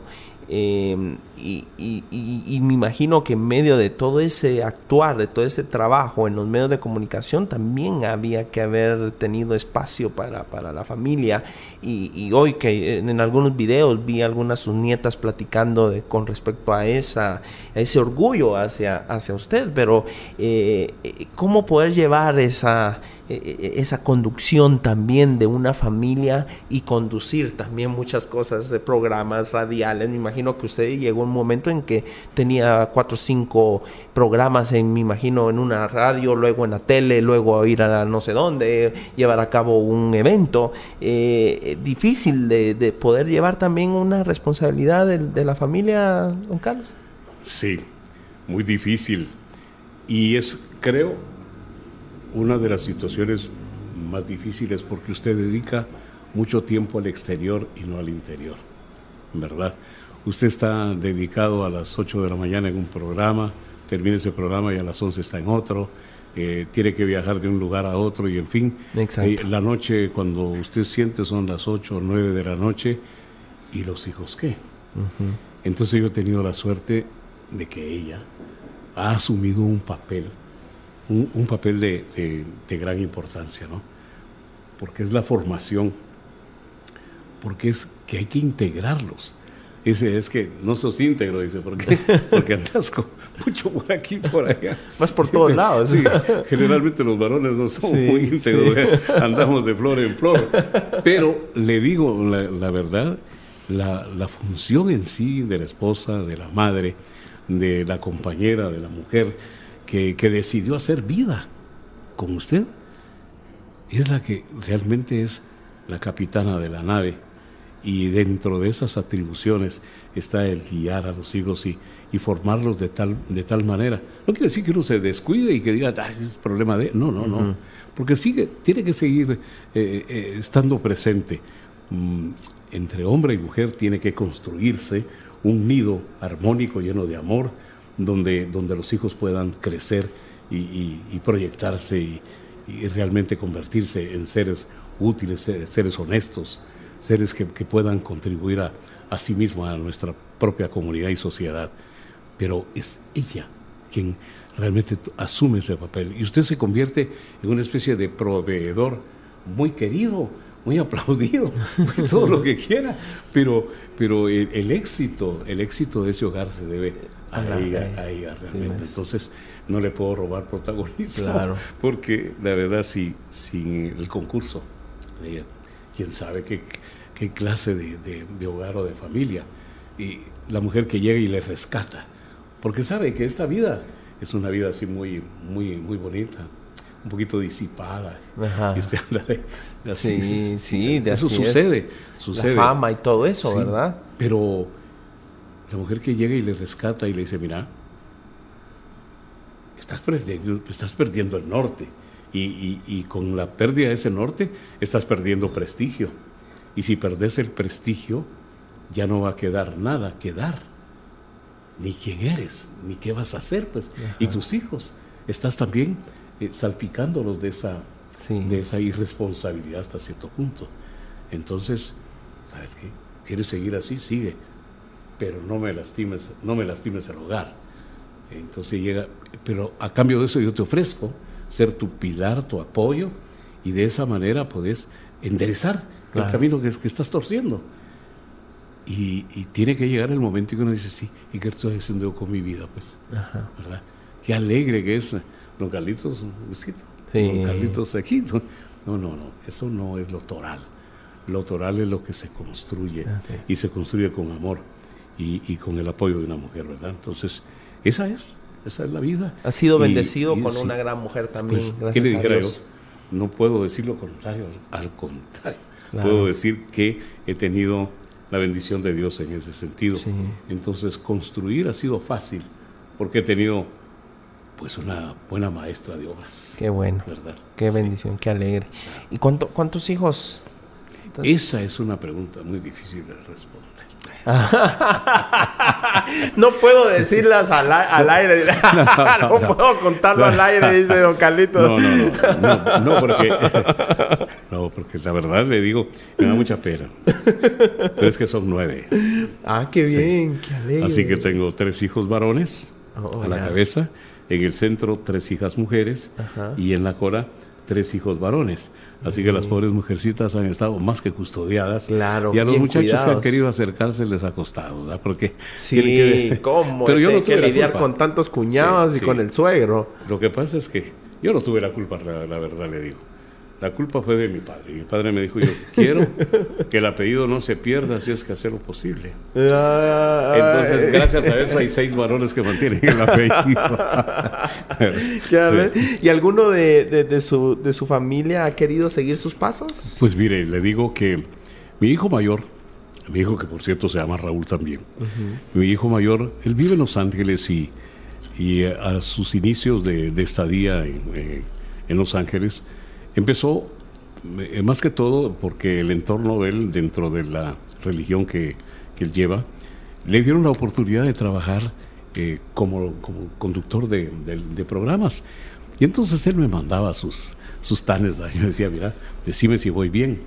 Em, y, me imagino que en medio de todo ese actuar, de todo ese trabajo en los medios de comunicación, también había que haber tenido espacio para, para la familia. Y, hoy que en, algunos videos vi algunas sus nietas platicando de, con respecto a, esa, ese orgullo hacia, hacia usted, pero eh, eh, ¿cómo poder llevar esa e, e, esa conducción también de una familia y conducir también muchas cosas de programas radiales. Me imagino que usted llegó un momento en que tenía cuatro o cinco programas, en, me imagino, en una radio, luego en la tele, luego ir a no sé dónde, llevar a cabo un evento. Eh, difícil de, poder llevar también una responsabilidad de, de la familia, don Carlos. Sí, muy difícil. Y es, creo, una de las situaciones más difíciles porque usted dedica mucho tiempo al exterior y no al interior, ¿verdad? Usted está dedicado a las 8 de la mañana en un programa, termina ese programa y a las 11 está en otro, eh, tiene que viajar de un lugar a otro y en fin, eh, la noche cuando usted siente son las 8 o 9 de la noche y los hijos qué. Entonces yo he tenido la suerte de que ella ha asumido un papel un, papel de, gran importancia, ¿no? Porque es la formación, porque es que hay que integrarlos. Dice, es que no sos íntegro, dice, porque, porque andas mucho por aquí por allá. Vas por todos lados. Sí, generalmente los varones no son muy íntegros, [LAUGHS] andamos de flor en flor. Pero le digo la, verdad, la, la, función en sí de la esposa, de la madre, de la compañera, de la mujer, que, decidió hacer vida con usted, es la que realmente es la capitana de la nave. Y dentro de esas atribuciones está el guiar a los hijos y, formarlos de tal, de tal manera. No quiere decir que uno se descuide y que diga, ah, es problema de... No, no, no. Porque sigue, tiene que seguir eh, eh, estando presente. Mm, entre hombre y mujer tiene que construirse un nido armónico lleno de amor, donde, donde los hijos puedan crecer y, proyectarse y, realmente convertirse en seres útiles, seres honestos, seres que, puedan contribuir a, a sí mismo, a nuestra propia comunidad y sociedad. Pero es ella quien realmente asume ese papel. Y usted se convierte en una especie de proveedor muy querido, muy [LAUGHS] aplaudido, todo lo que quiera, pero, pero el, éxito, el éxito de ese hogar se debe a, ella, realmente. Entonces no le puedo robar protagonismo, porque la verdad si sin el concurso, quién sabe qué, qué clase de, de, hogar o de familia, y la mujer que llega y le rescata, porque sabe que esta vida es una vida así muy, muy, muy bonita un poquito disipada. Este, [LAUGHS] así, sí, sí, de eso sucede, sucede. La fama y todo eso, ¿verdad? Pero la mujer que llega y le rescata y le dice, mira, estás perdiendo, estás perdiendo el norte. Y, y, con la pérdida de ese norte estás perdiendo prestigio. Y si perdes el prestigio, ya no va a quedar nada que dar. Ni quién eres, ni qué vas a hacer, pues. Y tus hijos. Estás también eh, salpicándolos de esa, de esa irresponsabilidad hasta cierto punto. Entonces, ¿sabes qué? ¿Quieres seguir así? Sigue, pero no me lastimes, no me lastimes el hogar. Entonces llega, pero a cambio de eso yo te ofrezco ser tu pilar, tu apoyo, y de esa manera puedes enderezar el camino que, que estás torciendo. Y, tiene que llegar el momento en que uno dice, sí, ¿y qué estoy haciendo con mi vida? Pues, ¿verdad? Qué alegre que es Don Carlitos, Luisito. Don Carlitos aquí. No, no, no. Eso no es lo toral. Lo toral es lo que se construye ah, y se construye con amor y, con el apoyo de una mujer, ¿verdad? Entonces, esa es, esa es la vida. Ha sido bendecido con una gran mujer también. Pues, ¿Qué le dijera yo? No puedo decir lo contrario, al contrario. Puedo decir que he tenido la bendición de Dios en ese sentido. Entonces, construir ha sido fácil porque he tenido pues una buena maestra de obras. Qué bueno. ¿Verdad? Qué bendición, qué alegre. ¿Y cuánto, cuántos hijos? Esa es una pregunta muy difícil de responder. [LAUGHS] no puedo decirlas al, aire. [LAUGHS] no, puedo contarlo al aire, dice don Carlitos. No, no, no. No, porque, [LAUGHS] no, porque la verdad le digo, me da mucha pena. Pero es que son nueve. Ah, qué bien, qué alegre. Así que tengo tres hijos varones oh, a la cabeza. En el centro, tres hijas mujeres. Y en la cola, tres hijos varones. Así que las pobres mujercitas han estado más que custodiadas. Claro. Y a los muchachos que han querido acercarse les ha costado, ¿verdad? Porque. Sí, ¿cómo? Pero yo no que lidiar con tantos cuñados y con el suegro. Lo que pasa es que yo no tuve la culpa, la verdad le digo. La culpa fue de mi padre. Mi padre me dijo, yo quiero que el apellido no se pierda si es que hacer lo posible. Entonces, gracias a eso hay seis varones que mantienen el apellido. [LAUGHS] ¿Y alguno de, su, de su familia ha querido seguir sus pasos? Pues mire, le digo que mi hijo mayor, mi hijo que por cierto se llama Raúl también, mi hijo mayor, él vive en Los Ángeles y, y a sus inicios de, estadía en, eh, en Los Ángeles, Empezó eh, más que todo porque el entorno de él, dentro de la religión que, él lleva, le dieron la oportunidad de trabajar eh, como, conductor de, programas. Y entonces él me mandaba sus, sus tanes, [LAUGHS] y me decía, mira, decime si voy bien.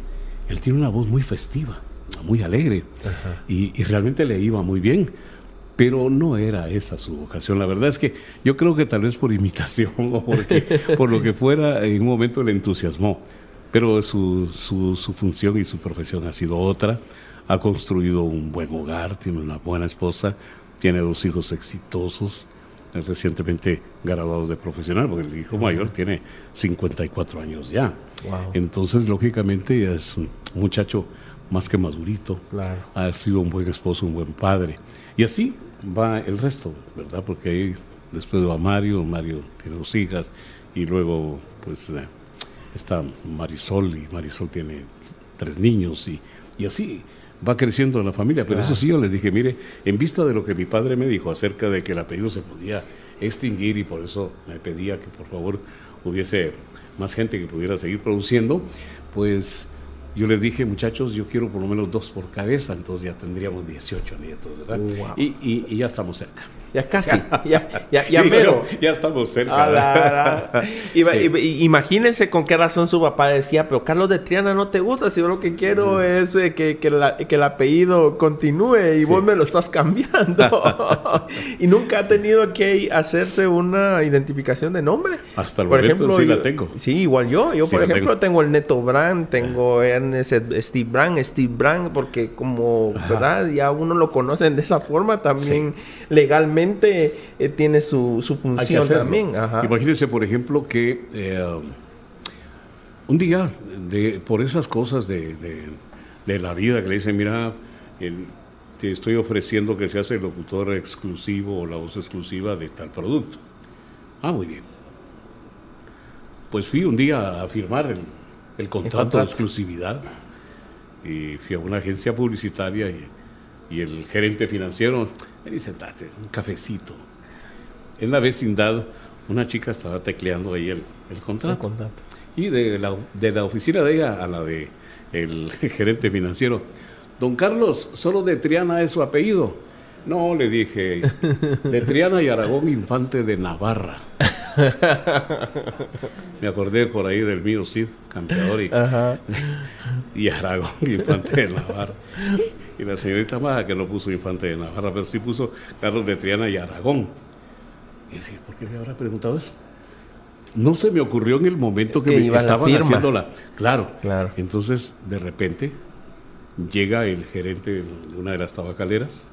Él tiene una voz muy festiva, muy alegre, y, y, realmente le iba muy bien pero no era esa su vocación. La verdad es que yo creo que tal vez por [LAUGHS] imitación o porque, por lo que fuera, en un momento le entusiasmó, pero su, su, su, función y su profesión ha sido otra. Ha construido un buen hogar, tiene una buena esposa, tiene dos hijos exitosos, recientemente graduados de profesional, porque el hijo mayor tiene 54 años ya. Entonces, lógicamente, es un muchacho más que madurito. Ha sido un buen esposo, un buen padre. Y así va el resto, ¿verdad? Porque ahí después va Mario, Mario tiene dos hijas y luego pues eh, está Marisol y Marisol tiene tres niños y, y así va creciendo la familia. Pero eso sí, yo les dije, mire, en vista de lo que mi padre me dijo acerca de que el apellido se podía extinguir y por eso me pedía que por favor hubiese más gente que pudiera seguir produciendo, pues yo les dije, muchachos, yo quiero por lo menos dos por cabeza, entonces ya tendríamos 18 nietos, ¿verdad? Y, y, ya estamos cerca. Ya [LAUGHS] casi, ya, ya, ya, pero, ya estamos cerca. [LAUGHS] Imagínense con qué razón su papá decía, pero Carlos de Triana no te gusta, si yo lo que quiero es eh, que, que, el apellido continúe y vos me lo estás cambiando. [LAUGHS] y nunca ha tenido que hacerse una identificación de nombre. Hasta el por ejemplo, sí la tengo. Sí, igual yo. Yo, por ejemplo, tengo. el Neto Brand, tengo ese Steve Brand, Steve Brand, porque como, ¿verdad? Ya uno lo conocen de esa forma también legalmente eh, tiene su, función también. Imagínense, por ejemplo, que eh, un día, de, por esas cosas de, la vida, que le dicen, mira, te estoy ofreciendo que seas el locutor exclusivo o la voz exclusiva de tal producto. Ah, muy bien. Pues fui un día a firmar el, contrato, de exclusividad y fui a una agencia publicitaria y, y el gerente financiero Vení, sentate, un cafecito. En la vecindad, una chica estaba tecleando ahí el, el contrato. Y de la, de la oficina de ella a la de el [LAUGHS] gerente financiero, don Carlos, solo de Triana es su apellido. No, le dije, de Triana y Aragón Infante de Navarra. Me acordé por ahí del mío Cid, campeador, y, [LAUGHS] y Aragón Infante de Navarra. Y la señorita Maja, que no puso Infante de Navarra, pero sí puso Carlos de Triana y Aragón. Y decía, ¿por qué me habrá preguntado eso? No se me ocurrió en el momento que, me estaban la. Claro. claro. Entonces, de repente, llega el gerente de una de las tabacaleras,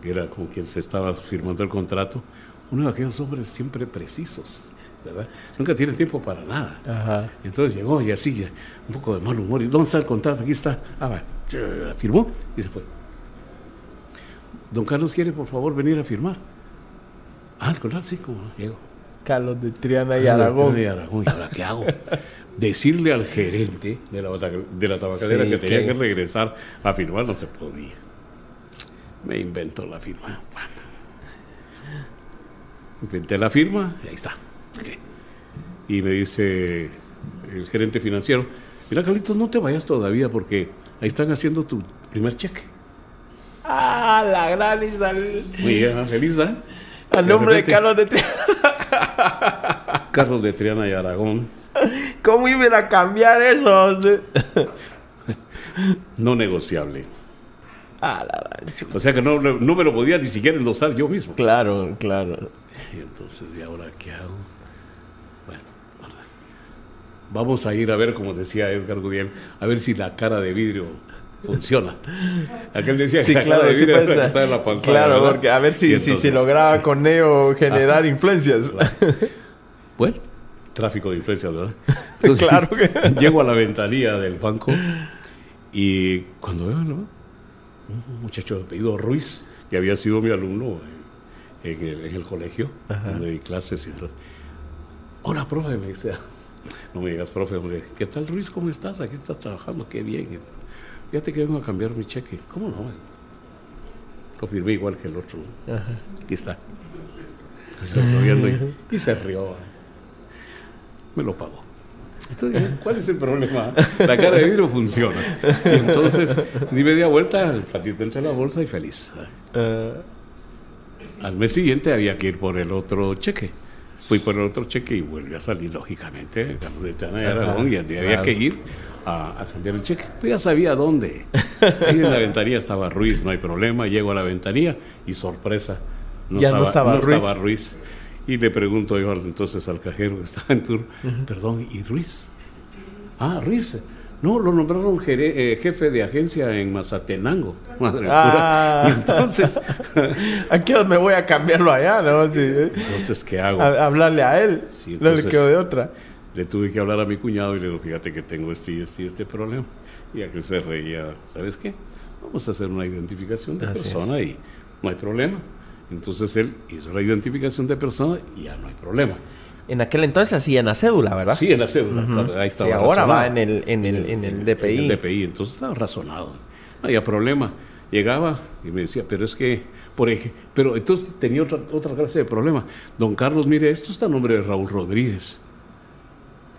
que era con quien se estaba firmando el contrato, uno de aquellos hombres siempre precisos. ¿verdad? Nunca tiene tiempo para nada. Ajá. Entonces llegó y así, un poco de mal humor. ¿Y dónde está el contrato? Aquí está. Ah, va firmó y se fue. Don Carlos quiere por favor venir a firmar. Ah, el sí, como llego. Carlos de Triana y Aragón. y Aragón. ¿Y ahora qué hago? [LAUGHS] Decirle al gerente de la, de la tabacalera que tenía que... regresar a firmar no se podía. Me inventó la firma. Inventé la firma y ahí está. Y me dice el gerente financiero, mira Carlitos, no te vayas todavía porque Ahí están haciendo tu primer cheque. Ah, la gran Isabel. Muy bien, feliz, ¿eh? A nombre de, Carlos de Triana. [LAUGHS] Carlos de Triana y Aragón. ¿Cómo iban a cambiar eso? [LAUGHS] no negociable. Ah, o sea que no, no, me lo podía ni siquiera endosar yo mismo. Claro, claro. Y entonces, ¿y ahora qué hago? Vamos a ir a ver, como decía Edgar Gudiel, a ver si la cara de vidrio funciona. Aquel decía que la cara de vidrio está en la pantalla. Claro, porque a ver si, si, lograba con Neo generar influencias. Bueno, tráfico de influencias, ¿verdad? [LAUGHS] Entonces, claro [LAUGHS] llego a la ventanilla del banco y cuando veo, ¿no? un muchacho de apellido Ruiz, que había sido mi alumno en, el, colegio, donde di clases. Y entonces, hola, profe, me dice, no me digas, profe, hombre, ¿qué tal Ruiz? ¿Cómo estás? Aquí estás trabajando, qué bien. Fíjate que vengo a cambiar mi cheque. ¿Cómo no? Lo firmé igual que el otro. Aquí está. Se y, y se rió. Me lo pagó. Entonces, ¿cuál es el problema? La cara de vidrio funciona. Y entonces, di media vuelta, el platito entre la bolsa y feliz. Eh. Al mes siguiente había que ir por el otro cheque. Fui por el otro cheque y vuelve a salir, lógicamente, Carlos de Tana y Aragón, y había que ir a, cambiar el cheque. Pues ya sabía dónde. Ahí en la ventanilla estaba Ruiz, no hay problema. Llego a la ventanilla y sorpresa. No ya estaba, no estaba Ruiz. Y le pregunto yo entonces al cajero que estaba en turno, perdón, ¿y Ruiz? Ah, Ruiz. No, lo nombraron eh, jefe de agencia en Mazatenango. Madre ah. Y [LAUGHS] entonces. [LAUGHS] Aquí me voy a cambiarlo allá, ¿no? ¿eh? Entonces, ¿qué hago? hablarle a él. no le quedó de otra. Le tuve que hablar a mi cuñado y le digo, fíjate que tengo este y este y este problema. Y aquel se reía, ¿sabes qué? Vamos a hacer una identificación de persona y no hay problema. Entonces él hizo la identificación de persona y ya no hay problema. En aquel entonces hacía en la cédula, ¿verdad? Sí, en la cédula. Ahí estaba. Y ahora va en el, en el, en el DPI. En el DPI, entonces estaba razonado. No había problema. Llegaba y me decía, pero es que, por ejemplo, pero entonces tenía otra, otra clase de problema. Don Carlos, mire, esto está a nombre de Raúl Rodríguez.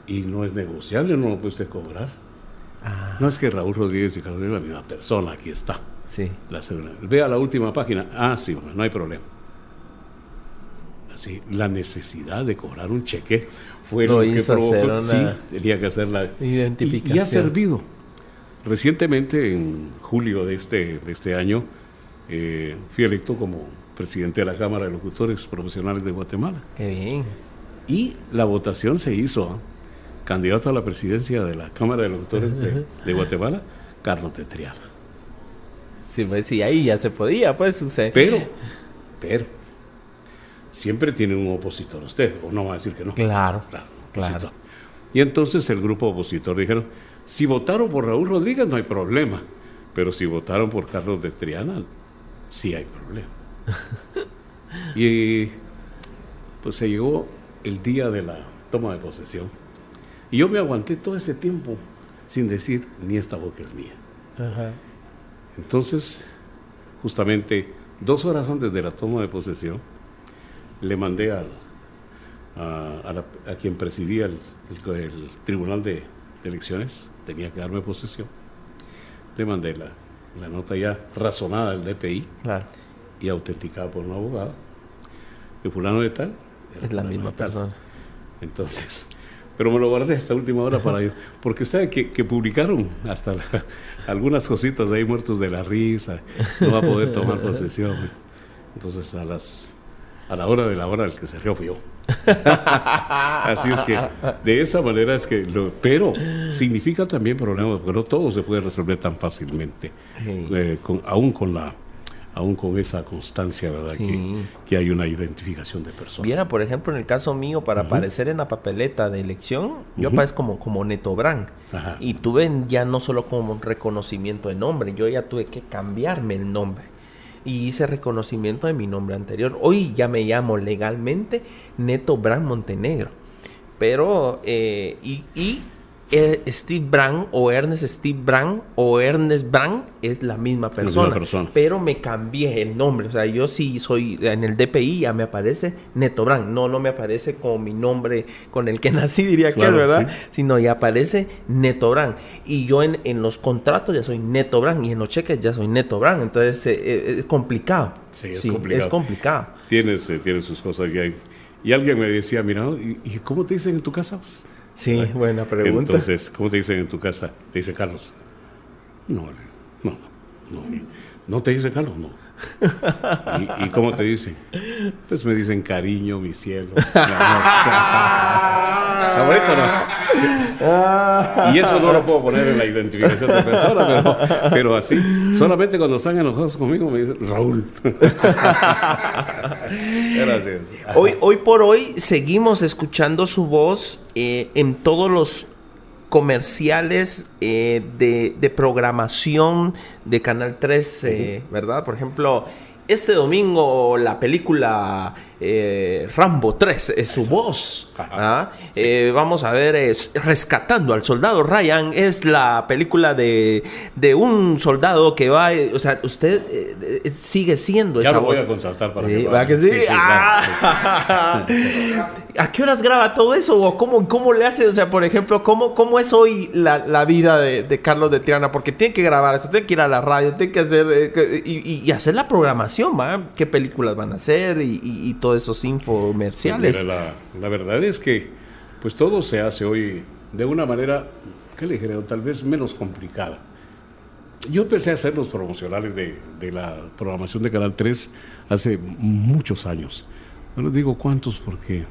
Y no es negociable, no lo puede usted cobrar. Ah. No es que Raúl Rodríguez y Carlos es la misma persona, aquí está. Sí. La Vea la última página. Ah, sí, no hay problema. La necesidad de cobrar un cheque fue lo, que provocó. Sí, tenía que hacer la identificación. Y, ha servido. Recientemente, en julio de este, de este año, eh, fui electo como presidente de la Cámara de Locutores Profesionales de Guatemala. Qué bien. Y la votación se hizo. ¿ah? Candidato a la presidencia de la Cámara de Locutores de, de Guatemala, Carlos Tetriana. Sí, pues sí, ahí ya se podía, pues. suceder. Pero, pero, siempre tiene un opositor usted, o no va a decir que no. Claro, claro. claro. Y entonces el grupo opositor dijeron, si votaron por Raúl Rodríguez no hay problema, pero si votaron por Carlos de Triana, sí hay problema. [LAUGHS] y pues se llegó el día de la toma de posesión. Y yo me aguanté todo ese tiempo sin decir, ni esta boca es mía. Ajá. Entonces, justamente dos horas antes de la toma de posesión, le mandé al, a, quien presidía el, Tribunal de, Elecciones, tenía que darme posesión, le mandé la, nota ya razonada del DPI y autenticada por un abogado, el fulano de tal. Es la misma persona. Entonces, [LAUGHS] pero me lo guardé hasta última hora para ellos, porque sabe que, que publicaron hasta [LAUGHS] algunas cositas ahí muertos de la risa, no va a poder tomar [LAUGHS] posesión. Entonces a las a la hora de la hora el que se rió fui yo. [LAUGHS] Así es que de esa manera es que lo, pero significa también problemas, porque no todo se puede resolver tan fácilmente, eh, aún con la aún con esa constancia, ¿verdad? Que, hay una identificación de personas. Viera, por ejemplo, en el caso mío, para aparecer en la papeleta de elección, yo aparezco como, como Neto Brand. Y tuve ya no solo como reconocimiento de nombre, yo ya tuve que cambiarme el nombre. Y hice reconocimiento de mi nombre anterior. Hoy ya me llamo legalmente Neto Brand Montenegro. Pero, eh, y, Steve Brand o Ernest Steve Brand o Ernest Brand es la misma persona, persona. Pero me cambié el nombre. O sea, yo sí soy en el DPI, ya me aparece Neto Brand. No, no me aparece como mi nombre con el que [LAUGHS] nací, diría que, Claro, ¿verdad? sí. Sino ya aparece Neto Brand. Y yo en, en los contratos ya soy Neto Brand y en los cheques ya soy Neto Brand. Entonces eh, eh, es complicado. Sí, es complicado. Es complicado. Tienes, eh, tienes sus cosas hay- Y alguien me decía, mira, ¿y, y cómo te dicen en tu casa? Sí, buena pregunta. Entonces, ¿cómo te dicen en tu casa? Te dice Carlos. No, no, no. ¿No, ¿No te dicen Carlos? No. [LAUGHS] ¿Y, y cómo te dicen? Pues me dicen cariño, mi cielo. [LAUGHS] Está bonito, ¿no? Y eso no lo puedo poner en la identificación de persona, pero, pero así. Solamente cuando están enojados conmigo me dicen Raúl. [LAUGHS] Gracias. Hoy, hoy por hoy seguimos escuchando su voz eh, en todos los comerciales eh, de, de programación de Canal 3, eh, ¿verdad? Por ejemplo, este domingo la película eh, Rambo 3 es su voz. ¿ah? Eh, vamos a ver, es Rescatando al Soldado Ryan es la película de, de un soldado que va, o sea, usted eh, sigue siendo Ya esa lo voy a contratar para que lo ¿verdad haga. que sí? Sí, sí, claro, Ah. [LAUGHS] ¿A qué horas graba todo eso? ¿O cómo, cómo le hace? O sea, por ejemplo, ¿cómo, cómo es hoy la, la vida de, de Carlos de Triana? Porque tiene que grabar eso, tiene que ir a la radio, tiene que hacer y, hacer la programación, ¿va? ¿Qué películas van a hacer? Y, y- y todos esos infomerciales. Mira, la, la verdad es que pues todo se hace hoy de una manera, ¿qué le creo? Tal vez menos complicada. Yo empecé a hacer los promocionales de, de la programación de Canal 3 hace muchos años. No les digo cuántos porque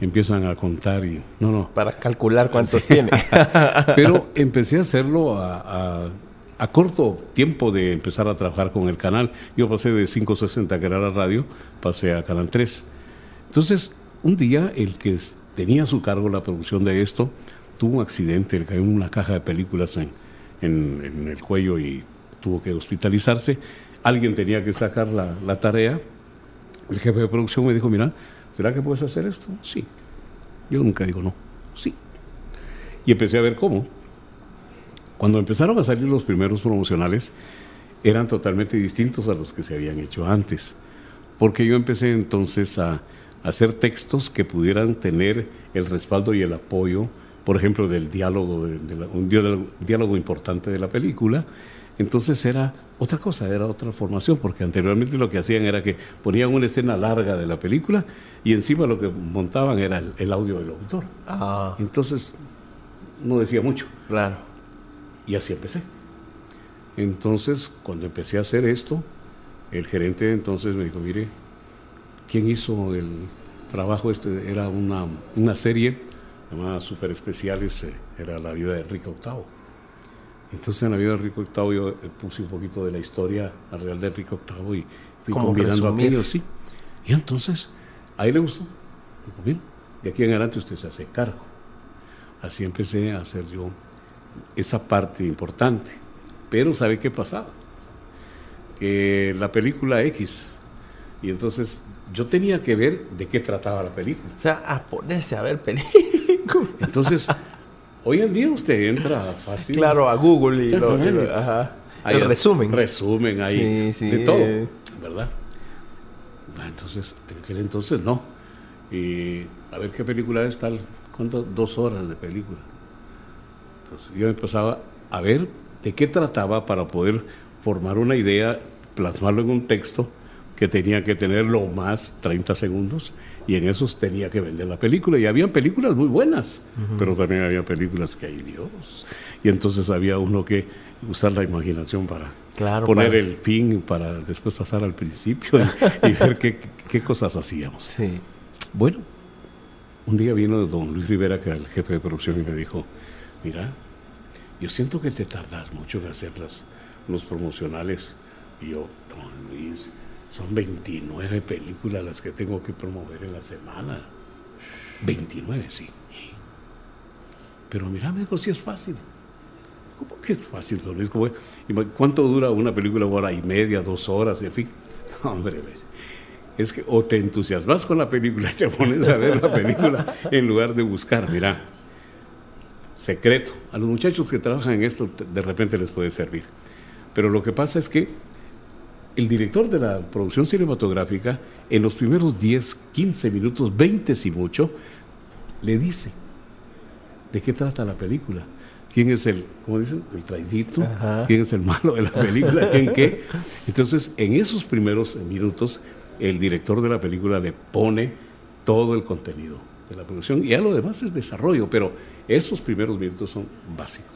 empiezan a contar y... No, no. Para calcular cuántos tiene. [LAUGHS] Pero empecé a hacerlo a, a- a corto tiempo de empezar a trabajar con el canal. Yo pasé de 560, que era la radio, pasé a Canal 3. Entonces, un día el que tenía a su cargo la producción de esto tuvo un accidente, le cayó una caja de películas en el cuello y tuvo que hospitalizarse. Alguien tenía que sacar la, la tarea. El jefe de producción me dijo, mira, ¿será que puedes hacer esto? Sí. Yo nunca digo no. Sí. Y empecé a ver cómo. Cuando empezaron a salir los primeros promocionales, eran totalmente distintos a los que se habían hecho antes. Porque yo empecé entonces a, hacer textos que pudieran tener el respaldo y el apoyo, por ejemplo, del diálogo, de, de la- un diálogo, diálogo importante de la película. Entonces era otra cosa, era otra formación, porque anteriormente lo que hacían era que ponían una escena larga de la película y encima lo que montaban era el, el audio del autor. ah, Entonces no decía mucho. claro. Y así empecé. Entonces, cuando empecé a hacer esto, el gerente entonces me dijo, mire, ¿quién hizo el trabajo este? Era una, una serie llamada Super Especiales, eh, era la vida de Enrique VIII. Entonces en la vida de Enrique VIII yo eh, puse un poquito de la historia real de Enrique VIII y fui Como combinando aquello, sí. Y entonces, a él le gustó. Dijo, mire, de aquí en adelante usted se hace cargo. Así empecé a hacer yo esa parte importante. Pero ¿sabe qué pasaba? Que la película X, y entonces yo tenía que ver de qué trataba la película. O sea, a ponerse a ver películas. [LAUGHS] Entonces, hoy en día usted entra fácil. Claro, a Google y lo, ajá. Ahí el es- resumen. Resumen ahí. Sí, sí. De todo. ¿Verdad? Ah, Entonces, en aquel entonces no. Y a ver qué película es tal. ¿Cuánto? Dos horas de película. Entonces yo empezaba a ver de qué trataba para poder formar una idea, plasmarlo en un texto que tenía que tener lo más 30 segundos y en esos tenía que vender la película. Y habían películas muy buenas, pero también había películas que hay Dios. Y entonces había uno que usar la imaginación para Claro, poner el fin, para después pasar al principio y, y ver qué, qué cosas hacíamos. Sí. Bueno, un día vino don Luis Rivera, que era el jefe de producción, y me dijo, mira, yo siento que te tardas mucho en hacer los promocionales. Y yo, don Luis, son 29 películas las que tengo que promover en la semana. 29, sí. Pero mira, me dijo, sí es fácil. ¿Cómo que es fácil, don Luis? ¿Cómo ¿Cuánto dura una película? Una hora y media, dos horas, en fin. No, [LAUGHS] hombre. Es que o te entusiasmas con la película y te pones a ver la película en lugar de buscar. Mira, secreto. A los muchachos que trabajan en esto de repente les puede servir. Pero lo que pasa es que el director de la producción cinematográfica, en los primeros 10, 15 minutos, 20 si mucho, le dice de qué trata la película. ¿Quién es el, cómo dicen, el traidito? ¿Quién es el malo de la película? [LAUGHS] ¿Quién qué? Entonces, en esos primeros minutos, el director de la película le pone todo el contenido de la producción y ya lo demás es desarrollo, pero esos primeros minutos son básicos.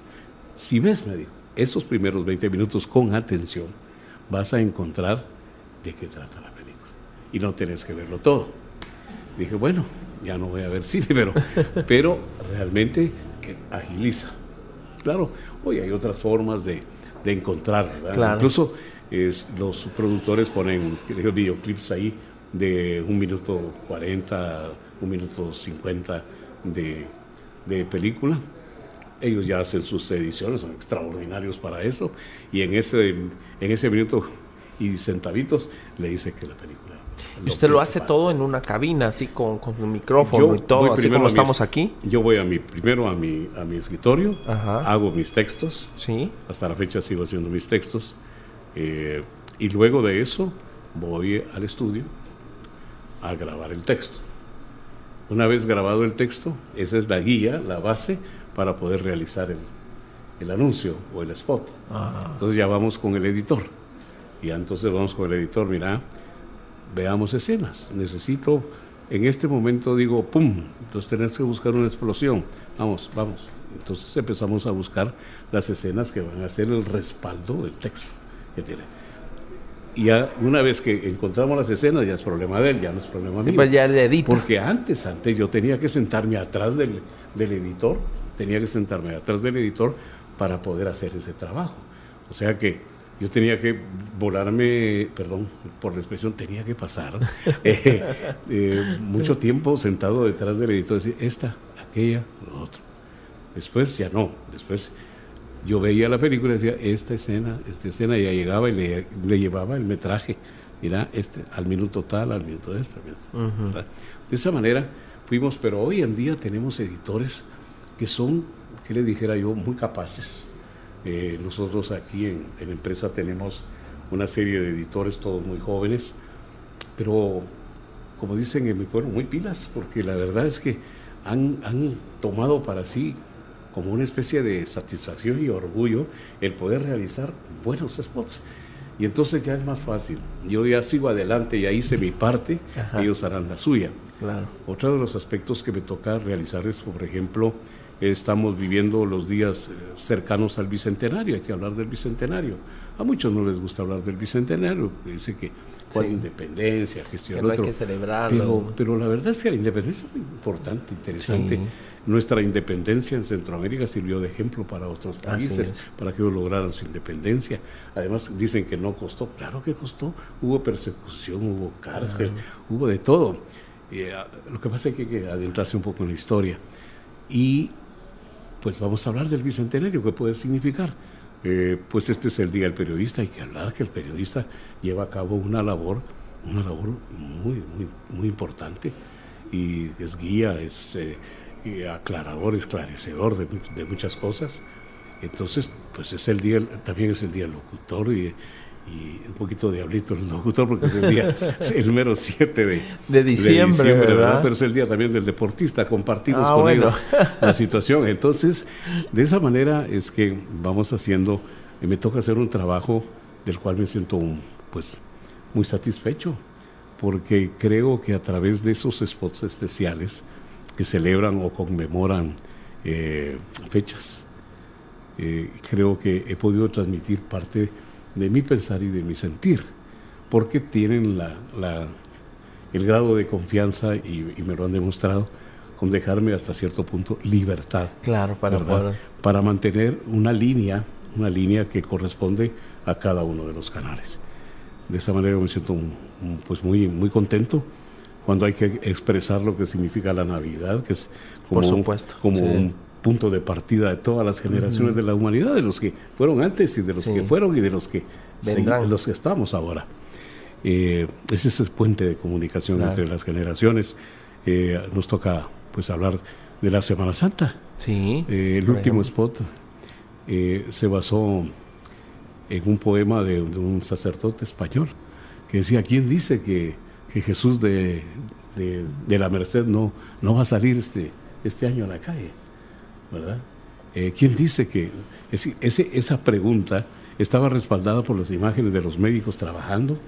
Si ves, me dijo, esos primeros 20 minutos con atención, vas a encontrar de qué trata la película. Y no tenés que verlo todo. Dije, bueno, ya no voy a ver [LAUGHS] cine, pero, pero realmente agiliza. Claro, hoy hay otras formas de, de encontrar, Incluso es, los productores ponen videoclips ahí de un minuto 40, un minuto 50 de, de película. Ellos ya hacen sus ediciones, son extraordinarios para eso. Y en ese, en ese minuto y centavitos le dice que la película. Y usted lo hace todo en una cabina, así con, con un micrófono y todo, así como estamos aquí. Yo voy a mi, primero a mi, a mi escritorio, hago mis textos. Sí. Hasta la fecha sigo haciendo mis textos. Eh, y luego de eso voy al estudio a grabar el texto. Una vez grabado el texto, esa es la guía, la base para poder realizar el, anuncio o el spot. Entonces ya vamos con el editor. Y entonces vamos con el editor, mira, veamos escenas. Necesito, en este momento digo, ¡pum! Entonces tenés que buscar una explosión. Vamos, vamos. Entonces empezamos a buscar las escenas que van a ser el respaldo del texto que tiene. Y ya una vez que encontramos las escenas, ya es problema de él, ya no es problema mío. Pues ya le edita. Porque antes, antes yo tenía que sentarme atrás del, del editor, tenía que sentarme atrás del editor para poder hacer ese trabajo. O sea que yo tenía que volarme, perdón por la expresión, tenía que pasar [LAUGHS] eh, eh, mucho tiempo sentado detrás del editor, decir, esta, aquella, lo otro. Después ya no, después yo veía la película y decía, esta escena, esta escena, ya llegaba y le, le llevaba el metraje, mira, este, al minuto tal, al minuto de esta. De esa manera fuimos, pero hoy en día tenemos editores que son, que le dijera yo, muy capaces. Eh, nosotros aquí en, la empresa tenemos una serie de editores, todos muy jóvenes, pero como dicen en mi pueblo, muy pilas, porque la verdad es que han, han tomado para sí como una especie de satisfacción y orgullo el poder realizar buenos spots. Y entonces ya es más fácil. Yo ya sigo adelante, ya hice mi parte, ellos harán la suya. Claro. Otro de los aspectos que me toca realizar es, por ejemplo, estamos viviendo los días eh, cercanos al bicentenario, hay que hablar del bicentenario. A muchos no les gusta hablar del bicentenario, dice que cuál independencia, gestión otro. Hay que celebrarlo. Pero, pero, la verdad es que la independencia es muy importante, interesante. Nuestra independencia en Centroamérica sirvió de ejemplo para otros países, para que ellos lograran su independencia. Además, dicen que no costó. Claro que costó. Hubo persecución, hubo cárcel, hubo de todo. Eh, lo que pasa es que hay que adentrarse un poco en la historia. Y pues vamos a hablar del bicentenario, ¿qué puede significar? Eh, pues este es el Día del Periodista, hay que hablar que el periodista lleva a cabo una labor, una labor muy, muy, muy importante y es guía, es... Eh, aclarador, esclarecedor de, muchas cosas. Entonces, pues es el día, también es el día del locutor y, un poquito diablito [LAUGHS] el locutor porque es el día, [LAUGHS] el número 7 de, de diciembre, ¿verdad? Pero es el día también del deportista, compartimos ah, con ellos [LAUGHS] la situación. Entonces, de esa manera es que vamos haciendo, y me toca hacer un trabajo del cual me siento pues muy satisfecho, porque creo que a través de esos spots especiales, que celebran o conmemoran eh, fechas. Eh, creo que he podido transmitir parte de mi pensar y de mi sentir, porque tienen la, el grado de confianza y, me lo han demostrado con dejarme hasta cierto punto libertad. Claro, para para mantener una línea, una línea que corresponde a cada uno de los canales. De esa manera me siento pues muy muy contento cuando hay que expresar lo que significa la Navidad, que es como un punto de partida de todas las generaciones de la humanidad, de los que fueron antes y de los que fueron y de los que, Vendrán. los que estamos ahora. Eh, es ese puente de comunicación entre las generaciones. Eh, nos toca pues hablar de la Semana Santa. Sí. Eh, el último spot eh, se basó en un poema de, un sacerdote español que decía, ¿quién dice que, que Jesús de, de, la Merced no, no va a salir este, este año a la calle? ¿Verdad? Eh, ¿Quién dice que ese, esa pregunta estaba respaldada por las imágenes de los médicos trabajando,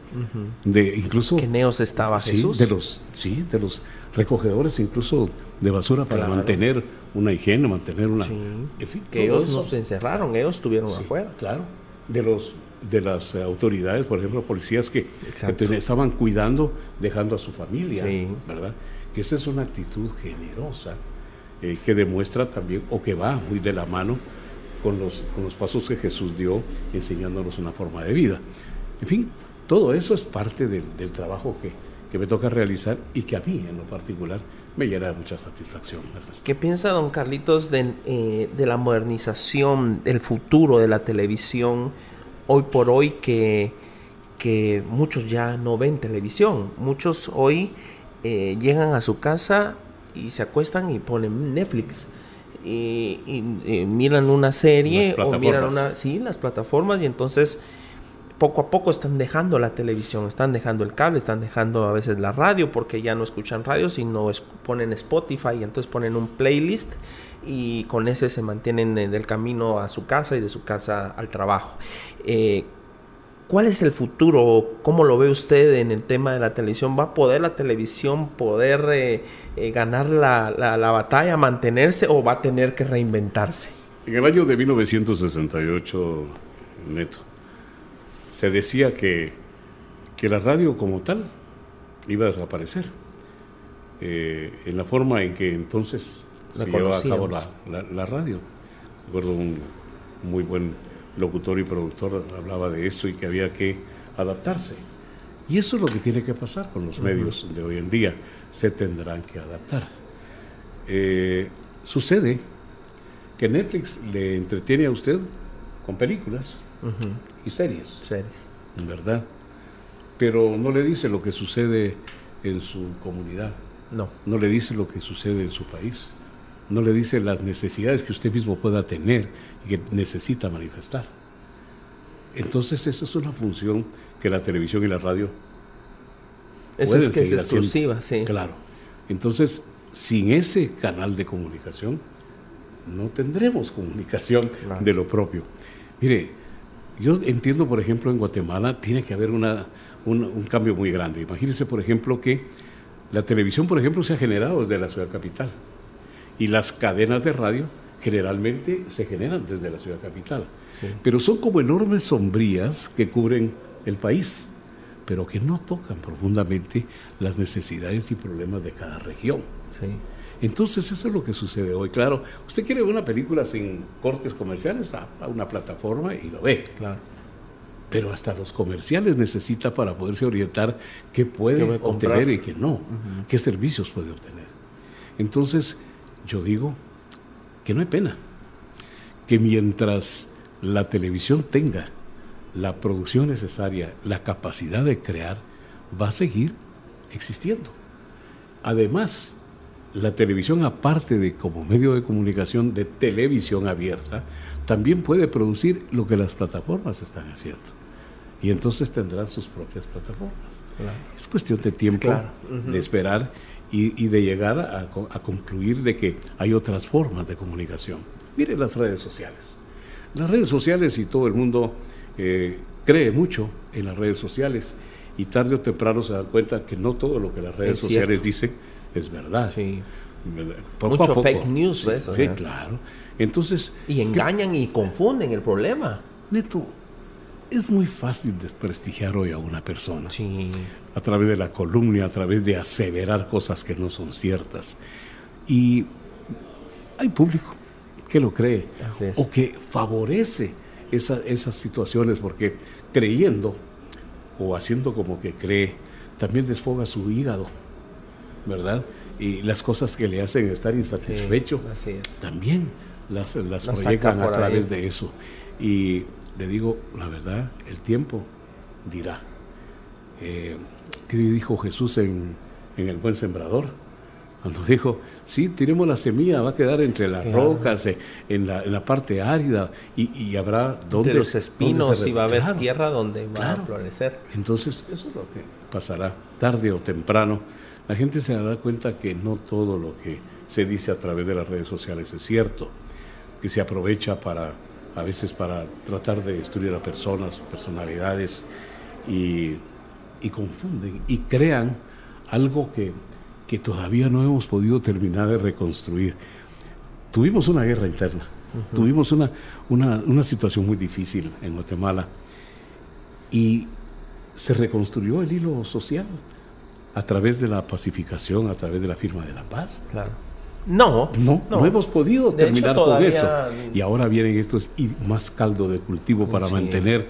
de incluso... ¿Que Neos estaba Jesús? de los, sí, de los recogedores incluso de basura para mantener una higiene, mantener una... que ellos no se encerraron, ellos estuvieron afuera. Claro, de los de las autoridades, por ejemplo, policías que, estaban cuidando, dejando a su familia, ¿verdad? Que esa es una actitud generosa eh, que demuestra también, o que va muy de la mano con los, con los pasos que Jesús dio enseñándonos una forma de vida. En fin, todo eso es parte del, trabajo que, que, me toca realizar y que a mí en lo particular me llena de mucha satisfacción. ¿Qué piensa don Carlitos de, eh, de la modernización, del futuro de la televisión hoy por hoy que, que muchos ya no ven televisión? Muchos hoy eh, llegan a su casa y se acuestan y ponen Netflix y, miran una serie o miran una, sí, las plataformas y entonces poco a poco están dejando la televisión, están dejando el cable, están dejando a veces la radio porque ya no escuchan radio, sino ponen Spotify y entonces ponen un playlist y con ese se mantienen del camino a su casa y de su casa al trabajo. Eh, ¿Cuál es el futuro? ¿Cómo lo ve usted en el tema de la televisión? ¿Va a poder la televisión poder eh, eh, ganar la, la, batalla, mantenerse o va a tener que reinventarse? En el año de 1968, Neto, se decía que, que la radio como tal iba a desaparecer. Eh, en la forma en que entonces se llevaba a cabo la, la radio. Recuerdo un muy buen locutor y productor hablaba de eso y que había que adaptarse. Y eso es lo que tiene que pasar con los medios de hoy en día. Se tendrán que adaptar. Eh, sucede que Netflix le entretiene a usted con películas y series. Series. ¿Verdad? Pero no le dice lo que sucede en su comunidad. No. No le dice lo que sucede en su país no le dice las necesidades que usted mismo pueda tener y que necesita manifestar. Entonces esa es una función que la televisión y la radio esa es que es exclusiva, sí. Claro. Entonces, sin ese canal de comunicación, no tendremos comunicación de lo propio. Mire, yo entiendo, por ejemplo, en Guatemala tiene que haber una, un cambio muy grande. Imagínense, por ejemplo, que la televisión, por ejemplo, se ha generado desde la ciudad capital. Y las cadenas de radio generalmente se generan desde la ciudad capital. Pero son como enormes sombrías que cubren el país, pero que no tocan profundamente las necesidades y problemas de cada región. Entonces eso es lo que sucede hoy. Claro, usted quiere ver una película sin cortes comerciales a, una plataforma y lo ve. Claro. Pero hasta los comerciales necesita para poderse orientar qué puede obtener y qué no, qué servicios puede obtener. Entonces, yo digo que no hay pena, que mientras la televisión tenga la producción necesaria, la capacidad de crear, va a seguir existiendo. Además, la televisión, aparte de como medio de comunicación de televisión abierta, también puede producir lo que las plataformas están haciendo. Y entonces tendrán sus propias plataformas. Es cuestión de tiempo, de esperar y, de llegar a, concluir de que hay otras formas de comunicación. Mire las redes sociales. Las redes sociales y todo el mundo eh, cree mucho en las redes sociales y tarde o temprano se da cuenta que no todo lo que las redes sociales dicen es verdad. Sí. Mucho fake news, sí, eso. Sí, claro. Entonces. Y engañan y confunden el problema. Neto, es muy fácil desprestigiar hoy a una persona. Sí. A través de la columna, a través de aseverar cosas que no son ciertas. Y hay público que lo cree o que favorece esas situaciones porque creyendo o haciendo como que cree, también desfoga su hígado, ¿verdad? Y las cosas que le hacen estar insatisfecho, también las, las, proyectan a través de eso. Y le digo la verdad, el tiempo dirá. Eh, ¿Qué dijo Jesús en, El Buen Sembrador? Cuando dijo, sí, tiremos la semilla, va a quedar entre las rocas, eh, en, la, en, la, parte árida, y, habrá donde... los espinos, y va a haber tierra donde va a florecer. Entonces, eso es lo que pasará, tarde o temprano. La gente se dará cuenta que no todo lo que se dice a través de las redes sociales es cierto, que se aprovecha para, a veces para tratar de destruir a personas, personalidades, y, y confunden y crean algo que que todavía no hemos podido terminar de reconstruir. Tuvimos una guerra interna, tuvimos una, una, situación muy difícil en Guatemala y se reconstruyó el hilo social a través de la pacificación, a través de la firma de la paz. Claro. No, no, no, hemos podido terminar con eso. Y ahora vienen estos y más caldo de cultivo para mantener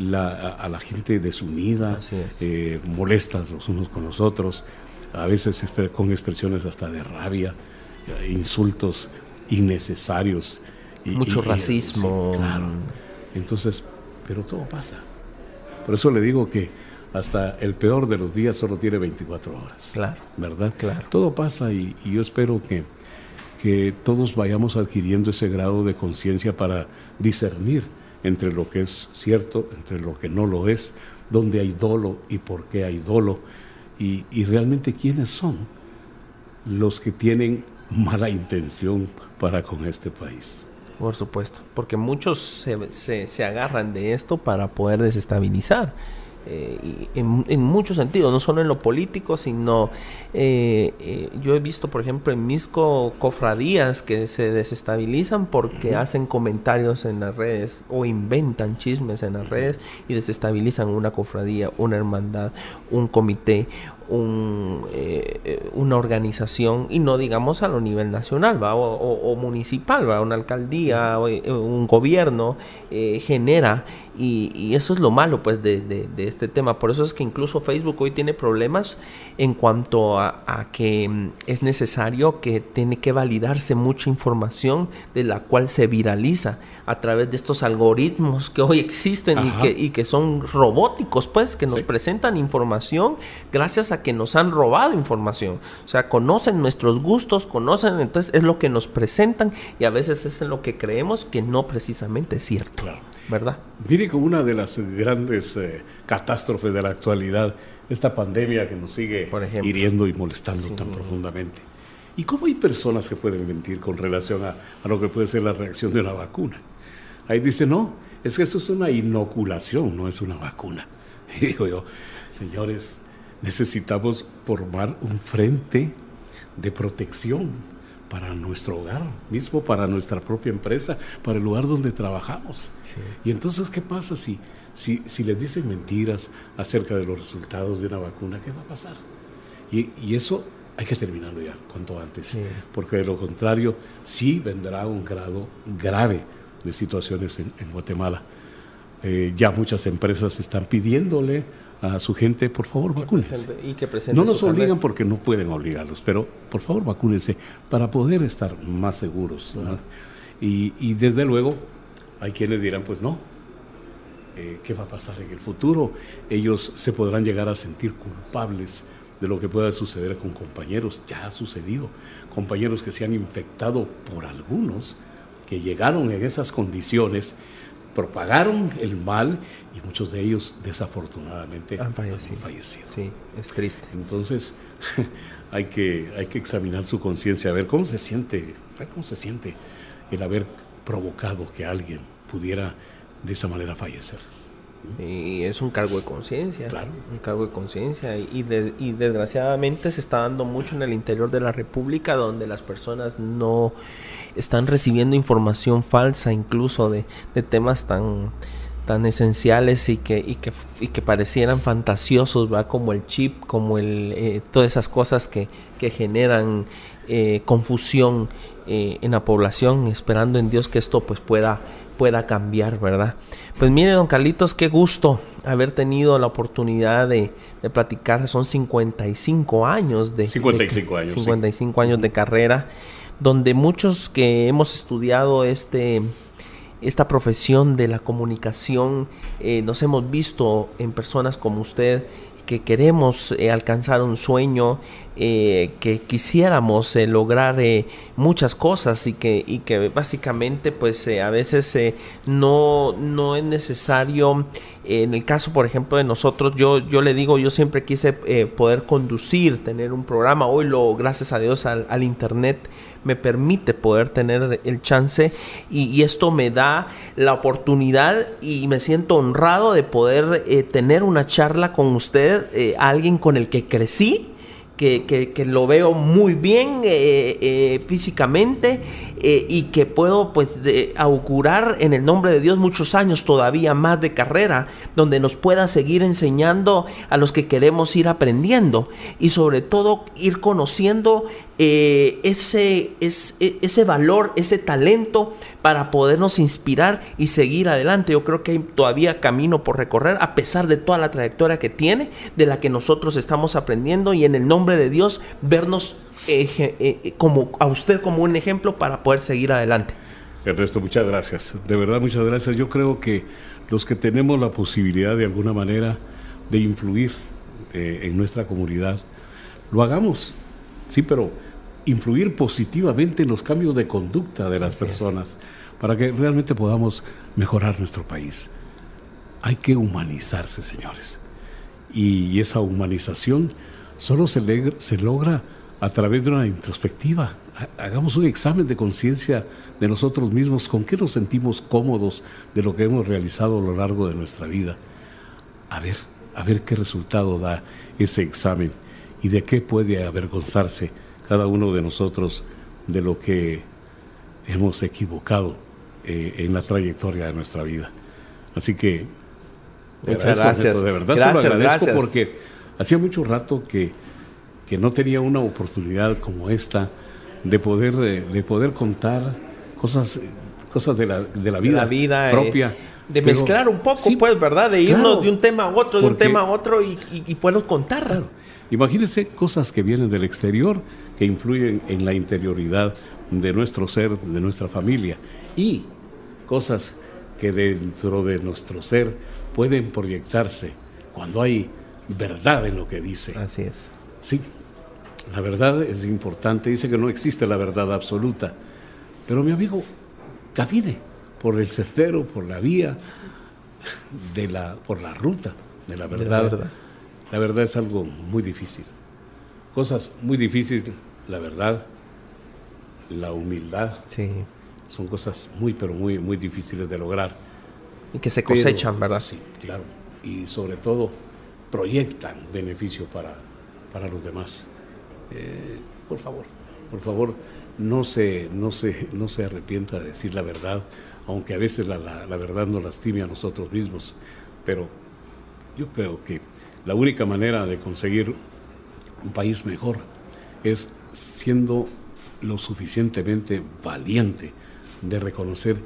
a, la gente desunida, eh, molestas los unos con los otros a veces con expresiones hasta de rabia, insultos innecesarios. Y, Mucho racismo. claro. Entonces, pero todo pasa. Por eso le digo que hasta el peor de los días solo tiene 24 horas. Claro. ¿Verdad? Claro. Todo pasa y, y yo espero que, que todos vayamos adquiriendo ese grado de conciencia para discernir entre lo que es cierto, entre lo que no lo es, dónde hay dolo y por qué hay dolo y, realmente quiénes son los que tienen mala intención para con este país. Por supuesto, porque muchos se, se, se agarran de esto para poder desestabilizar. Eh, en, muchos sentidos, no solo en lo político, sino eh, eh, yo he visto, por ejemplo, en mis cofradías que se desestabilizan porque hacen comentarios en las redes o inventan chismes en las redes y desestabilizan una cofradía, una hermandad, un comité, un, una organización y no digamos a lo nivel nacional ¿va? O, municipal, ¿va? una alcaldía, o, un gobierno genera y, eso es lo malo pues de, de, este tema. Por eso es que incluso Facebook hoy tiene problemas en cuanto a, que mm, es necesario que tiene que validarse mucha información de la cual se viraliza a través de estos algoritmos que hoy existen y que, y que, son robóticos pues, que nos presentan información gracias a que nos han robado información. O sea, conocen nuestros gustos, conocen, entonces es lo que nos presentan y a veces es en lo que creemos que no precisamente es cierto. ¿verdad? Mire como una de las grandes eh, catástrofes de la actualidad, esta pandemia que nos sigue hiriendo y molestando tan profundamente. ¿Y cómo hay personas que pueden mentir con relación a, lo que puede ser la reacción de una vacuna? Ahí dice, no, es que eso es una inoculación, no es una vacuna. [LAUGHS] Y digo yo, señores, necesitamos formar un frente de protección para nuestro hogar, mismo para nuestra propia empresa, para el lugar donde trabajamos. Y entonces, ¿qué pasa si, si, si, les dicen mentiras acerca de los resultados de una vacuna? ¿Qué va a pasar? Y, y eso hay que terminarlo ya, cuanto antes, porque de lo contrario, sí vendrá un grado grave de situaciones en, en Guatemala. Eh, ya muchas empresas están pidiéndole a su gente, por favor, vacúnense. no nos obligan porque no pueden obligarlos, pero por favor, vacúnense para poder estar más seguros. Y, desde luego, hay quienes dirán, pues no, eh, ¿qué va a pasar en el futuro? Ellos se podrán llegar a sentir culpables de lo que pueda suceder con compañeros. Ya ha sucedido. Compañeros que se han infectado por algunos, que llegaron en esas condiciones propagaron el mal y muchos de ellos desafortunadamente han fallecido. Sí, es triste. Entonces [LAUGHS] hay que, hay que examinar su conciencia, a ver cómo se siente, cómo se siente el haber provocado que alguien pudiera de esa manera fallecer. Y es un cargo de conciencia. Claro. Un cargo de conciencia. Y, y desgraciadamente se está dando mucho en el interior de la República donde las personas no están recibiendo información falsa incluso de, de temas tan, tan esenciales y que, y que, y que parecieran fantasiosos, ¿va? como el chip, como el, eh, todas esas cosas que, que generan eh, confusión eh, en la población, esperando en Dios que esto pues pueda pueda cambiar, ¿verdad? Pues mire, don Carlitos, qué gusto haber tenido la oportunidad de, platicar. Son 55 años de... 55 años. 55 años de carrera, donde muchos que hemos estudiado este esta profesión de la comunicación eh, nos hemos visto en personas como usted que queremos eh, alcanzar un sueño eh, que quisiéramos eh, lograr eh, muchas cosas y que, y básicamente pues a veces no, no es necesario, en el caso por ejemplo de nosotros, yo, yo le digo, yo siempre quise poder conducir, tener un programa, hoy lo, gracias a Dios al, al internet, me permite poder tener el chance y, esto me da la oportunidad y me siento honrado de poder tener una charla con usted, alguien con el que crecí que, lo veo muy bien eh, eh, físicamente eh, y que puedo pues de, augurar en el nombre de Dios muchos años todavía más de carrera, donde nos pueda seguir enseñando a los que queremos ir aprendiendo y sobre todo ir conociendo ese, ese, ese valor, ese talento para podernos inspirar y seguir adelante. Yo creo que hay todavía camino por recorrer a pesar de toda la trayectoria que tiene, de la que nosotros estamos aprendiendo y en el nombre de Dios vernos eh, eh, como a usted como un ejemplo para poder seguir adelante. Ernesto, muchas gracias. De verdad, muchas gracias. Yo creo que los que tenemos la posibilidad de alguna manera de influir eh, en nuestra comunidad, lo hagamos. Sí, pero influir positivamente en los cambios de conducta de las personas para que realmente podamos mejorar nuestro país. Hay que humanizarse, señores. Y esa humanización solo se, se logra a través de una introspectiva. Hagamos un examen de conciencia de nosotros mismos, con qué nos sentimos cómodos de lo que hemos realizado a lo largo de nuestra vida. A ver, a ver qué resultado da ese examen y de qué puede avergonzarse cada uno de nosotros de lo que hemos equivocado eh, en la trayectoria de nuestra vida. Así que Muchas gracias. de verdad se lo agradezco porque hacía mucho rato que, que, no tenía una oportunidad como esta de poder, eh, de poder contar cosas, cosas de la, de la vida, vida eh, propia. de mezclar un poco, pues, ¿verdad? De irnos de un tema a otro, de un tema a otro y, y, puedo contar. Imagínense cosas que vienen del exterior que influyen en la interioridad de nuestro ser, de nuestra familia, y cosas que dentro de nuestro ser pueden proyectarse cuando hay verdad en lo que dice. Así es. Sí, la verdad es importante. Dice que no existe la verdad absoluta. Pero mi amigo, camine por el sendero, por la vía, de la, por la ruta de la verdad. la verdad. La verdad es algo muy difícil. Cosas muy difíciles la verdad, la humildad. Sí. Son cosas muy, pero muy, muy difíciles de lograr. Y que se cosechan, ¿verdad? Sí, claro. Y sobre todo proyectan beneficio para, para los demás. Eh, por favor, por favor, no se, no, se, no se arrepienta de decir la verdad, aunque a veces la, la verdad nos lastime a nosotros mismos. Pero yo creo que la única manera de conseguir un país mejor es siendo lo suficientemente valiente de reconocer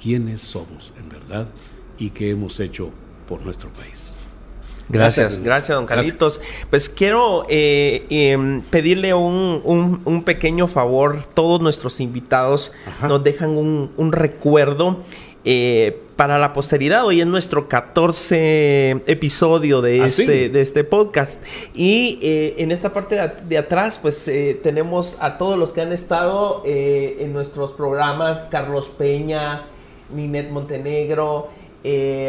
quiénes somos en verdad y qué hemos hecho por nuestro país. Gracias, gracias, don Carlitos. Pues quiero eh, em, pedirle un, pequeño favor. Todos nuestros invitados nos dejan un, recuerdo eh, para la posteridad. Hoy es nuestro 14 episodio de, ¿Ah, este, de este podcast. Y eh, en esta parte de, atrás, pues eh, tenemos a todos los que han estado en nuestros programas: Carlos Peña, Ninet Montenegro.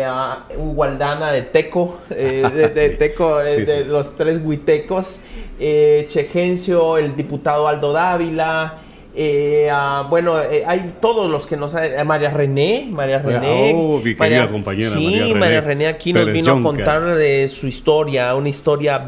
a Ugualdana de Teco, de, [LAUGHS] Teco, de los tres huitecos, Chegencio, el diputado Aldo Dávila, eh, ah, bueno, eh, hay todos los que nos... Eh, María René, María René. Oh, mi querida compañera. Sí, María René, aquí nos vino a contar de su historia, una historia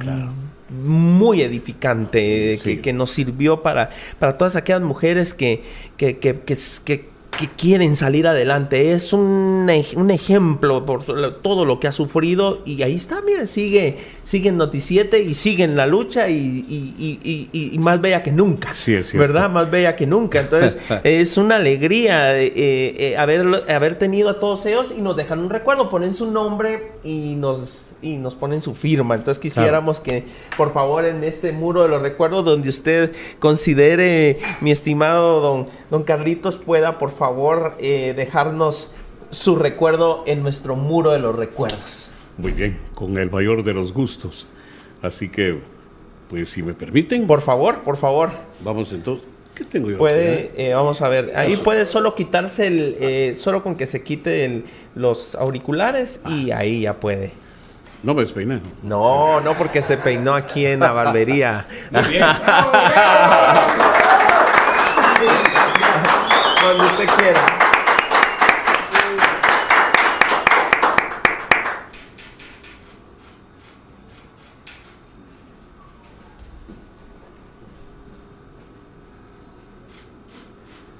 muy edificante que, nos sirvió para, para todas aquellas mujeres que, que, que, que quieren salir adelante. Es un, un, ejemplo por todo lo que ha sufrido y ahí está, miren, sigue, sigue en Noticiete y sigue en la lucha y, más bella que nunca. Sí, es ¿Verdad? Más bella que nunca. Entonces, [LAUGHS] es una alegría eh, eh, haber, haber tenido a todos ellos y nos dejan un recuerdo, ponen su nombre y nos y nos ponen su firma. Entonces quisiéramos que, por favor, en este muro de los recuerdos, donde usted considere, mi estimado don, don Carlitos, pueda, por favor, eh, dejarnos su recuerdo en nuestro muro de los recuerdos. Muy bien, con el mayor de los gustos. Así que Pues si me permiten, Por favor, por favor. vamos entonces. ¿Qué tengo yo? Puede, aquí, eh, vamos a ver, ahí Eso. puede solo quitarse el, eh, solo con que se quite el- los auriculares y ahí ya puede. No me despeiné. No, no porque se peinó aquí en la barbería. Muy bien. [LAUGHS] Cuando usted quiera.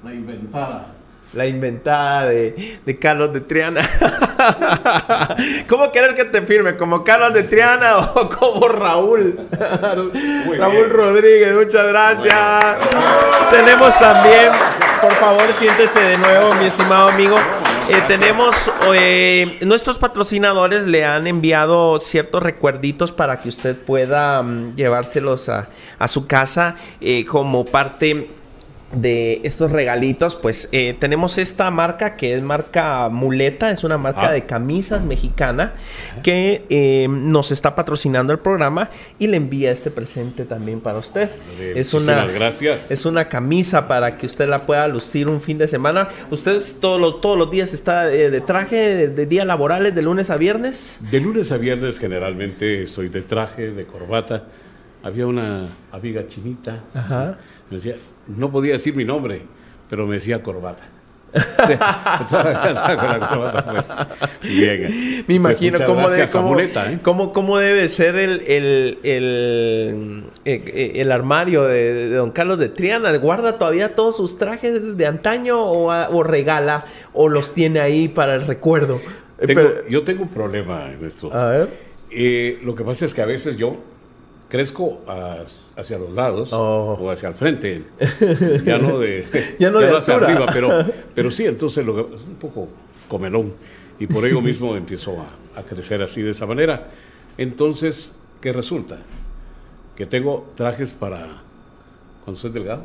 La inventada. La inventada de, de Carlos de Triana. [LAUGHS] ¿Cómo quieres que te firme? ¿Como Carlos de Triana o [LAUGHS] como Raúl? [LAUGHS] Raúl. Rodríguez, muchas gracias. Tenemos también, por favor, siéntese de nuevo, mi estimado amigo. Eh, tenemos eh, nuestros patrocinadores le han enviado ciertos recuerditos para que usted pueda mm, llevárselos a, a su casa eh, como parte de estos regalitos, pues eh, tenemos esta marca que es marca Muleta, es una marca Ah. de camisas mexicana que eh, nos está patrocinando el programa y le envía este presente también para usted. Vale, Es una, muchísimas gracias. es una camisa para que usted la pueda lucir un fin de semana. ¿Usted todos los, todos los días está eh, de traje, de, de días laborales, de lunes a viernes? De lunes a viernes generalmente estoy de traje, de corbata. Había una amiga chinita. Ajá. sí, Me decía, no podía decir mi nombre, pero me decía corbata. [LAUGHS] Bien. Me imagino Pues cómo, de- gracias, cómo- Amuleta, ¿eh? cómo- cómo debe ser el, el, el, eh, el armario de, de don Carlos de Triana. ¿Guarda todavía todos sus trajes de antaño o, o regala o los tiene ahí para el recuerdo? Eh, Tengo- pero- yo tengo un problema en esto. a ver. Eh, lo que pasa es que a veces yo crezco hacia los lados Oh. o hacia el frente, [LAUGHS] ya no de, Ya no de hacia arriba, pero, [LAUGHS] pero sí, entonces lo es un poco comelón y por ello mismo [LAUGHS] empiezo a, a crecer así de esa manera. Entonces, ¿qué resulta? Que tengo trajes para cuando soy delgado,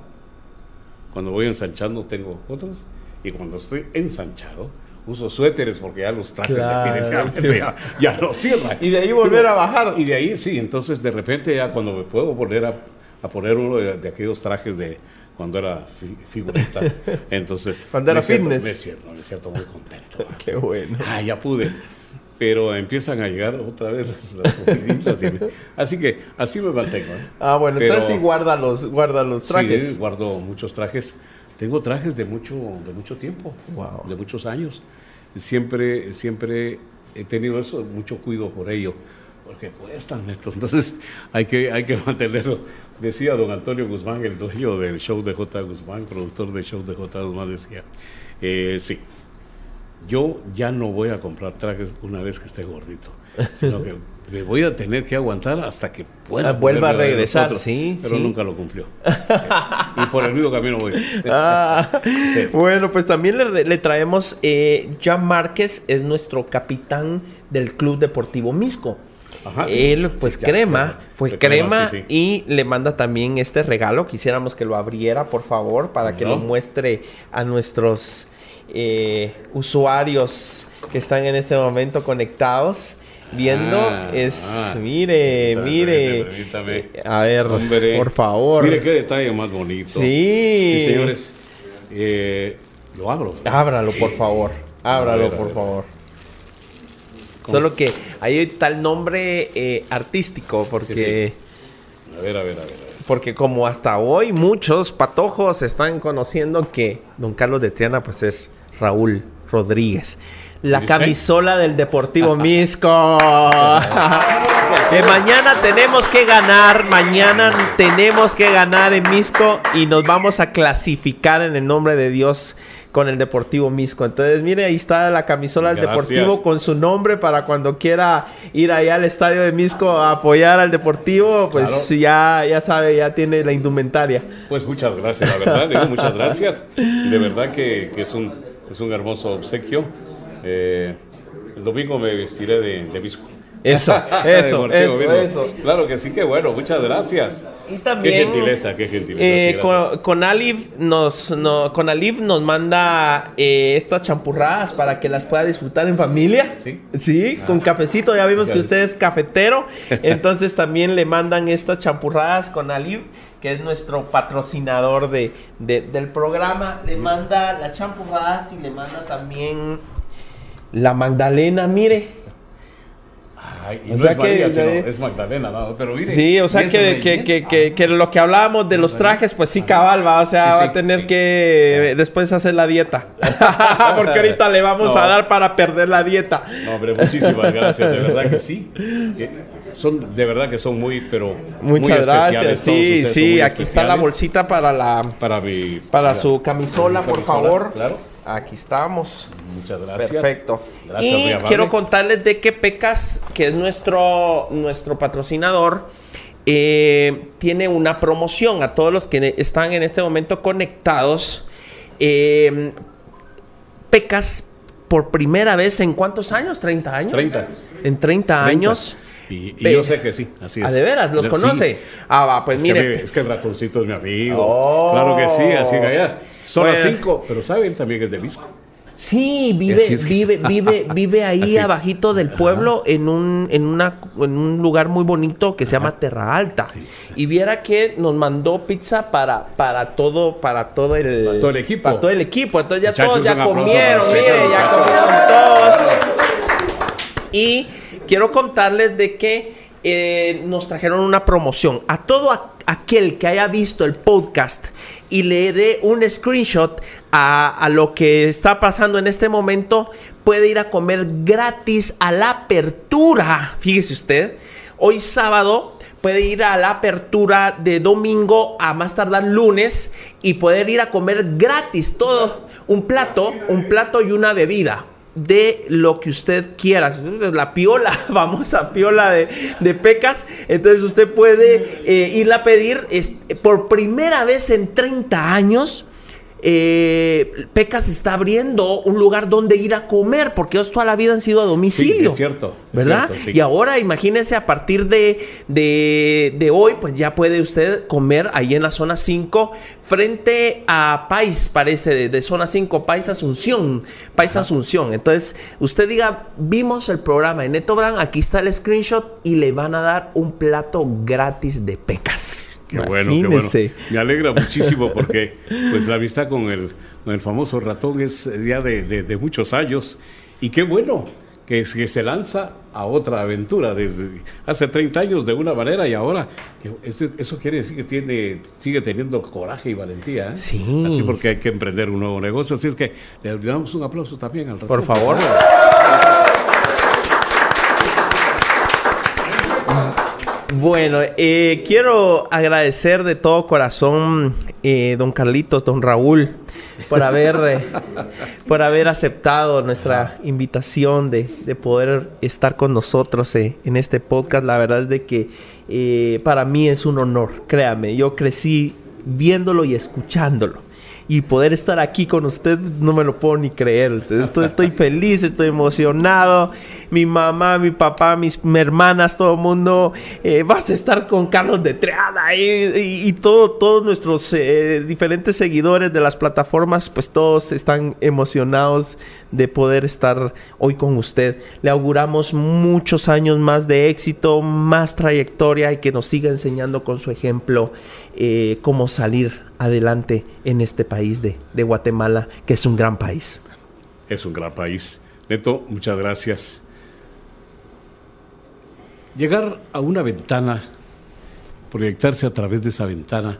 cuando voy ensanchando tengo otros y cuando estoy ensanchado uso suéteres porque ya los trajes Claro, definitivamente sí. ya, ya no cierran. Y de ahí volver a bajar. Y de ahí sí, entonces de repente ya cuando me puedo volver a, a poner uno de, de aquellos trajes de cuando era fi- figurita, [LAUGHS] entonces... Cuando era me siento- fitness. Me siento, me siento muy contento. [LAUGHS] Qué bueno. Ah, ya pude. Pero empiezan a llegar otra vez las, las comiditas y me- así que así me mantengo. ¿eh? Ah, bueno, Pero- entonces sí guarda los, guarda los trajes. Sí, guardo muchos trajes. Tengo trajes de mucho, de mucho tiempo, Wow. de muchos años. Siempre, siempre he tenido eso, mucho cuidado por ello, porque cuestan estos. Entonces hay que, hay que mantenerlo. Decía don Antonio Guzmán, el dueño del show de J. Guzmán, productor del show de J. Guzmán, decía, eh, sí, yo ya no voy a comprar trajes una vez que esté gordito, sino que [LAUGHS] me voy a tener que aguantar hasta que pueda. Ah, vuelva a regresar, sí, Pero sí. nunca lo cumplió. Sí. Y por el mismo camino voy. Ah, Sí. Bueno, pues también le, le traemos, eh, Jan Márquez es nuestro capitán del Club Deportivo Misco. Ajá. Él, pues ya, crema, fue crema, y le manda también este regalo. Quisiéramos que lo abriera, por favor, para que lo muestre a nuestros eh, usuarios que están en este momento conectados. Viendo, Ah, es, ah. mire, Permítame, mire. permítame. A ver, Hombre, por favor. Mire qué detalle más bonito. Sí. Sí, señores. Eh, lo abro. Ábralo, por favor. Ábralo, ver, por favor. ¿Cómo? Solo que está el nombre eh, artístico, porque, a ver, a ver. a ver. porque como hasta hoy muchos patojos están conociendo que Don Carlos de Triana pues es Raúl Rodríguez. La camisola del Deportivo [LAUGHS] Misco. que mañana tenemos que ganar, mañana tenemos que ganar en Misco y nos vamos a clasificar en el nombre de Dios con el Deportivo Misco. Entonces, mire, ahí está la camisola del Gracias. Deportivo con su nombre para cuando quiera ir allá al estadio de Misco a apoyar al Deportivo, pues Claro. ya, ya sabe, ya tiene la indumentaria. Pues muchas gracias, la verdad, digo muchas gracias. De verdad que, que es, un, es un hermoso obsequio. Eh, el domingo me vestiré de, de visco. Eso, [LAUGHS] eso, eso, eso. Claro que sí, que bueno, muchas gracias. Y también, qué gentileza, qué gentileza. Eh, con, con Aliv nos, no, con Aliv nos manda eh, estas champurradas para que las pueda disfrutar en familia. Sí. Sí, con Ah. cafecito. Ya vimos que usted es cafetero. [LAUGHS] Entonces también le mandan estas champurradas con Aliv, que es nuestro patrocinador de, de- del programa. Le manda las champurradas y le manda también la Magdalena, mire. Ay, y O no sea es María, que- sino eh, es Magdalena, no, pero mire. Sí, o sea que, que, que, que, lo que hablábamos de los trajes, pues sí cabal, va, o sea, Sí, va a tener sí. que [LAUGHS] después hacer la dieta. [LAUGHS] Porque ahorita le vamos No. a dar para perder la dieta. No, hombre, muchísimas gracias, de verdad que sí. [LAUGHS] Son, de verdad que son muy, pero. muy Muchas especiales, gracias. Sí, sí, muy aquí está la bolsita para la Para mi. para su camisola, por camisola, favor. Claro. Aquí estamos. Muchas gracias. Perfecto. Gracias, y quiero contarles de que Pecas, que es nuestro, nuestro patrocinador, eh, tiene una promoción a todos los que están en este momento conectados. Eh, Pecas, por primera vez en cuántos años? ¿30 años? 30. En 30 años. Y, yo sé que sí, así es. ¿Ah, de veras? ¿Los Sí. conoce? Ah, va, pues Es mire. que, mire, es que el ratoncito es mi amigo. Oh. Claro que sí, así que allá. Son las Bueno. 5, pero sabe, él también es de Visco. Sí, vive, es que- vive, vive, [LAUGHS] vive ahí Así. abajito del pueblo en un, en una, en un lugar muy bonito que se llama Terra Alta. Sí. Y viera que nos mandó pizza para, para todo, para todo el, Para todo el equipo. Para todo el equipo. Entonces ya Muchachos, todos ya comieron, mire, ya comieron todos. Y quiero contarles de que eh, nos trajeron una promoción. A todo a- aquel que haya visto el podcast y le dé un screenshot a, a lo que está pasando en este momento, puede ir a comer gratis a la apertura. Fíjese usted, hoy sábado puede ir a la apertura de domingo a más tardar lunes y poder ir a comer gratis todo un plato, un plato y una bebida de lo que usted quiera. La piola, [LAUGHS] vamos a piola de, de pecas. Entonces usted puede eh, irla a pedir por primera vez en 30 años. Eh, Pecas está abriendo un lugar donde ir a comer, porque ellos toda la vida han sido a domicilio. Sí, es cierto, es ¿Verdad? cierto, sí. Y ahora imagínese a partir de, de, de hoy, pues ya puede usted comer ahí en la zona 5, frente a Pais, parece, de, de zona 5, Pais Asunción. Pais Asunción. Entonces, usted diga, vimos el programa de Neto Brand, aquí está el screenshot y le van a dar un plato gratis de pecas. Qué bueno, qué bueno. Me alegra muchísimo porque pues la amistad con el, con el famoso ratón es ya de, de- de muchos años. Y qué bueno que, es- que se lanza a otra aventura desde hace 30 años de una manera y ahora eso quiere decir que tiene, sigue teniendo coraje y valentía. ¿eh? Sí. Así porque hay que emprender un nuevo negocio. Así es que le damos un aplauso también al ratón. Por favor. Bueno, eh, quiero agradecer de todo corazón, eh, don Carlitos, don Raúl, por haber, eh, [LAUGHS] por haber aceptado nuestra invitación de, de poder estar con nosotros eh, en este podcast. La verdad es de que eh, para mí es un honor, créame, yo crecí viéndolo y escuchándolo. Y poder estar aquí con usted no me lo puedo ni creer. Usted- Estoy, estoy [LAUGHS] feliz, estoy emocionado. Mi mamá, mi papá, mis mi hermanas, todo el mundo. eh, vas a estar con Carlos de Triana y- y todo, todos nuestros eh, diferentes seguidores de las plataformas, pues todos están emocionados de poder estar hoy con usted. Le auguramos muchos años más de éxito, más trayectoria y que nos siga enseñando con su ejemplo eh, cómo salir adelante en este país de, Guatemala, que es un gran país. Es un gran país. Neto, muchas gracias. Llegar a una ventana, proyectarse a través de esa ventana,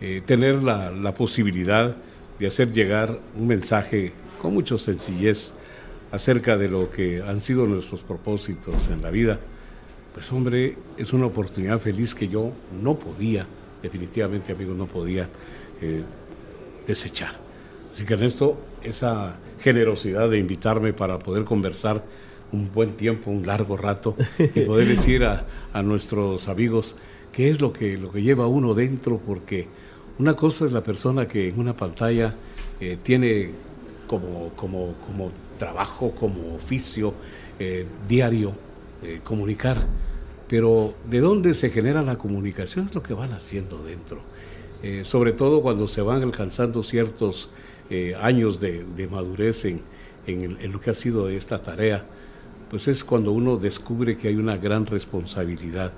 eh, tener la, la posibilidad de hacer llegar un mensaje con mucha sencillez acerca de lo que han sido nuestros propósitos en la vida, pues hombre, es una oportunidad feliz que yo no podía, definitivamente amigos, no podía eh, desechar. Así que en esto, esa generosidad de invitarme para poder conversar un buen tiempo, un largo rato, y poder [LAUGHS] decir a, a nuestros amigos qué es lo que, lo que lleva uno dentro, porque una cosa es la persona que en una pantalla eh, tiene como, como, como trabajo, como oficio eh, diario, eh, comunicar. Pero ¿de dónde se genera la comunicación? Es lo que van haciendo dentro. Eh, sobre todo cuando se van alcanzando ciertos eh, años de, madurez en, en, lo que ha sido esta tarea, pues es cuando uno descubre que hay una gran responsabilidad.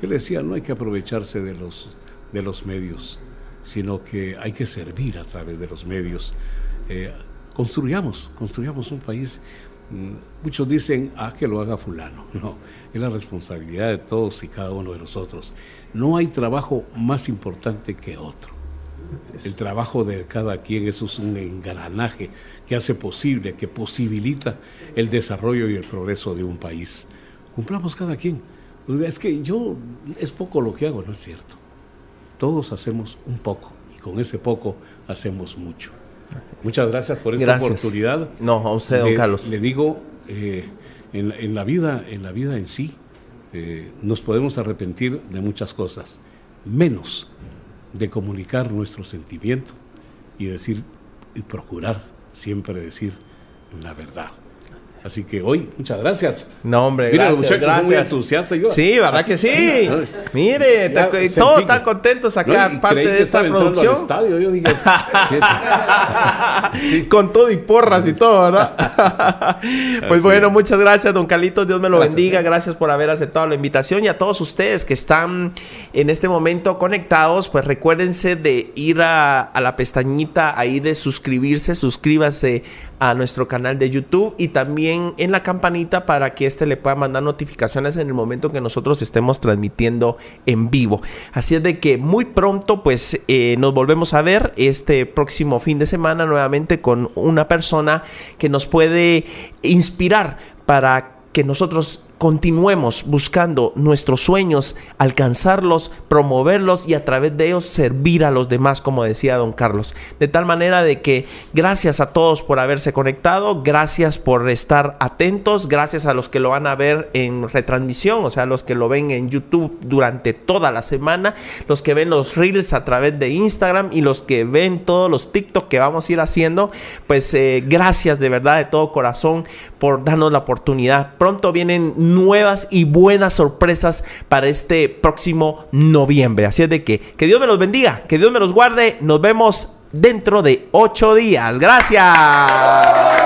Yo le decía, no hay que aprovecharse de los, de los medios, sino que hay que servir a través de los medios. Eh, construyamos, construyamos un país. Mm, muchos dicen, ah, que lo haga fulano. [LAUGHS] No, es la responsabilidad de todos y cada uno de nosotros. No hay trabajo más importante que otro. El trabajo de cada quien, eso es un engranaje que hace posible, que posibilita el desarrollo y el progreso de un país. Cumplamos cada quien. Es que yo, es poco lo que hago, no es cierto. Todos hacemos un poco y con ese poco hacemos mucho. Muchas gracias por esta oportunidad. No, a usted, don Carlos. Le digo, eh, en, la vida, en la vida en sí, eh, nos podemos arrepentir de muchas cosas, menos de comunicar nuestro sentimiento y decir y procurar siempre decir la verdad. Así que hoy, muchas gracias. No, hombre, Mira, los muchachos son muy entusiastas. sí, ¿verdad que sí? Mire, todos están contentos acá, parte de esta producción. estadio, yo [LAUGHS] Con todo y porras y todo, ¿verdad? [LAUGHS] pues bueno, muchas gracias, don Carlitos. Dios me lo bendiga. Gracias por haber aceptado la invitación. Y a todos ustedes que están en este momento conectados, pues recuérdense de ir a, a la pestañita ahí de suscribirse. Suscríbase a nuestro canal de YouTube y también en la campanita para que éste le pueda mandar notificaciones en el momento que nosotros estemos transmitiendo en vivo. Así es de que muy pronto pues eh, nos volvemos a ver este próximo fin de semana nuevamente con una persona que nos puede inspirar para que nosotros continuemos buscando nuestros sueños, alcanzarlos, promoverlos y a través de ellos servir a los demás, como decía don Carlos. De tal manera de que gracias a todos por haberse conectado, gracias por estar atentos, gracias a los que lo van a ver en retransmisión, o sea, los que lo ven en YouTube durante toda la semana, los que ven los reels a través de Instagram y los que ven todos los TikTok que vamos a ir haciendo, pues eh, gracias de verdad de todo corazón por darnos la oportunidad. Pronto vienen nuevas y buenas sorpresas para este próximo noviembre. Así es de que, que Dios me los bendiga, que Dios me los guarde. Nos vemos dentro de ocho días. Gracias.